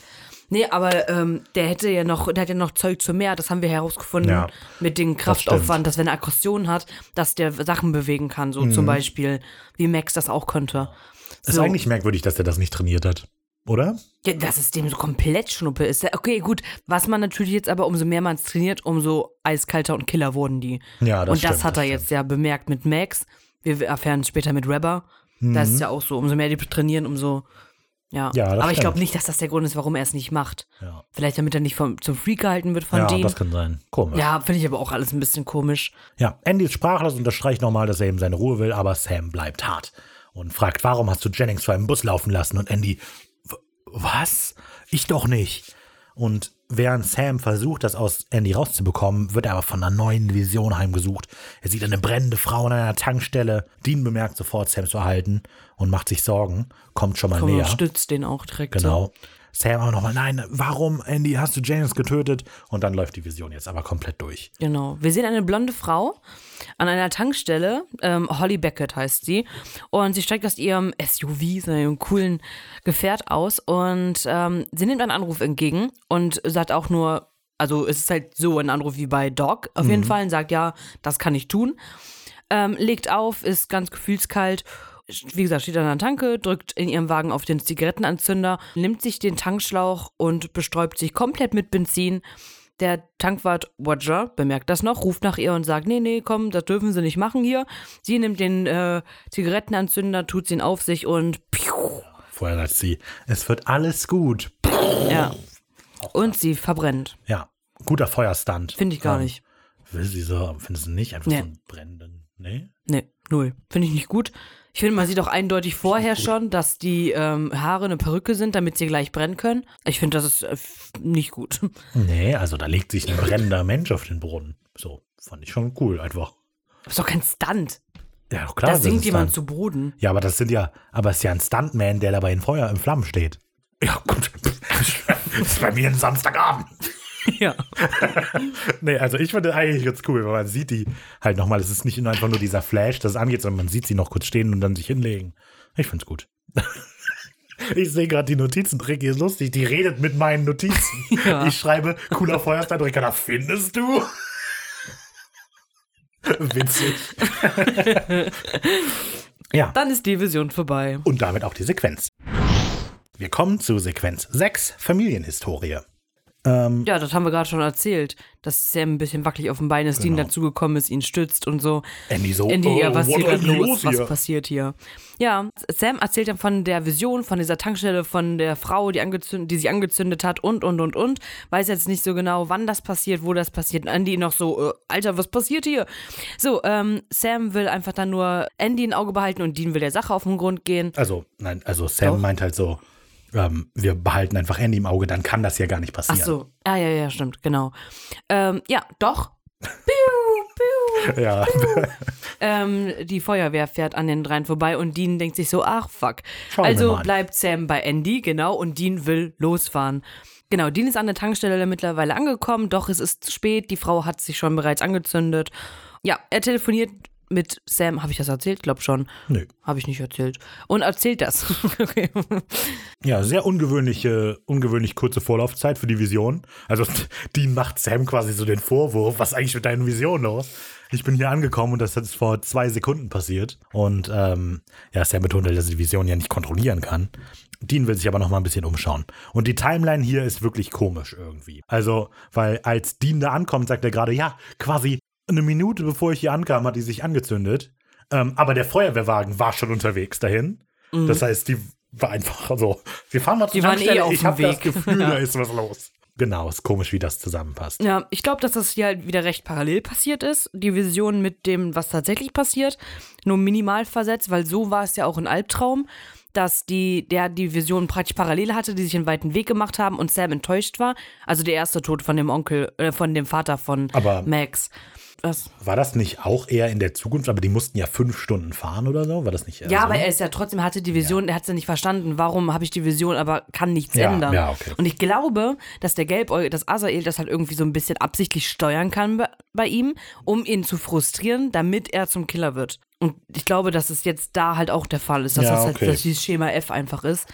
Nee, aber ähm, der hätte ja noch, der hat ja noch Zeug zu mehr, das haben wir herausgefunden Ja, mit dem. Kraftaufwand, dass wenn er Aggression hat, dass der Sachen bewegen kann, so Mhm. zum Beispiel, wie Max das auch konnte. Ist So. eigentlich merkwürdig, dass er das nicht trainiert hat. Oder? Ja, dass es dem so komplett Schnuppe ist. Ja, Okay, gut. Was man natürlich jetzt aber, umso mehr man es trainiert, umso eiskalter und killer wurden die. Ja, das und das stimmt, hat er das jetzt ja bemerkt mit Max. Wir erfahren es später mit Rebber. Da ist es ja auch so, umso mehr die trainieren, umso. Ja, Mhm. Ja, das aber ich glaube nicht, dass das der Grund ist, warum er es nicht macht. Ja, Vielleicht damit er nicht vom, zum Freak gehalten wird von ja Dean. das kann sein. Komisch. Ja, finde ich aber auch alles ein bisschen komisch. Ja, Andy ist sprachlos und unterstreicht nochmal, dass er eben seine Ruhe will, aber Sam bleibt hart und fragt, warum hast du Jennings vor einem Bus laufen lassen? Und Andy, "W- was? Ich doch nicht. Und während Sam versucht, das aus Andy rauszubekommen, wird er aber von einer neuen Vision heimgesucht. Er sieht eine brennende Frau an einer Tankstelle. Dean bemerkt sofort Sams Verhalten und macht sich Sorgen, kommt schon mal Komm, näher. und stützt den auch direkt. So. Sam aber nochmal, nein, warum, Andy, hast du Jennings getötet? Und dann läuft die Vision jetzt aber komplett durch. Genau. Wir sehen eine blonde Frau an einer Tankstelle. Ähm, Holly Beckett heißt sie. Und sie steigt aus ihrem SUV, so einem coolen Gefährt aus. Und ähm, sie nimmt einen Anruf entgegen und sagt auch nur, also es ist halt so ein Anruf wie bei Doc auf jeden Fall und sagt, ja, das kann ich tun. Ähm, legt auf, ist ganz gefühlskalt. Wie gesagt, steht an der Tanke, drückt in ihrem Wagen auf den Zigarettenanzünder, nimmt sich den Tankschlauch und bestäubt sich komplett mit Benzin. Der Tankwart Roger bemerkt das noch, ruft nach ihr und sagt, nee, nee, komm, das dürfen sie nicht machen hier. Sie nimmt den äh, Zigarettenanzünder, tut ihn auf sich und piu, Vorher sagt sie, es wird alles gut. ja. Und sie verbrennt. Ja, guter Feuerstand. Finde ich gar Ähm, nicht. Will sie so, findest du nicht? Einfach Nee. so einen brennenden. Nee? Nee, null. Finde ich nicht gut. Ich finde, man sieht auch eindeutig vorher schon, dass die ähm, Haare eine Perücke sind, damit sie gleich brennen können. Ich finde, das ist äh, nicht gut. Nee, also da legt sich ein brennender Mensch auf den Brunnen. So, fand ich schon cool, einfach. Das ist doch kein Stunt. Ja, doch klar. Da ist jemand zu Boden. Ja, aber das sind ja, aber es ist ja ein Stuntman, der dabei in Feuer, in Flammen steht. Ja, gut. das ist bei mir ein Samstagabend. Ja. Nee, also ich finde eigentlich ganz cool, weil man sieht die halt nochmal. Es ist nicht nur einfach nur dieser Flash, das es angeht, sondern man sieht sie noch kurz stehen und dann sich hinlegen. Ich find's gut. Ich sehe gerade die Notizen, Ricky ist lustig, die redet mit meinen Notizen. Ja. Ich schreibe, cooler Feuerstand, Ricky, da findest du? Witzig. ja, Dann ist die Vision vorbei. und damit auch die Sequenz. Wir kommen zu Sequenz 6, Familienhistorie. Ähm, Ja, das haben wir gerade schon erzählt, dass Sam ein bisschen wackelig auf dem Bein ist, Dean Genau. dazugekommen ist, ihn stützt und so. Andy so, Andy, ja, oh, was what hier gerade los? Was hier? passiert hier? Ja, Sam erzählt dann von der Vision, von dieser Tankstelle, von der Frau, die, angezündet, die sich angezündet hat und, und, und, und. Weiß jetzt nicht so genau, wann das passiert, wo das passiert. Und Andy noch so, äh, Alter, was passiert hier? So, ähm, Sam will einfach dann nur Andy ein Auge behalten und Dean will der Sache auf den Grund gehen. Also, nein, also Sam Doch. meint halt so, ähm, wir behalten einfach Andy im Auge, dann kann das ja gar nicht Ach passieren. so, ah, ja, ja, stimmt, genau. Ähm, ja, doch. Ja, Ähm, die Feuerwehr fährt an den dreien vorbei und Dean denkt sich so, ach fuck. Schauen wir also bleibt Sam bei Andy, genau, und Dean will losfahren. Genau, Dean ist an der Tankstelle mittlerweile angekommen, doch es ist zu spät, die Frau hat sich schon bereits angezündet. Ja, er telefoniert mit Sam, habe ich das erzählt? Glaub schon. nö. Habe ich nicht erzählt. Und erzählt das. okay. Ja, sehr ungewöhnliche, ungewöhnlich kurze Vorlaufzeit für die Vision. Also, Dean macht Sam quasi so den Vorwurf, was ist eigentlich mit deinen Visionen los? Ich bin hier angekommen und das ist vor zwei Sekunden passiert. Und ähm, ja, Sam betont, halt, dass er die Vision ja nicht kontrollieren kann. Dean will sich aber noch mal ein bisschen umschauen. Und die Timeline hier ist wirklich komisch irgendwie. Also, weil als Dean da ankommt, sagt er gerade, ja, quasi eine Minute bevor ich hier ankam, hat die sich angezündet. Ähm, aber der Feuerwehrwagen war schon unterwegs dahin. Das heißt, die war einfach so, wir fahren mal zur Die waren eh Tankstelle, auf ich habe das. Gefühl, Ja. da ist was los. Genau, ist komisch, wie das zusammenpasst. Ja, ich glaube, dass das hier halt wieder recht parallel passiert ist. Die Vision mit dem, was tatsächlich passiert, nur minimal versetzt, weil so war es ja auch ein Albtraum, dass die, der die Vision praktisch parallel hatte, die sich einen weiten Weg gemacht haben und Sam enttäuscht war. Also der erste Tod von dem Onkel, äh, von dem Vater von Aber- Max. Was? War das nicht auch eher in der Zukunft? Aber die mussten ja fünf Stunden fahren oder so? War das nicht eher Ja, so? aber er ist ja trotzdem, hatte die Vision, er hat es ja nicht verstanden. Warum habe ich die Vision, aber kann nichts Ja, ändern? ja, okay. Und ich glaube, dass der Gelbäugel, dass Azael das halt irgendwie so ein bisschen absichtlich steuern kann bei, ihm, um ihn zu frustrieren, damit er zum Killer wird. Und ich glaube, dass es jetzt da halt auch der Fall ist, dass Ja, das halt okay. dass dieses Schema F einfach ist,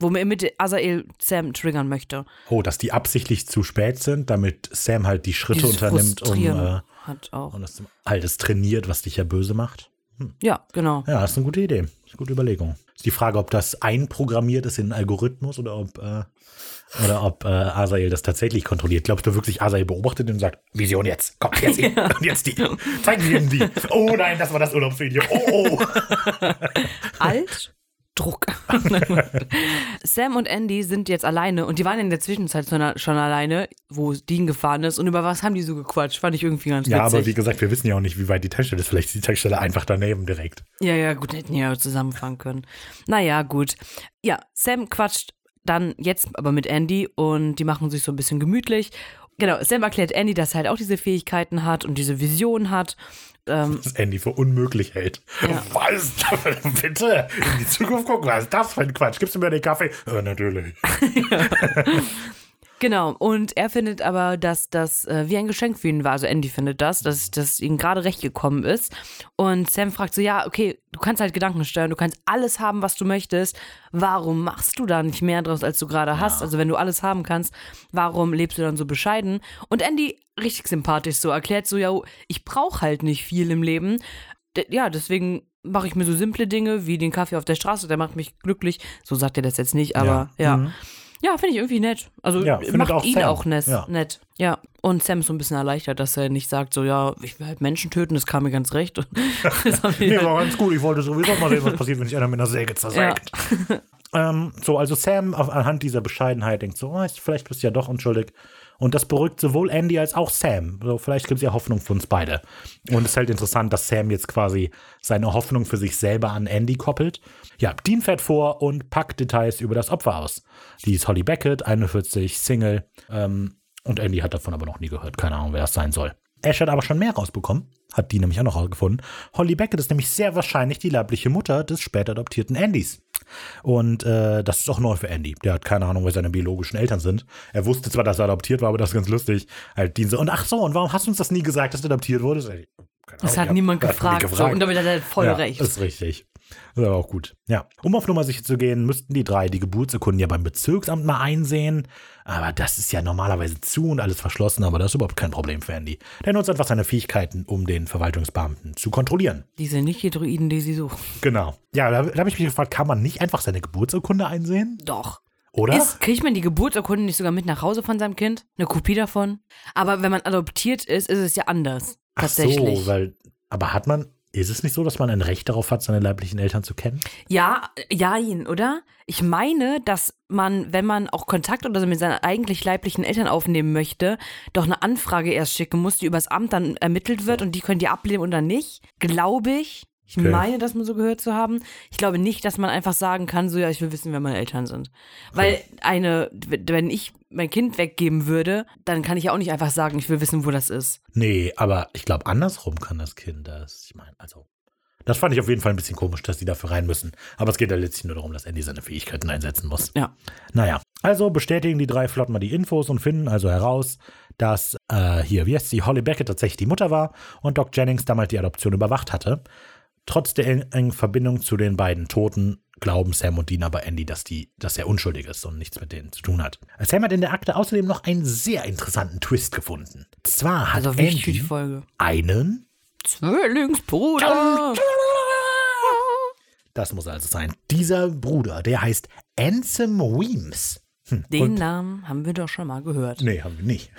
womit Azael Sam triggern möchte. Oh, dass die absichtlich zu spät sind, damit Sam halt die Schritte Dieses unternimmt, um, äh, hat auch. und das halt es trainiert, was dich ja böse macht. Ja, genau. Ja, das ist eine gute Idee. Das ist eine gute Überlegung. Ist die Frage, ob das einprogrammiert ist in einen Algorithmus oder ob, äh, oder ob äh, Asael das tatsächlich kontrolliert. Glaubst du wirklich, Asael beobachtet und sagt, Vision jetzt, komm, jetzt die, und jetzt die, zeig mir die. Oh nein, das war das Urlaubsvideo. Oh, oh. Alt. Druck. Sam und Andy sind jetzt alleine und die waren in der Zwischenzeit schon, alleine, wo Dean gefahren ist. Und über was haben die so gequatscht? Fand ich irgendwie ganz Ja, witzig. aber wie gesagt, wir wissen ja auch nicht, wie weit die Tankstelle ist. Vielleicht ist die Tankstelle einfach daneben direkt. Ja, ja, gut, hätten ja zusammenfahren können. Naja, gut. Ja, Sam quatscht dann jetzt aber mit Andy und die machen sich so ein bisschen gemütlich. Genau, Sam erklärt Andy, dass er halt auch diese Fähigkeiten hat und diese Vision hat. Ähm, Das Andy für unmöglich hält. Ja. Was Bitte in die Zukunft gucken? Was ist das für ein Quatsch? Gibst du mir den Kaffee? Ja, natürlich. Genau, und er findet aber, dass das äh, wie ein Geschenk für ihn war. Also Andy findet das, dass das ihm gerade recht gekommen ist. Und Sam fragt so, ja, okay, du kannst halt Gedanken steuern, du kannst alles haben, was du möchtest. Warum machst du da nicht mehr draus, als du gerade hast? Also wenn du alles haben kannst, warum lebst du dann so bescheiden? Und Andy, richtig sympathisch so, erklärt so, ja, ich brauche halt nicht viel im Leben. D ja, deswegen mache ich mir so simple Dinge wie den Kaffee auf der Straße, der macht mich glücklich. So sagt er das jetzt nicht, aber ja. Mhm. Ja, finde ich irgendwie nett. Also Ja, macht auch ihn Sam. auch nett, Ja. nett. Ja. Und Sam ist so ein bisschen erleichtert, dass er nicht sagt, so, ja, ich will halt Menschen töten, das kam mir ganz recht. Nee, halt- war ganz gut. Ich wollte sowieso mal sehen, was passiert, wenn ich einer mit einer Säge zersägt. Ähm, so, also Sam auf, anhand dieser Bescheidenheit denkt so, oh, vielleicht bist du ja doch unschuldig. Und das beruhigt sowohl Andy als auch Sam. So, vielleicht gibt es ja Hoffnung für uns beide. Und es ist halt interessant, dass Sam jetzt quasi seine Hoffnung für sich selber an Andy koppelt. Ja, Dean fährt vor und packt Details über das Opfer aus. Die ist Holly Beckett, 41, Single. Ähm, und Andy hat davon aber noch nie gehört. Keine Ahnung, wer das sein soll. Ash hat aber schon mehr rausbekommen. Hat die nämlich auch noch rausgefunden. Holly Beckett ist nämlich sehr wahrscheinlich die leibliche Mutter des später adoptierten Andys. Und äh, das ist auch neu für Andy. Der hat keine Ahnung, wer seine biologischen Eltern sind. Er wusste zwar, dass er adoptiert war, aber das ist ganz lustig. Halt diese, und ach so, und warum hast du uns das nie gesagt, dass du adoptiert wurdest? Keine Das Ahnung, hat ich hab- niemand hat nie gefragt. So, und damit hat er voll ja, recht. Ist richtig. Das ist aber auch gut. Ja. Um auf Nummer sicher zu gehen, müssten die drei die Geburtsurkunden ja beim Bezirksamt mal einsehen. Aber das ist ja normalerweise zu und alles verschlossen, aber das ist überhaupt kein Problem für Andy. Der nutzt einfach seine Fähigkeiten, um den Verwaltungsbeamten zu kontrollieren. Die sind nicht die Druiden, die sie suchen. Genau. Ja, da, da habe ich mich gefragt, kann man nicht einfach seine Geburtsurkunde einsehen? Doch. Oder? Ist, kriegt man die Geburtsurkunde nicht sogar mit nach Hause von seinem Kind? Eine Kopie davon? Aber wenn man adoptiert ist, ist es ja anders. Ach so, weil, aber hat man, ist es nicht so, dass man ein Recht darauf hat, seine leiblichen Eltern zu kennen? Ja, ja, oder? Ich meine, dass man, wenn man auch Kontakt oder so mit seinen eigentlich leiblichen Eltern aufnehmen möchte, doch eine Anfrage erst schicken muss, die übers Amt dann ermittelt wird und die können die ablehnen oder nicht. Glaube ich. Ich Okay. meine, das mal so gehört zu haben. Ich glaube nicht, dass man einfach sagen kann, so ja, ich will wissen, wer meine Eltern sind. Weil eine, wenn ich mein Kind weggeben würde, dann kann ich ja auch nicht einfach sagen, ich will wissen, wo das ist. Nee, aber ich glaube, andersrum kann das Kind das. Ich meine, also. Das fand ich auf jeden Fall ein bisschen komisch, dass die dafür rein müssen. Aber es geht ja letztlich nur darum, dass Andy seine Fähigkeiten einsetzen muss. Ja. Naja, also bestätigen die drei flott mal die Infos und finden also heraus, dass äh, hier, wie heißt sie, Holly Beckett tatsächlich die Mutter war und Doc Jennings damals die Adoption überwacht hatte. Trotz der eng- engen Verbindung zu den beiden Toten glauben Sam und Dean aber Andy, dass, die, dass er unschuldig ist und nichts mit denen zu tun hat. Sam hat in der Akte außerdem noch einen sehr interessanten Twist gefunden. Zwar hat Also Andy die Folge. einen Zwillingsbruder. Das muss also sein. Dieser Bruder, der heißt Ansem Weems. Hm. Den Und- Namen haben wir doch schon mal gehört. Nee, haben wir nicht.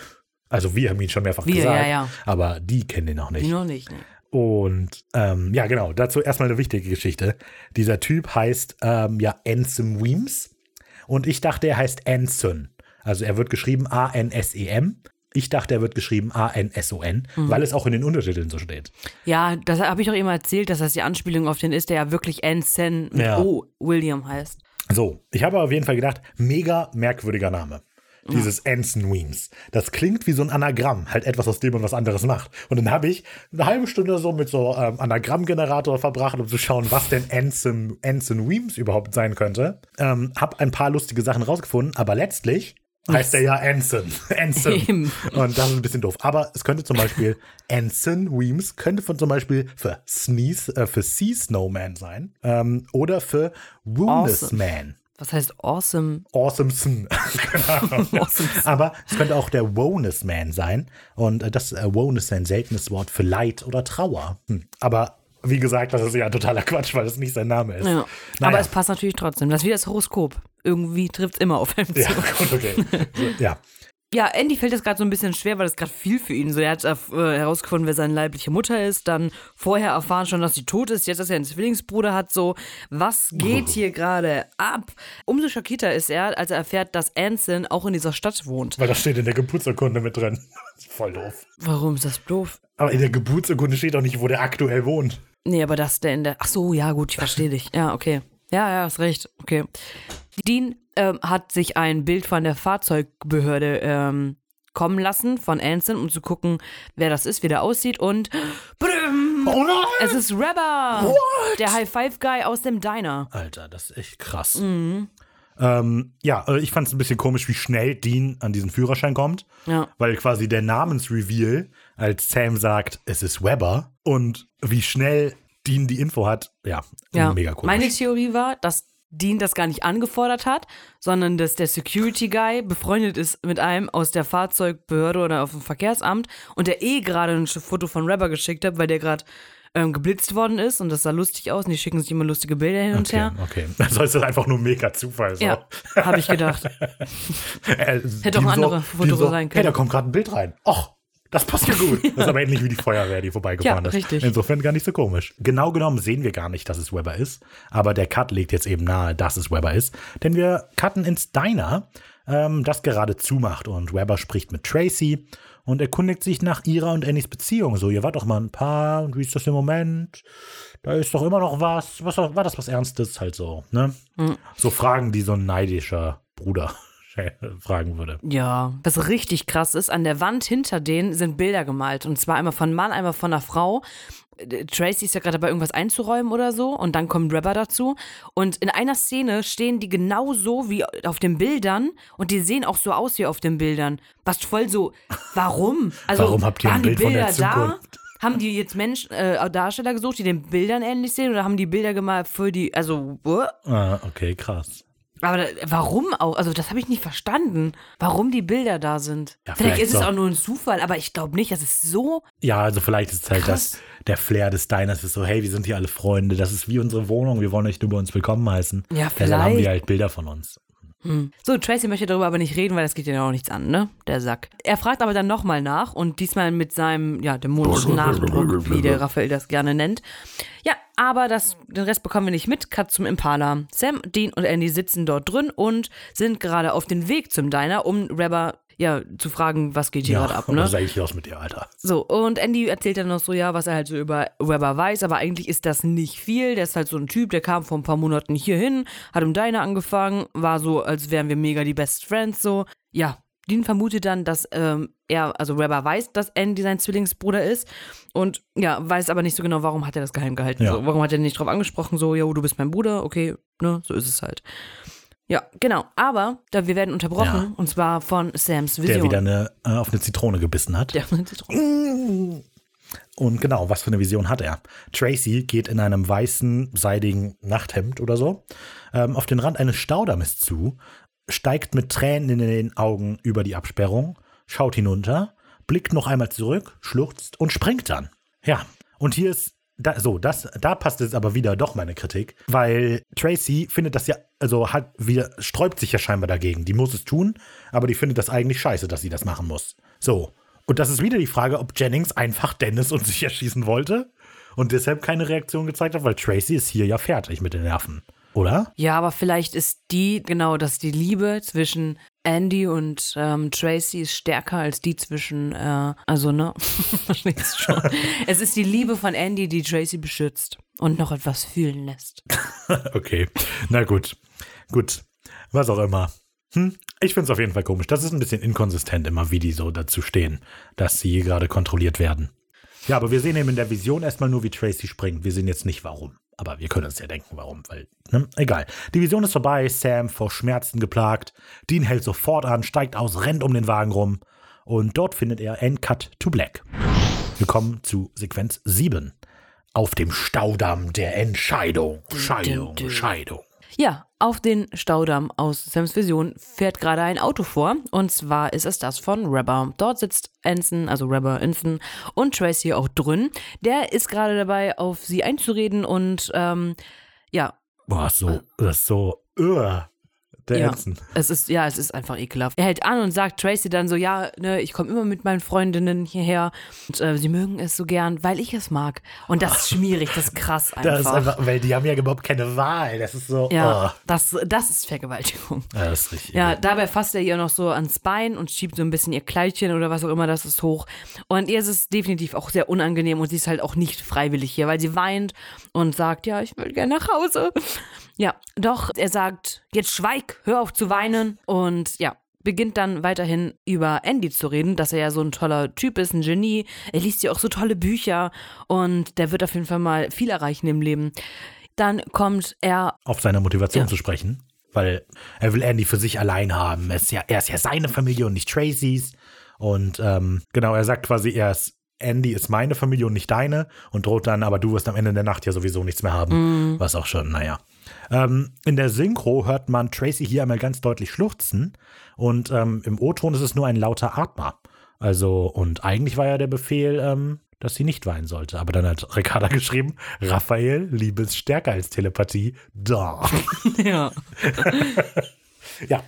Also wir haben ihn schon mehrfach Wir, gesagt, ja, ja. aber die kennen ihn noch Die nicht. noch nicht, ne? Und ähm, ja, genau, dazu erstmal eine wichtige Geschichte. Dieser Typ heißt ähm, ja Ansem Weems und ich dachte, er heißt Anson. Also er wird geschrieben A-N-S-E-M. Ich dachte, er wird geschrieben A-N-S-O-N, weil es auch in den Untertiteln so steht. Ja, das habe ich auch immer erzählt, dass das die Anspielung auf den ist, der ja wirklich Anson mit Ja. O William heißt. So, ich habe auf jeden Fall gedacht, mega merkwürdiger Name. Dieses Anson Weems. Das klingt wie so ein Anagramm, halt etwas, aus dem man was anderes macht. Und dann habe ich eine halbe Stunde so mit so ähm, Anagrammgenerator verbracht, um zu schauen, was denn Anson, Anson Weems überhaupt sein könnte. Ähm, hab ein paar lustige Sachen rausgefunden, aber letztlich heißt er ja Anson. Anson. Und das ist ein bisschen doof. Aber es könnte zum Beispiel Anson Weems könnte von zum Beispiel für Sneeze, äh, für Sea Snowman sein. Ähm, oder für Woundless Awesome. Man. Was heißt awesome? Awesomeson. genau. Awesome. Aber es könnte auch der Woness Man sein. Und äh, das äh, ist ein seltenes Wort für Leid oder Trauer. Hm. Aber wie gesagt, das ist ja totaler Quatsch, weil das nicht sein Name ist. Ja. Naja. Aber es passt natürlich trotzdem. Das ist wie das Horoskop. Irgendwie trifft es immer auf einen zu. ja, gut, okay. Ja. Ja, Andy fällt das gerade so ein bisschen schwer, weil das gerade viel für ihn so. Er hat äh, herausgefunden, wer seine leibliche Mutter ist, dann vorher erfahren schon, dass sie tot ist, jetzt, dass er einen Zwillingsbruder hat, so. Was geht hier gerade ab? Umso schockierter ist er, als er erfährt, dass Anson auch in dieser Stadt wohnt. Weil das steht in der Geburtsurkunde mit drin. Voll doof. Warum ist das doof? Aber in der Geburtsurkunde steht auch nicht, wo der aktuell wohnt. Nee, aber das der in der. Ach so, ja, gut, ich verstehe dich. Ja, okay. Ja, ja, hast recht. Okay. Dean ähm, hat sich ein Bild von der Fahrzeugbehörde ähm, kommen lassen von Anson, um zu gucken, wer das ist, wie der aussieht und brüm, Oh nein! es ist What? der High Five Guy aus dem Diner. Alter, das ist echt krass. Ähm, ja, äh, ich fand es ein bisschen komisch, wie schnell Dean an diesen Führerschein kommt. Ja. Weil quasi der Namensreveal, als Sam sagt, es ist Weber und wie schnell Dean die Info hat, ja, Ja, mega komisch. meine Theorie war, dass Dean das gar nicht angefordert hat, sondern dass der Security Guy befreundet ist mit einem aus der Fahrzeugbehörde oder auf dem Verkehrsamt und der eh gerade ein Foto von Rapper geschickt hat, weil der gerade ähm, geblitzt worden ist und das sah lustig aus und die schicken sich immer lustige Bilder hin und okay, her. okay. Also ist das einfach nur mega Zufall. So. Ja, habe ich gedacht. Äh, Hätte auch anderer so, Foto Dean so, sein Hey, können. da kommt gerade ein Bild rein. Och, das passt ja gut. Das ist aber ähnlich wie die Feuerwehr, die vorbeigefahren Ja, ist. richtig. Insofern gar nicht so komisch. Genau genommen sehen wir gar nicht, dass es Weber ist, aber der Cut legt jetzt eben nahe, dass es Weber ist. Denn wir cutten ins Diner, ähm, das gerade zumacht und Weber spricht mit Tracy und erkundigt sich nach ihrer und Annies Beziehung. So, ihr wart doch mal ein Paar und wie ist das im Moment? Da ist doch immer noch was. was war das was Ernstes? Halt so, ne? Hm. So Fragen, die so ein neidischer Bruder fragen würde. Ja, was richtig krass ist, an der Wand hinter denen sind Bilder gemalt. Und zwar einmal von Mann, einmal von einer Frau. Äh, Tracy ist ja gerade dabei, irgendwas einzuräumen oder so. Und dann kommt Rapper dazu. Und in einer Szene stehen die genau so wie auf den Bildern. Und die sehen auch so aus wie auf den Bildern. Was voll so, warum? Also, Warum habt ihr ein Bild von der Bilder da? Zukunft? Haben die jetzt Menschen, äh, Darsteller gesucht, die den Bildern ähnlich sehen? Oder haben die Bilder gemalt für die, also, what? Ah, okay, krass. Aber da, warum auch? Also das habe ich nicht verstanden, warum die Bilder da sind. Ja, vielleicht, vielleicht ist es auch nur ein Zufall, aber ich glaube nicht, das ist so. Ja, also vielleicht ist es halt Krass. das, der Flair des Diners ist so, hey, wir sind hier alle Freunde, das ist wie unsere Wohnung, wir wollen euch nur bei uns willkommen heißen. Ja, Deshalb haben vielleicht. wir halt Bilder von uns. Hm. So, Tracy möchte darüber aber nicht reden, weil das geht ja auch nichts an, ne? Der Sack. Er fragt aber dann nochmal nach und diesmal mit seinem, ja, dämonischen Nachdruck, wie der Raphael das gerne nennt. Ja, aber das, den Rest bekommen wir nicht mit. Cut zum Impala. Sam, Dean und Andy sitzen dort drin und sind gerade auf dem Weg zum Diner, um Rebber, ja, zu fragen, was geht hier Ja, gerade ab, was ne? ist eigentlich los mit dir, Alter? So, und Andy erzählt dann noch so, ja, was er halt so über Weber weiß, aber eigentlich ist das nicht viel. Der ist halt so ein Typ, der kam vor ein paar Monaten hier hin, hat im Diner angefangen, war so, als wären wir mega die Best Friends, so. Ja, Dean vermutet dann, dass ähm, er, also Weber weiß, dass Andy sein Zwillingsbruder ist und ja, weiß aber nicht so genau, warum hat er das geheim gehalten. Ja. So, warum hat er nicht drauf angesprochen, so, jo, du bist mein Bruder, okay, ne, so ist es halt. Ja, genau. Aber da, wir werden unterbrochen Ja. und zwar von Sams Der Vision. wieder eine, äh, auf eine Zitrone gebissen hat. Der Und genau, was für eine Vision hat er? Tracy geht in einem weißen, seidigen Nachthemd oder so ähm, auf den Rand eines Staudammes zu, steigt mit Tränen in den Augen über die Absperrung, schaut hinunter, blickt noch einmal zurück, schluchzt und springt dann. Ja, und hier ist da, so, das, da passt jetzt aber wieder doch meine Kritik, weil Tracy findet das ja, also hat wieder, sträubt sich ja scheinbar dagegen. Die muss es tun, aber die findet das eigentlich scheiße, dass sie das machen muss. So. Und das ist wieder die Frage, ob Jennings einfach Dennis und sich erschießen wollte und deshalb keine Reaktion gezeigt hat, weil Tracy ist hier ja fertig mit den Nerven. Oder? Ja, aber vielleicht ist die, genau, dass die Liebe zwischen Andy und ähm, Tracy ist stärker als die zwischen, äh, also ne, verstehst schon. Es ist die Liebe von Andy, die Tracy beschützt und noch etwas fühlen lässt. okay, na gut. Gut, was auch immer. Hm? Ich finde es auf jeden Fall komisch. Das ist ein bisschen inkonsistent immer, wie die so dazu stehen, dass sie gerade kontrolliert werden. Ja, aber wir sehen eben in der Vision erstmal nur, wie Tracy springt. Wir sehen jetzt nicht, warum. Aber wir können uns ja denken, warum, weil, ne? Egal. Die Vision ist vorbei, Sam vor Schmerzen geplagt. Dean hält sofort an, steigt aus, rennt um den Wagen rum. Und dort findet er Cut to Black. Wir kommen zu Sequenz 7. Auf dem Staudamm der Entscheidung. Scheidung, Scheidung. Ja, auf den Staudamm aus Sams Vision fährt gerade ein Auto vor. Und zwar ist es das von Rebber. Dort sitzt Anson, also Rebber Anson und Tracy auch drin. Der ist gerade dabei, auf sie einzureden und ähm, ja. Boah, so, das ist so, uh, der ja, Anson. Es ist, ja, es ist einfach ekelhaft. Er hält an und sagt Tracy dann so, ja, ne, ich komme immer mit meinen Freundinnen hierher und äh, sie mögen es so gern, weil ich es mag. Und das ist schmierig, das ist krass einfach. Das ist einfach, weil die haben ja überhaupt keine Wahl. Das ist so, ja, oh. das, das ist Vergewaltigung. Ja, das ist richtig. Ja, dabei fasst er ihr noch so ans Bein und schiebt so ein bisschen ihr Kleidchen oder was auch immer, das ist hoch. Und ihr ist es definitiv auch sehr unangenehm und sie ist halt auch nicht freiwillig hier, weil sie weint und sagt, ja, ich will gerne nach Hause. Ja, doch, er sagt, jetzt schweig, hör auf zu weinen und ja, beginnt dann weiterhin über Andy zu reden, dass er ja so ein toller Typ ist, ein Genie. Er liest ja auch so tolle Bücher und der wird auf jeden Fall mal viel erreichen im Leben. Dann kommt er auf seine Motivation Ja. zu sprechen, weil er will Andy für sich allein haben. Er ist ja, er ist ja seine Familie und nicht Tracys. Und ähm, genau, er sagt quasi erst, Andy ist meine Familie und nicht deine und droht dann, aber du wirst am Ende der Nacht ja sowieso nichts mehr haben. Was auch schon, naja. Ähm, in der Synchro hört man Tracy hier einmal ganz deutlich schluchzen und ähm, im O-Ton ist es nur ein lauter Atmer. Also, und eigentlich war ja der Befehl, ähm, dass sie nicht weinen sollte. Aber dann hat Ricarda geschrieben, Raphael, Liebe ist stärker als Telepathie. Da. ja, ja.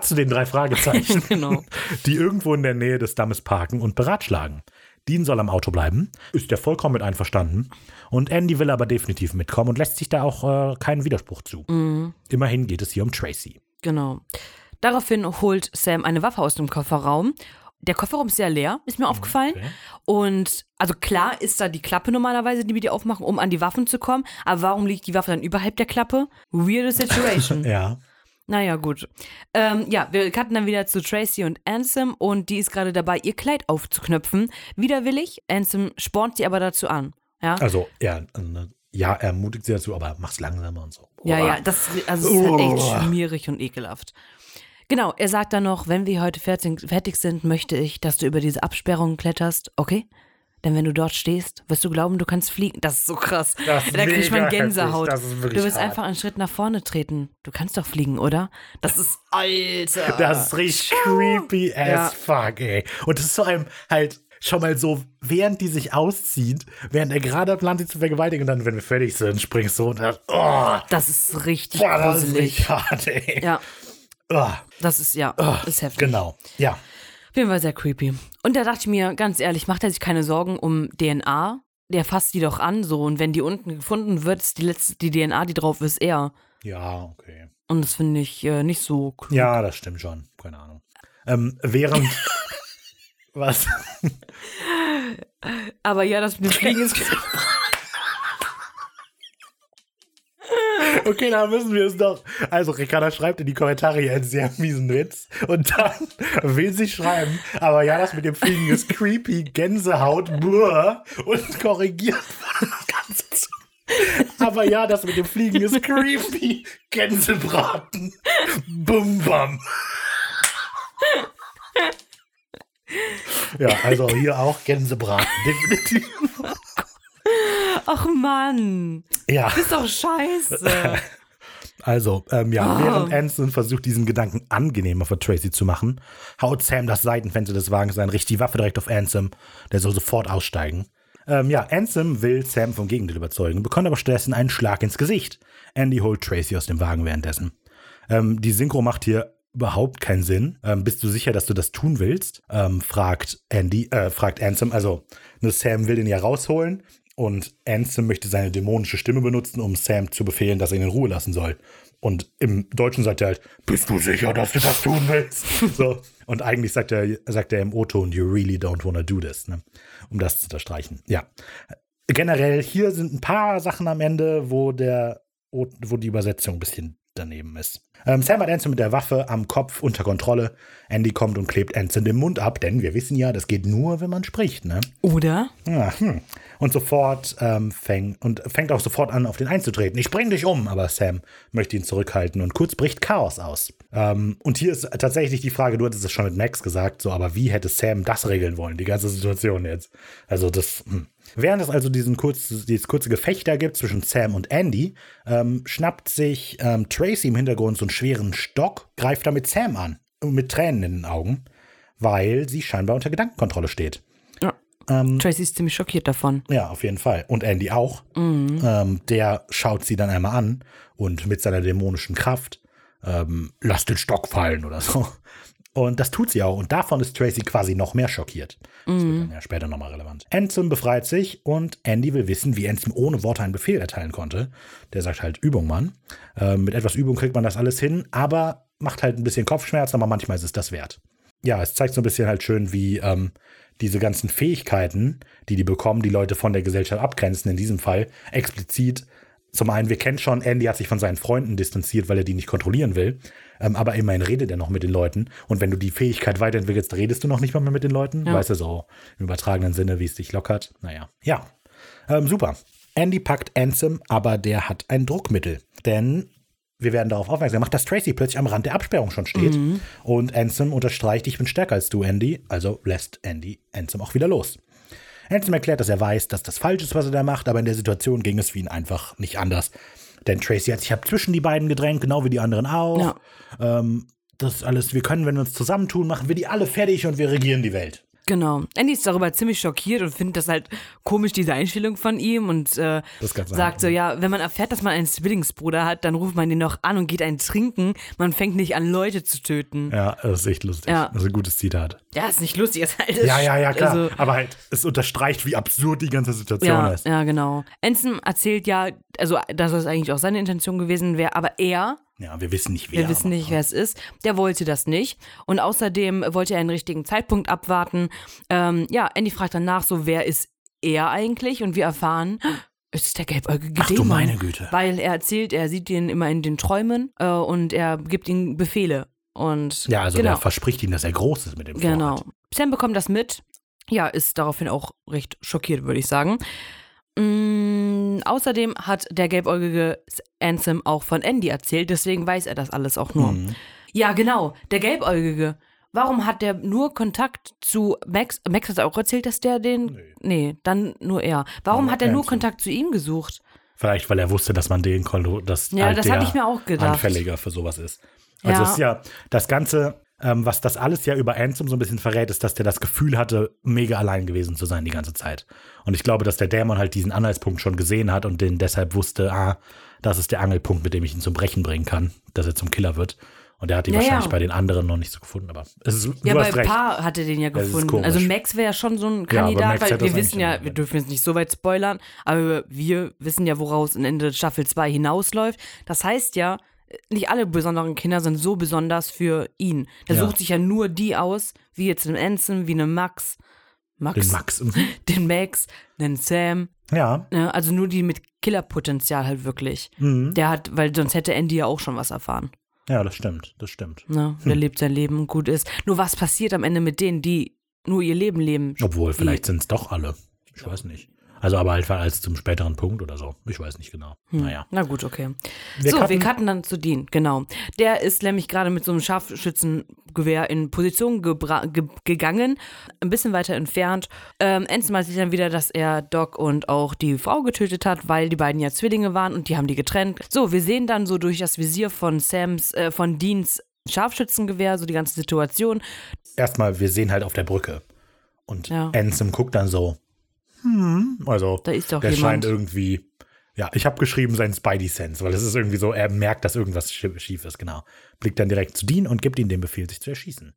Zu den drei Fragezeichen, genau. die irgendwo in der Nähe des Dammes parken und beratschlagen. Dean soll am Auto bleiben, ist ja vollkommen mit einverstanden. Und Andy will aber definitiv mitkommen und lässt sich da auch äh, keinen Widerspruch zu. Immerhin geht es hier um Tracy. Genau. Daraufhin holt Sam eine Waffe aus dem Kofferraum. Der Kofferraum ist sehr leer, ist mir aufgefallen. okay. Und also klar ist da die Klappe normalerweise, die wir die aufmachen, um an die Waffen zu kommen. Aber warum liegt die Waffe dann überhalb der Klappe? Weirde Situation. Ja. Naja, gut. Ähm, ja, wir cutten dann wieder zu Tracy und Ansem und die ist gerade dabei, ihr Kleid aufzuknöpfen. Widerwillig. Ansem spornt sie aber dazu an. Ja, Also, er, äh, ja, er ermutigt sie dazu, aber mach's langsamer und so. Ja, ja, das, also ist halt echt schmierig und ekelhaft. Genau, er sagt dann noch, wenn wir heute fertig, fertig sind, möchte ich, dass du über diese Absperrung kletterst, okay? Denn wenn du dort stehst, wirst du glauben, du kannst fliegen. Das ist so krass. Das ist da kriegt man Gänsehaut. du wirst hart. einfach einen Schritt nach vorne treten. Du kannst doch fliegen, oder? Das ist Alter. Das ist richtig creepy as Ja. fuck, ey. Und das ist vor allem halt schon mal so, während die sich auszieht, während er gerade plant, sie zu vergewaltigen, und dann, wenn wir fertig sind, springst du und dann, oh, Das ist richtig boah, das ist gruselig. richtig hart, ey. Ja, Oh, das ist, ja, ist heftig. genau, ja. Auf jeden Fall sehr creepy. Und da dachte ich mir, ganz ehrlich, macht er sich keine Sorgen um DNA? Der fasst die doch an so und wenn die unten gefunden wird, ist die letzte, die DNA, die drauf ist, er. Ja, okay. Und das finde ich äh, nicht so klug. Ja, das stimmt schon. Keine Ahnung. Ähm, während. was? Aber ja, das mit dem Fliegen ist. Okay, da müssen wir es doch. Also, Ricarda schreibt in die Kommentare hier einen sehr miesen Witz. Und dann will sie schreiben, aber ja, das mit dem Fliegen ist creepy, Gänsehaut, buah, und korrigiert das Ganze zu. Aber ja, das mit dem Fliegen ist creepy, Gänsebraten, bum bam. Ja, also hier auch Gänsebraten, definitiv. Ach Mann, Ja. ist doch scheiße. Also, ähm, ja, Ah. während Anson versucht, diesen Gedanken angenehmer für Tracy zu machen, haut Sam das Seitenfenster des Wagens ein, richtet die Waffe direkt auf Ansem. Der soll sofort aussteigen. Ähm, ja, Ansem will Sam vom Gegenteil überzeugen, bekommt aber stattdessen einen Schlag ins Gesicht. Andy holt Tracy aus dem Wagen währenddessen. Ähm, die Synchro macht hier überhaupt keinen Sinn. Ähm, bist du sicher, dass du das tun willst? Ähm, fragt Andy, äh, fragt Ansem. Also, ne, Sam will den ja rausholen Und Ansem möchte seine dämonische Stimme benutzen, um Sam zu befehlen, dass er ihn in Ruhe lassen soll. Und im Deutschen sagt er halt, bist du sicher, dass du das tun willst? so. Und eigentlich sagt er, sagt er im O-Ton, you really don't wanna do this, ne? um das zu unterstreichen. Ja. Generell, hier sind ein paar Sachen am Ende, wo der, wo die Übersetzung ein bisschen daneben ist. Ähm, Sam hat Anson mit der Waffe am Kopf unter Kontrolle. Andy kommt und klebt Anson den Mund ab, denn wir wissen ja, das geht nur, wenn man spricht, ne? Oder? Ja, hm. Und sofort ähm, fängt und fängt auch sofort an, auf den einzutreten. Ich bring dich um, aber Sam möchte ihn zurückhalten und kurz bricht Chaos aus. Ähm, und hier ist tatsächlich die Frage, du hattest es schon mit Max gesagt, so, aber wie hätte Sam das regeln wollen, die ganze Situation jetzt? Also das. Hm. Während es also diesen kurz, dieses kurze Gefecht da gibt zwischen Sam und Andy, ähm, schnappt sich ähm, Tracy im Hintergrund so einen schweren Stock, greift damit Sam an, mit Tränen in den Augen, weil sie scheinbar unter Gedankenkontrolle steht. Ja. Ähm, Tracy ist ziemlich schockiert davon. Ja, auf jeden Fall. Und Andy auch. Mhm. Ähm, der schaut sie dann einmal an und mit seiner dämonischen Kraft ähm, lasst den Stock fallen oder so. Und das tut sie auch. Und davon ist Tracy quasi noch mehr schockiert. Das wird dann ja später nochmal relevant. Ansem befreit sich und Andy will wissen, wie Ansem ohne Worte einen Befehl erteilen konnte. Der sagt halt Übung, Mann. Ähm, mit etwas Übung kriegt man das alles hin, aber macht halt ein bisschen Kopfschmerzen, aber manchmal ist es das wert. Ja, es zeigt so ein bisschen halt schön, wie ähm, diese ganzen Fähigkeiten, die die bekommen, die Leute von der Gesellschaft abgrenzen, in diesem Fall explizit zum einen, wir kennen schon, Andy hat sich von seinen Freunden distanziert, weil er die nicht kontrollieren will. Ähm, aber immerhin redet er noch mit den Leuten. Und wenn du die Fähigkeit weiterentwickelst, redest du noch nicht mal mehr mit den Leuten. Ja. Weißt du, so im übertragenen Sinne, wie es dich lockert. Naja. Ja. Ähm, super. Andy packt Ansem, aber der hat ein Druckmittel. Denn wir werden darauf aufmerksam gemacht, dass Tracy plötzlich am Rand der Absperrung schon steht. Mhm. Und Ansem unterstreicht, ich bin stärker als du, Andy. Also lässt Andy Ansem auch wieder los. Hanson erklärt, dass er weiß, dass das falsch ist, was er da macht, aber in der Situation ging es für ihn einfach nicht anders. Denn Tracy hat sich hab zwischen die beiden gedrängt, genau wie die anderen auch. Ja. Ähm, das alles, wir können, wenn wir uns zusammentun, machen wir die alle fertig und wir regieren die Welt. Genau. Andy ist darüber ziemlich schockiert und findet das halt komisch, diese Einstellung von ihm und äh, sagt so, ja, wenn man erfährt, dass man einen Zwillingsbruder hat, dann ruft man den noch an und geht einen trinken. Man fängt nicht an, Leute zu töten. Ja, das ist echt lustig. Ja. Das ist ein gutes Zitat. Ja, ist nicht lustig, ist halt. Ja, ja, ja, klar. Also, Aber halt, es unterstreicht, wie absurd die ganze Situation ja, ist. Ja, genau. Ensign erzählt ja, also, dass das eigentlich auch seine Intention gewesen wäre, aber er ja, wir wissen nicht, wer. Wir wissen nicht, wer es ist. Der wollte das nicht. Und außerdem wollte er einen richtigen Zeitpunkt abwarten. Ähm, ja, Andy fragt danach so, wer ist er eigentlich? Und wir erfahren, es ist der gelbäugige Ach du meine Güte. Weil er erzählt, er sieht ihn immer in den Träumen äh, und er gibt ihm Befehle. Und ja, also genau. der verspricht ihm, dass er groß ist mit dem Genau. Vorrat. Sam bekommt das mit. Ja, ist daraufhin auch recht schockiert, würde ich sagen. Mm, außerdem hat der gelbäugige Ansem auch von Andy erzählt, deswegen weiß er das alles auch nur. Mhm. Ja, genau, der gelbäugige. Warum hat der nur Kontakt zu Max? Max hat auch erzählt, dass der den. Nee, nee dann nur er. Warum ja, hat er nur Kontakt zu ihm gesucht? Vielleicht, weil er wusste, dass man den dass ja, halt das der ich mir auch gedacht. anfälliger für sowas ist. Also ja. ist ja das Ganze ähm, was das alles ja über Ansem so ein bisschen verrät, ist, dass der das Gefühl hatte, mega allein gewesen zu sein die ganze Zeit. Und ich glaube, dass der Dämon halt diesen Anhaltspunkt schon gesehen hat und den deshalb wusste, ah, das ist der Angelpunkt, mit dem ich ihn zum Brechen bringen kann, dass er zum Killer wird. Und er hat ihn ja, wahrscheinlich ja. bei den anderen noch nicht so gefunden, aber es ist Ja, bei recht. Paar hatte den ja gefunden. Also Max wäre ja schon so ein Kandidat, ja, weil wir wissen ja, wir dürfen jetzt nicht so weit spoilern, aber wir wissen ja, woraus in Ende Staffel 2 hinausläuft. Das heißt ja, nicht alle besonderen Kinder sind so besonders für ihn. Er ja. sucht sich ja nur die aus, wie jetzt einen Anson, wie einen Max. Max. Den Max. Mhm. Den Max, den Sam. Ja. ja. Also nur die mit Killerpotenzial halt wirklich. Mhm. Der hat, weil sonst hätte Andy ja auch schon was erfahren. Ja, das stimmt, das stimmt. Ja, der hm. lebt sein Leben und gut ist. Nur was passiert am Ende mit denen, die nur ihr Leben leben? Obwohl, vielleicht sind es doch alle. Ich weiß nicht. Also aber halt als zum späteren Punkt oder so. Ich weiß nicht genau. Hm. Naja. Na gut, okay. Wir so, cutten. wir cutten dann zu Dean, genau. Der ist nämlich gerade mit so einem Scharfschützengewehr in Position ge gegangen, ein bisschen weiter entfernt. Ähm, Ensign sieht dann wieder, dass er Doc und auch die Frau getötet hat, weil die beiden ja Zwillinge waren und die haben die getrennt. So, wir sehen dann so durch das Visier von Sams, äh, von Deans Scharfschützengewehr, so die ganze Situation. Erstmal, wir sehen halt auf der Brücke. Und ja. Ansem guckt dann so, hm, also da ist doch der jemand. scheint irgendwie, ja, ich habe geschrieben sein Spidey Sense, weil es ist irgendwie so, er merkt, dass irgendwas schief ist, genau. Blickt dann direkt zu Dean und gibt ihm den Befehl, sich zu erschießen.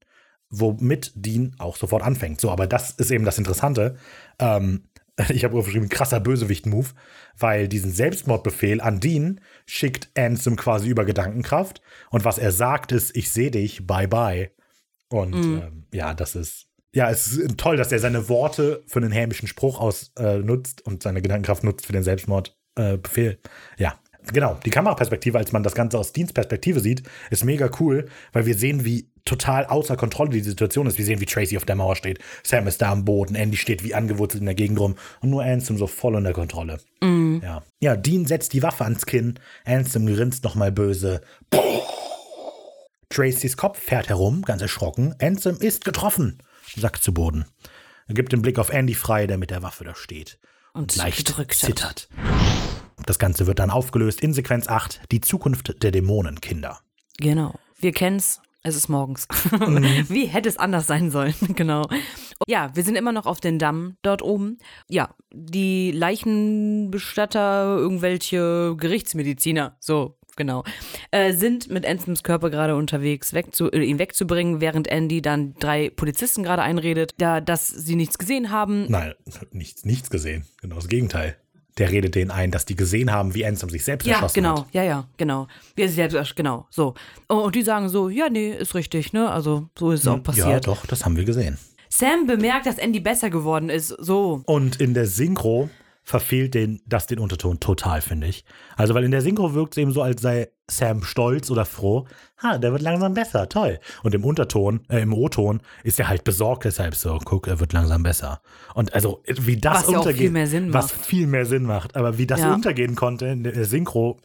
Womit Dean auch sofort anfängt. So, aber das ist eben das Interessante. Ähm, ich habe aufgeschrieben, krasser Bösewicht-Move, weil diesen Selbstmordbefehl an Dean schickt Ansem quasi über Gedankenkraft. Und was er sagt ist, ich sehe dich, bye bye. Und Mhm. ähm, ja, das ist, ja, es ist toll, dass er seine Worte für einen hämischen Spruch aus äh, nutzt und seine Gedankenkraft nutzt für den Selbstmordbefehl. Äh, ja, genau. Die Kameraperspektive, als man das Ganze aus Deans Perspektive sieht, ist mega cool, weil wir sehen, wie total außer Kontrolle die Situation ist. Wir sehen, wie Tracy auf der Mauer steht. Sam ist da am Boden. Andy steht wie angewurzelt in der Gegend rum. Und nur Ansem so voll unter Kontrolle. Ja. ja, Dean setzt die Waffe ans Kinn. Ansem grinst nochmal böse. Tracys Kopf fährt herum, ganz erschrocken. Ansem ist getroffen, sackt zu Boden. Er gibt den Blick auf Andy frei, der mit der Waffe da steht. Und leicht gedrückt hat. zittert. Das Ganze wird dann aufgelöst in Sequenz 8, die Zukunft der Dämonenkinder. Genau. Wir kennen's. Es ist morgens. Mhm. Wie hätte es anders sein sollen? genau. Ja, wir sind immer noch auf den Damm dort oben. Ja, die Leichenbestatter, irgendwelche Gerichtsmediziner, so genau, äh, sind mit Ansems Körper gerade unterwegs, wegzu äh, ihn wegzubringen, während Andy dann drei Polizisten gerade einredet, da, dass sie nichts gesehen haben. Nein, nichts, nichts gesehen. Genau das Gegenteil. Der redet denen ein, dass die gesehen haben, wie Ansem sich selbst Ja, erschossen genau, hat. ja, ja, genau. Wir selbst, ersch- genau, so. Oh, Und die sagen so, ja, nee, ist richtig, ne? Also, so ist es auch passiert. Ja, doch, das haben wir gesehen. Sam bemerkt, dass Andy besser geworden ist. So. Und in der Synchro verfehlt den, das den Unterton total, finde ich. Also, weil in der Synchro wirkt es eben so, als sei Sam stolz oder froh. Ha, der wird langsam besser, toll. Und im Unterton, äh, im O-Ton ist er halt besorgt, deshalb so, guck, er wird langsam besser. Und also, wie das Was ja untergeht, viel mehr Sinn was macht. viel mehr Sinn macht. Aber wie das Ja. untergehen konnte in der Synchro,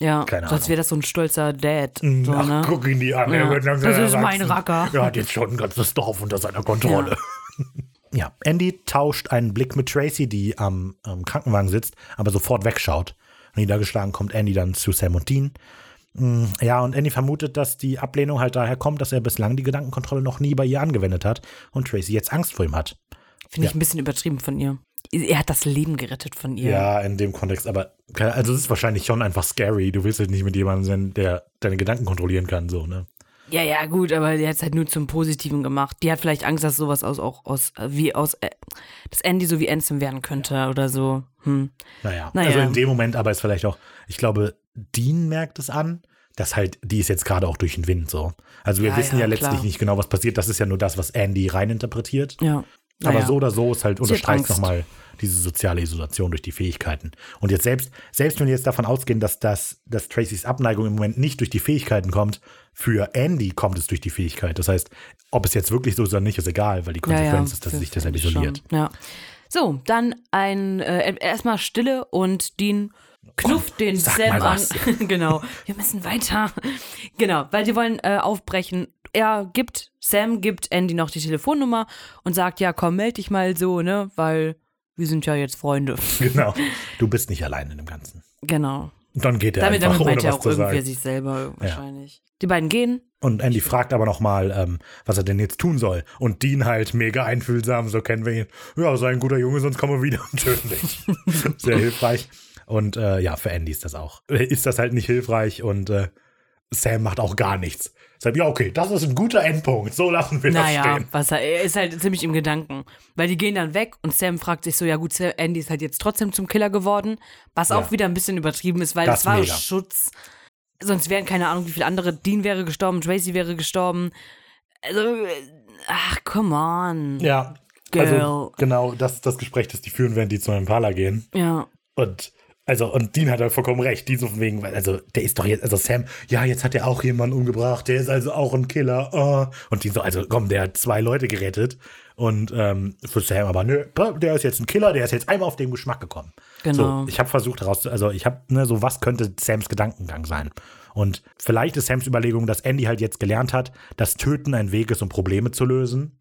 Ja, Keine so als Ahnung. wäre das so ein stolzer Dad. So, ach, ne? guck ihn die an, Ja. er wird langsam Das ist mein erwachsen. Racker. Er hat jetzt schon ein ganzes Dorf unter seiner Kontrolle. Ja, Andy tauscht einen Blick mit Tracy, die am, am Krankenwagen sitzt, aber sofort wegschaut. Niedergeschlagen kommt Andy dann zu Sam und Dean. Mm, Ja, und Andy vermutet, dass die Ablehnung halt daher kommt, dass er bislang die Gedankenkontrolle noch nie bei ihr angewendet hat und Tracy jetzt Angst vor ihm hat. Finde ich ein bisschen übertrieben von ihr. Er hat das Leben gerettet von ihr. Ja, in dem Kontext, aber also es ist wahrscheinlich schon einfach scary. Du willst halt nicht mit jemandem sein, der deine Gedanken kontrollieren kann, so, ne? Ja, ja, gut, aber die hat es halt nur zum Positiven gemacht. Die hat vielleicht Angst, dass sowas aus, auch aus, wie aus, äh, dass Andy so wie Ansem werden könnte oder so. Hm. Naja, Naja. also in dem Moment aber ist vielleicht auch, ich glaube, Dean merkt es an, dass halt, die ist jetzt gerade auch durch den Wind so. Also wir Ja, wissen ja, ja, letztlich klar. nicht genau, was passiert. Das ist ja nur das, was Andy reininterpretiert. Ja. Aber Naja. so oder so ist halt unterstreicht nochmal diese soziale Isolation durch die Fähigkeiten. Und jetzt selbst, selbst wenn wir jetzt davon ausgehen, dass das, dass Tracys Abneigung im Moment nicht durch die Fähigkeiten kommt, für Andy kommt es durch die Fähigkeit. Das heißt, ob es jetzt wirklich so ist oder nicht, ist egal, weil die Konsequenz ist, dass sie sich deshalb schon. isoliert. Ja. So, dann ein äh, erstmal Stille und Dean knufft den sag Sam an. genau. Wir müssen weiter. genau, weil die wollen äh, aufbrechen. Er gibt, Sam gibt Andy noch die Telefonnummer und sagt, ja, komm, meld dich mal so, ne? Weil wir sind ja jetzt Freunde. Genau. Du bist nicht allein in dem Ganzen. Genau. Und dann geht er Damit, einfach, damit meint er auch irgendwie sich selber wahrscheinlich. Die beiden gehen. Und Andy fragt aber nochmal, ähm, was er denn jetzt tun soll. Und Dean halt mega einfühlsam, so kennen wir ihn. Ja, sei ein guter Junge, sonst kommen wir wieder und töten dich. Sehr hilfreich. Und äh, ja, für Andy ist das auch. Äh, Ist das halt nicht hilfreich und äh, Sam macht auch gar nichts. Sagt, ja, okay, das ist ein guter Endpunkt. So lassen wir das Naja, stehen. was er, ist halt ziemlich im Gedanken. Weil die gehen dann weg und Sam fragt sich so, ja gut, Sam- Andy ist halt jetzt trotzdem zum Killer geworden. Was Ja. auch wieder ein bisschen übertrieben ist, weil Das es war mega. Schutz. Sonst wären keine Ahnung, wie viele andere. Dean wäre gestorben, Tracy wäre gestorben. Also, ach, come on. Ja, Girl. also genau, das ist das Gespräch, das die führen, während die zu einem Impala gehen. Ja. Und also, und Dean hat halt vollkommen recht. Dean so von wegen, weil, also, der ist doch jetzt, also Sam, ja, jetzt hat er auch jemanden umgebracht, der ist also auch ein Killer. Oh. Und Dean so, also komm, der hat zwei Leute gerettet. Und ähm, für Sam aber, nö, der ist jetzt ein Killer, der ist jetzt einmal auf den Geschmack gekommen. Genau. So, ich habe versucht herauszu, also ich habe, ne, so was könnte Sams Gedankengang sein. Und vielleicht ist Sams Überlegung, dass Andy halt jetzt gelernt hat, dass Töten ein Weg ist, um Probleme zu lösen.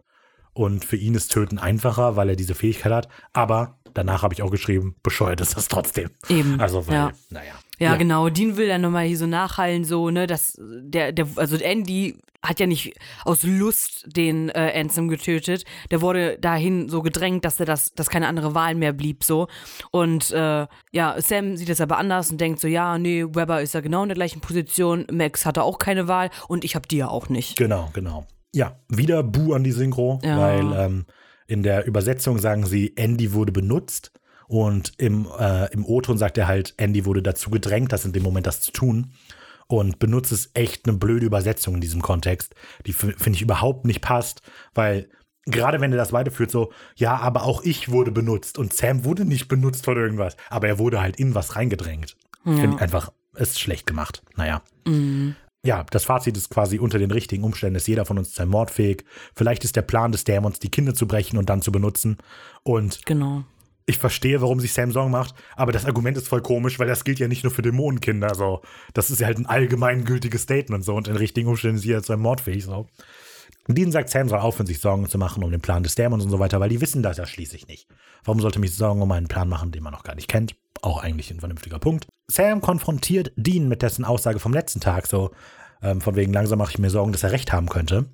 Und für ihn ist Töten einfacher, weil er diese Fähigkeit hat. Aber danach habe ich auch geschrieben, bescheuert ist das trotzdem. Eben, Also, weil, ja. naja. Ja, genau. Dean will dann nochmal hier so nachhallen, so, ne, dass der, der, also Andy hat ja nicht aus Lust den äh, Ansem getötet. Der wurde dahin so gedrängt, dass er das, dass keine andere Wahl mehr blieb, so. Und äh, ja, Sam sieht es aber anders und denkt so, ja, nee, Webber ist ja genau in der gleichen Position, Max hatte auch keine Wahl und ich hab die ja auch nicht. Genau, genau. Ja, wieder Bu an die Synchro, Ja. weil ähm, In der Übersetzung sagen sie, Andy wurde benutzt. Und im, äh, im O-Ton sagt er halt, Andy wurde dazu gedrängt, das in dem Moment das zu tun. Und benutzt es echt eine blöde Übersetzung in diesem Kontext, die finde ich überhaupt nicht passt, weil gerade wenn er das weiterführt, so, ja, aber auch ich wurde benutzt und Sam wurde nicht benutzt von irgendwas, aber er wurde halt in was reingedrängt. Ja. Finde ich einfach, ist schlecht gemacht. Naja. Mhm. Ja, das Fazit ist quasi, unter den richtigen Umständen ist jeder von uns sein mordfähig. Vielleicht ist der Plan des Dämons, die Kinder zu brechen und dann zu benutzen. Und genau ich verstehe, warum sich Sam Sorgen macht, aber das Argument ist voll komisch, weil das gilt ja nicht nur für Dämonenkinder. So. Das ist ja halt ein allgemeingültiges Statement so und in richtigen Umständen ist jeder einem mordfähig. So. Dean sagt, Sam soll aufhören, sich Sorgen zu machen um den Plan des Dämons und so weiter, weil die wissen das ja schließlich nicht. Warum sollte mich Sorgen um einen Plan machen, den man noch gar nicht kennt? Auch eigentlich ein vernünftiger Punkt. Sam konfrontiert Dean mit dessen Aussage vom letzten Tag, so ähm, von wegen langsam mache ich mir Sorgen, dass er recht haben könnte.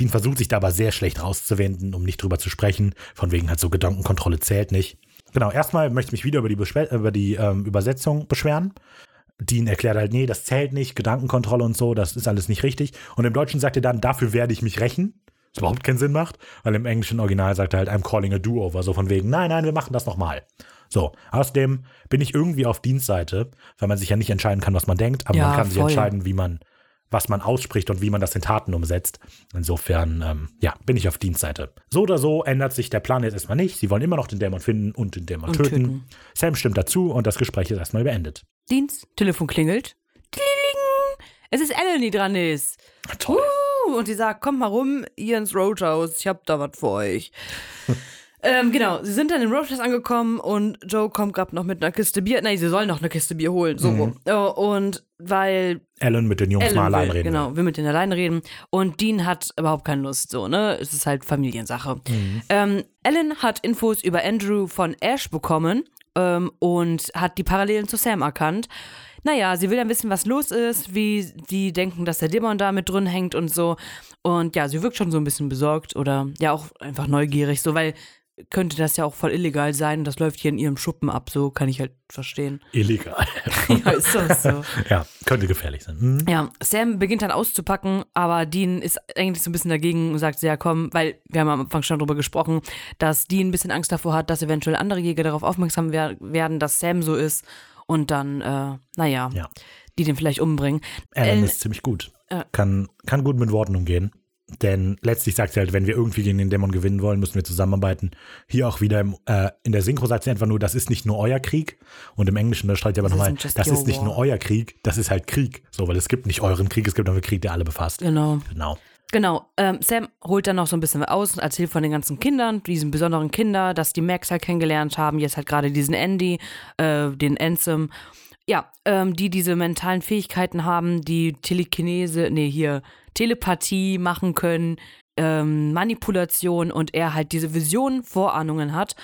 Dean versucht sich da aber sehr schlecht rauszuwenden, um nicht drüber zu sprechen. Von wegen halt so Gedankenkontrolle zählt nicht. Genau, erstmal möchte ich mich wieder über die, Beschwer über die ähm, Übersetzung beschweren. Dean erklärt halt, nee, das zählt nicht, Gedankenkontrolle und so, das ist alles nicht richtig. Und im Deutschen sagt er dann, dafür werde ich mich rächen. Was überhaupt keinen Sinn macht, weil im englischen Original sagt er halt, I'm calling a do-over, so von wegen, nein, nein, wir machen das nochmal. So, außerdem bin ich irgendwie auf Dienstseite, weil man sich ja nicht entscheiden kann, was man denkt, aber ja, man kann voll. sich entscheiden, wie man was man ausspricht und wie man das in Taten umsetzt. Insofern, ähm, ja, bin ich auf Dienstseite. So oder so ändert sich der Plan jetzt erstmal nicht. Sie wollen immer noch den Dämon finden und den Dämon töten. töten. Sam stimmt dazu und das Gespräch ist erstmal beendet. Dienst, Telefon klingelt. Kling! Es ist Ellen, die dran ist. Toll. Uh, und sie sagt, kommt mal rum, ihr ins Roadhouse, ich hab da was für euch. Ähm, genau, sie sind dann im Roadhouse angekommen und Joe kommt gerade noch mit einer Kiste Bier. Nein, sie sollen noch eine Kiste Bier holen, so mhm. Und weil. Alan mit den Jungs Alan mal allein will, reden. Genau, will mit denen allein reden. Und Dean hat überhaupt keine Lust, so, ne? Es ist halt Familiensache. Mhm. Ähm, Alan hat Infos über Andrew von Ash bekommen ähm, und hat die Parallelen zu Sam erkannt. Naja, sie will ein wissen, was los ist, wie die denken, dass der Dämon da mit drin hängt und so. Und ja, sie wirkt schon so ein bisschen besorgt oder ja auch einfach neugierig, so, weil könnte das ja auch voll illegal sein und das läuft hier in ihrem Schuppen ab, so kann ich halt verstehen. Illegal. ja, ist das so. ja, könnte gefährlich sein. Mhm. Ja, Sam beginnt dann auszupacken, aber Dean ist eigentlich so ein bisschen dagegen und sagt, ja komm, weil wir haben am Anfang schon darüber gesprochen, dass Dean ein bisschen Angst davor hat, dass eventuell andere Jäger darauf aufmerksam wer werden, dass Sam so ist und dann, äh, naja, ja. die den vielleicht umbringen. Alan äh, ist ziemlich gut. Äh, kann, kann gut mit Worten umgehen. Denn letztlich sagt sie halt, wenn wir irgendwie gegen den Dämon gewinnen wollen, müssen wir zusammenarbeiten. Hier auch wieder im, äh, in der Synchro sagt sie einfach nur, das ist nicht nur euer Krieg. Und im Englischen, da schreibt sie aber nochmal, das ist nicht nur euer Krieg, das ist halt Krieg. So, weil es gibt nicht euren Krieg, es gibt einen Krieg, der alle befasst. Genau. Genau. Genau, ähm, Sam holt dann noch so ein bisschen aus und erzählt von den ganzen Kindern, diesen besonderen Kinder, dass die Max halt kennengelernt haben, jetzt halt gerade diesen Andy, äh, den Ansem. Ja, ähm, die diese mentalen Fähigkeiten haben, die Telekinese, nee, hier, Telepathie machen können, ähm, Manipulation und er halt diese Visionen, Vorahnungen hat.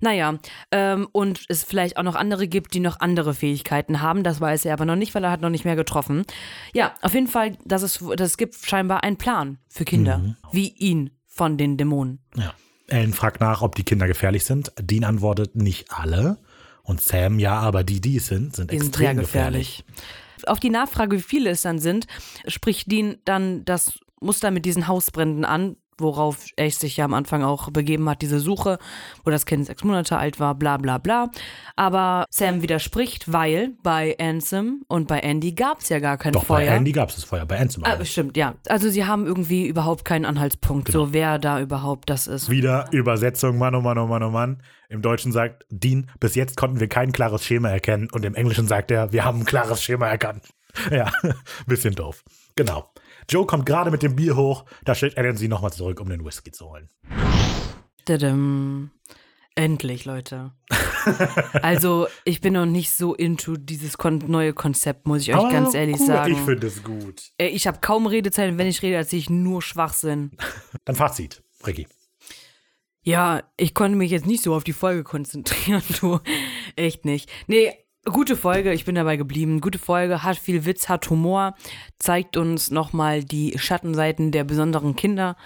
Naja, ähm, und es vielleicht auch noch andere gibt, die noch andere Fähigkeiten haben. Das weiß er aber noch nicht, weil er hat noch nicht mehr getroffen. Ja, auf jeden Fall, dass es, dass es gibt scheinbar einen Plan für Kinder, mhm. wie ihn von den Dämonen. Ja. Ellen fragt nach, ob die Kinder gefährlich sind. Dean antwortet, nicht alle. Und Sam, ja, aber die, die es sind, sind die extrem sind gefährlich. gefährlich auf die Nachfrage, wie viele es dann sind, spricht Dean dann das Muster mit diesen Hausbränden an, worauf Ace sich ja am Anfang auch begeben hat, diese Suche, wo das Kind sechs Monate alt war, bla bla bla. Aber Sam widerspricht, weil bei Ansem und bei Andy gab es ja gar kein Doch, Feuer. bei Andy gab es das Feuer, bei Ansem ah, Stimmt, ja. Also sie haben irgendwie überhaupt keinen Anhaltspunkt, genau. so wer da überhaupt das ist. Wieder Übersetzung, Mann, oh Mann, oh Mann, oh Mann. Im Deutschen sagt Dean, bis jetzt konnten wir kein klares Schema erkennen. Und im Englischen sagt er, wir haben ein klares Schema erkannt. ja, bisschen doof. Genau. Joe kommt gerade mit dem Bier hoch, da stellt Alan sie nochmal zurück, um den Whisky zu holen. Tadam. Endlich, Leute. also, ich bin noch nicht so into dieses kon neue Konzept, muss ich euch Aber ganz ehrlich gut, sagen. Ich finde es gut. Äh, ich habe kaum Redezeit, wenn ich rede, erzähle ich nur Schwachsinn. Dann Fazit, Ricky. Ja, ich konnte mich jetzt nicht so auf die Folge konzentrieren, du. Echt nicht. Nee, Gute Folge, ich bin dabei geblieben. Gute Folge, hat viel Witz, hat Humor, zeigt uns nochmal die Schattenseiten der besonderen Kinder.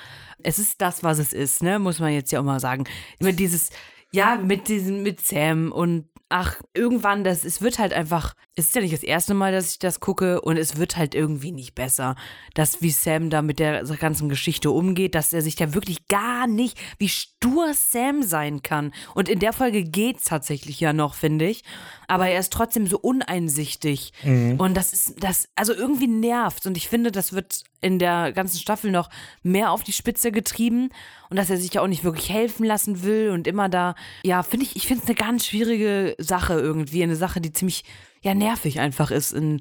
Es ist das, was es ist, ne? Muss man jetzt ja auch mal sagen. Immer dieses, ja, mit diesem, mit Sam und ach, irgendwann, das, es wird halt einfach, es ist ja nicht das erste Mal, dass ich das gucke und es wird halt irgendwie nicht besser. Das, wie Sam da mit der ganzen Geschichte umgeht, dass er sich da wirklich gar nicht, wie stur Sam sein kann. Und in der Folge geht's tatsächlich ja noch, finde ich. Aber er ist trotzdem so uneinsichtig. Und das ist, das, also irgendwie nervt. Und ich finde, das wird in der ganzen Staffel noch mehr auf die Spitze getrieben. Und dass er sich ja auch nicht wirklich helfen lassen will und immer da, ja, finde ich, ich finde es eine ganz schwierige Sache irgendwie. Eine Sache, die ziemlich, ja, nervig einfach ist in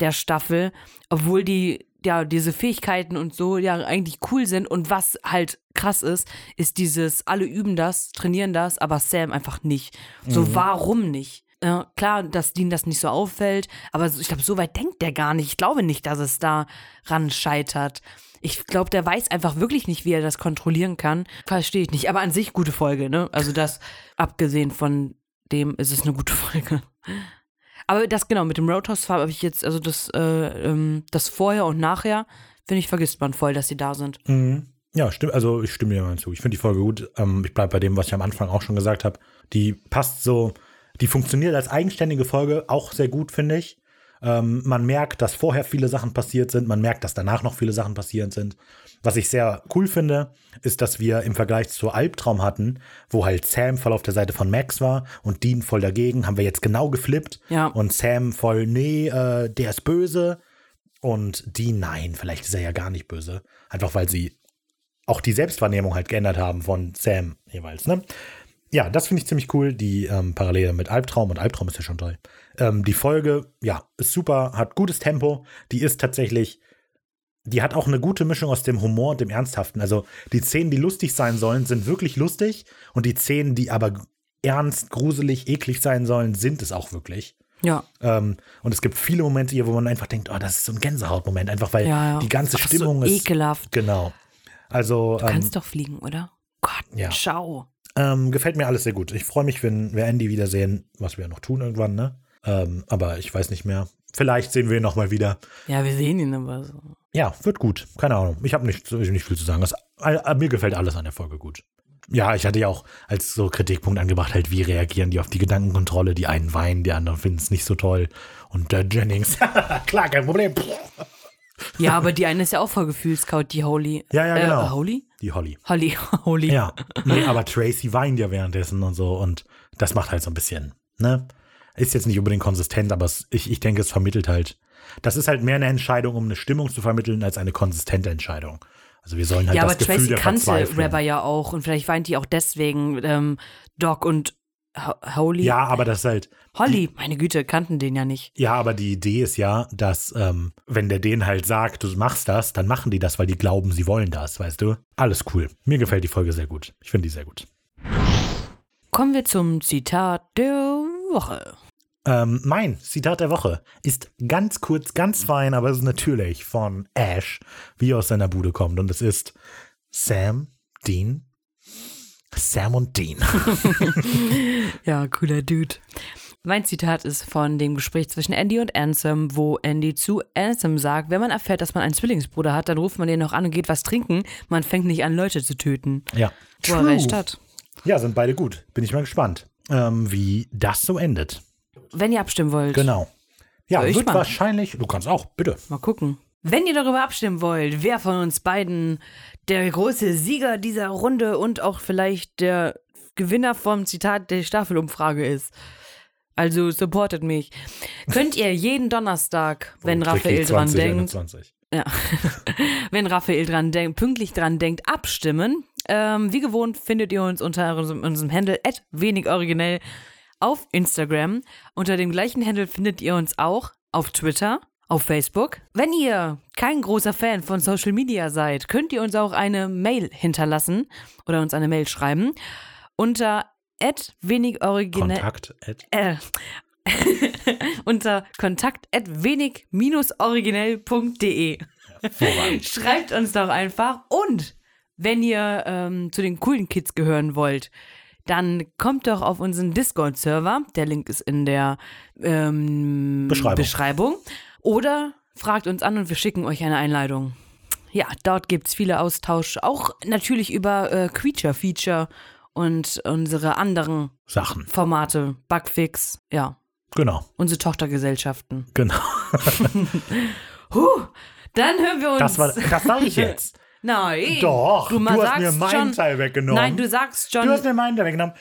der Staffel. Obwohl die, ja, diese Fähigkeiten und so ja eigentlich cool sind. Und was halt krass ist, ist dieses, alle üben das, trainieren das, aber Sam einfach nicht. So, warum nicht? Ja, klar, dass Dean das nicht so auffällt, aber ich glaube, so weit denkt der gar nicht. Ich glaube nicht, dass es daran scheitert. Ich glaube, der weiß einfach wirklich nicht, wie er das kontrollieren kann. Verstehe ich nicht. Aber an sich gute Folge, ne? Also das, abgesehen von dem, ist es eine gute Folge. Aber das genau, mit dem Roadhouse-Farbe habe ich jetzt, also das, äh, ähm, das Vorher und Nachher, finde ich, vergisst man voll, dass sie da sind. Mhm. Ja, stimmt. Also ich stimme dir mal zu. Ich finde die Folge gut. Ähm, ich bleibe bei dem, was ich am Anfang auch schon gesagt habe. Die passt so, die funktioniert als eigenständige Folge auch sehr gut, finde ich. Ähm, man merkt, dass vorher viele Sachen passiert sind. Man merkt, dass danach noch viele Sachen passiert sind. Was ich sehr cool finde, ist, dass wir im Vergleich zu Albtraum hatten, wo halt Sam voll auf der Seite von Max war und Dean voll dagegen, haben wir jetzt genau geflippt. Ja. Und Sam voll, nee, äh, der ist böse. Und Dean, nein, vielleicht ist er ja gar nicht böse. Einfach weil sie auch die Selbstwahrnehmung halt geändert haben von Sam jeweils, ne? Ja, das finde ich ziemlich cool, die ähm, Parallele mit Albtraum und Albtraum ist ja schon toll. Ähm, die Folge, ja, ist super, hat gutes Tempo, die ist tatsächlich, die hat auch eine gute Mischung aus dem Humor und dem Ernsthaften. Also die Szenen, die lustig sein sollen, sind wirklich lustig und die Szenen, die aber ernst, gruselig, eklig sein sollen, sind es auch wirklich. Ja. Ähm, und es gibt viele Momente hier, wo man einfach denkt, oh, das ist so ein Gänsehautmoment, einfach weil Ja, ja. die ganze Ach, Stimmung so ist. ekelhaft. Genau. Also Du ähm, kannst doch fliegen, oder? Gott, ja. ciao. ähm, gefällt mir alles sehr gut. Ich freue mich, wenn wir Andy wiedersehen, was wir ja noch tun irgendwann, ne? Ähm, aber ich weiß nicht mehr. Vielleicht sehen wir ihn noch mal wieder. Ja, wir sehen ihn aber so. Ja, wird gut. Keine Ahnung. Ich habe nicht, nicht viel zu sagen. Das, äh, mir gefällt alles an der Folge gut. Ja, ich hatte ja auch als so Kritikpunkt angebracht, halt, wie reagieren die auf die Gedankenkontrolle? Die einen weinen, die anderen finden es nicht so toll. Und der Jennings, klar, kein Problem. Ja, aber die eine ist ja auch voll Gefühlscout, die Holy. Ja, ja, genau. Äh, Holy? Die Holly. Holly, Holy. Ja, nee, aber Tracy weint ja währenddessen und so und das macht halt so ein bisschen, ne? Ist jetzt nicht unbedingt konsistent, aber es, ich, ich denke, es vermittelt halt. Das ist halt mehr eine Entscheidung, um eine Stimmung zu vermitteln, als eine konsistente Entscheidung. Also wir sollen halt Ja, das aber Gefühl Tracy der kannte Verzweiflung. Rapper ja auch und vielleicht weint die auch deswegen ähm, Doc und Ho Holy. Ja, aber das ist halt. Holly, meine Güte, kannten den ja nicht. Ja, aber die Idee ist ja, dass, ähm, wenn der denen halt sagt, du machst das, dann machen die das, weil die glauben, sie wollen das, weißt du? Alles cool. Mir gefällt die Folge sehr gut. Ich finde die sehr gut. Kommen wir zum Zitat der Woche. Ähm, mein Zitat der Woche ist ganz kurz, ganz fein, aber es ist natürlich von Ash, wie er aus seiner Bude kommt. Und es ist Sam, Dean, Sam und Dean. Ja, cooler Dude. Mein Zitat ist von dem Gespräch zwischen Andy und Ansem, wo Andy zu Ansem sagt, wenn man erfährt, dass man einen Zwillingsbruder hat, dann ruft man den noch an und geht was trinken. Man fängt nicht an, Leute zu töten. ja. Wo er recht hat. Ja, sind beide gut. Bin ich mal gespannt, ähm, wie das so endet. Wenn ihr abstimmen wollt, Genau. Ja, Soll wird wahrscheinlich, du kannst auch, bitte. mal gucken. Wenn ihr darüber abstimmen wollt, wer von uns beiden der große Sieger dieser Runde und auch vielleicht der Gewinner vom Zitat der Staffelumfrage ist. Also supportet mich. Könnt ihr jeden Donnerstag, wenn Und Raphael dran 20, denkt, 21. Ja. Wenn Raphael dran denkt, pünktlich dran denkt, abstimmen. Ähm, wie gewohnt findet ihr uns unter unserem, unserem Handle wenig originell auf Instagram. Unter dem gleichen Handle findet ihr uns auch auf Twitter, auf Facebook. Wenn ihr kein großer Fan von Social Media seid, könnt ihr uns auch eine Mail hinterlassen oder uns eine Mail schreiben unter wenig originell Kontakt. äh, unter kontakt wenig-originell.de. Hervorragend. Schreibt uns doch einfach. Und wenn ihr ähm, zu den coolen Kids gehören wollt, dann kommt doch auf unseren Discord-Server. Der Link ist in der ähm, Beschreibung. Beschreibung. Oder fragt uns an und wir schicken euch eine Einladung. Ja, dort gibt es viele Austausch, auch natürlich über äh, Creature-Feature und unsere anderen Sachen. Formate, Bugfix, ja, Genau, unsere Tochtergesellschaften. genau. Huh, dann hören wir uns. Das, war, das sage ich jetzt. Nein. Doch, du, du, hast mir meinen schon, Teil weggenommen. Nein, du sagst schon. Du hast mir meinen Teil weggenommen.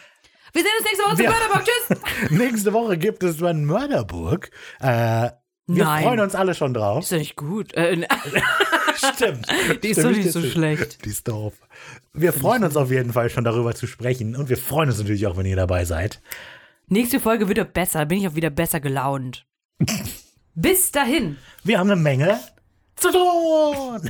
wir sehen uns nächste Woche zum Wir- Mörderbock. Tschüss. Nächste Woche gibt es dann Mörderburg. Äh, wir Nein. freuen uns alle schon drauf. Ist doch nicht gut. Äh, Stimmt. die ist Stimmt, doch nicht so schlecht. Die ist doof. Wir freuen uns auf jeden Fall schon darüber zu sprechen und wir freuen uns natürlich auch, wenn ihr dabei seid. Nächste Folge wird besser. Bin ich auch wieder besser gelaunt. Bis dahin. Wir haben eine Menge zu tun.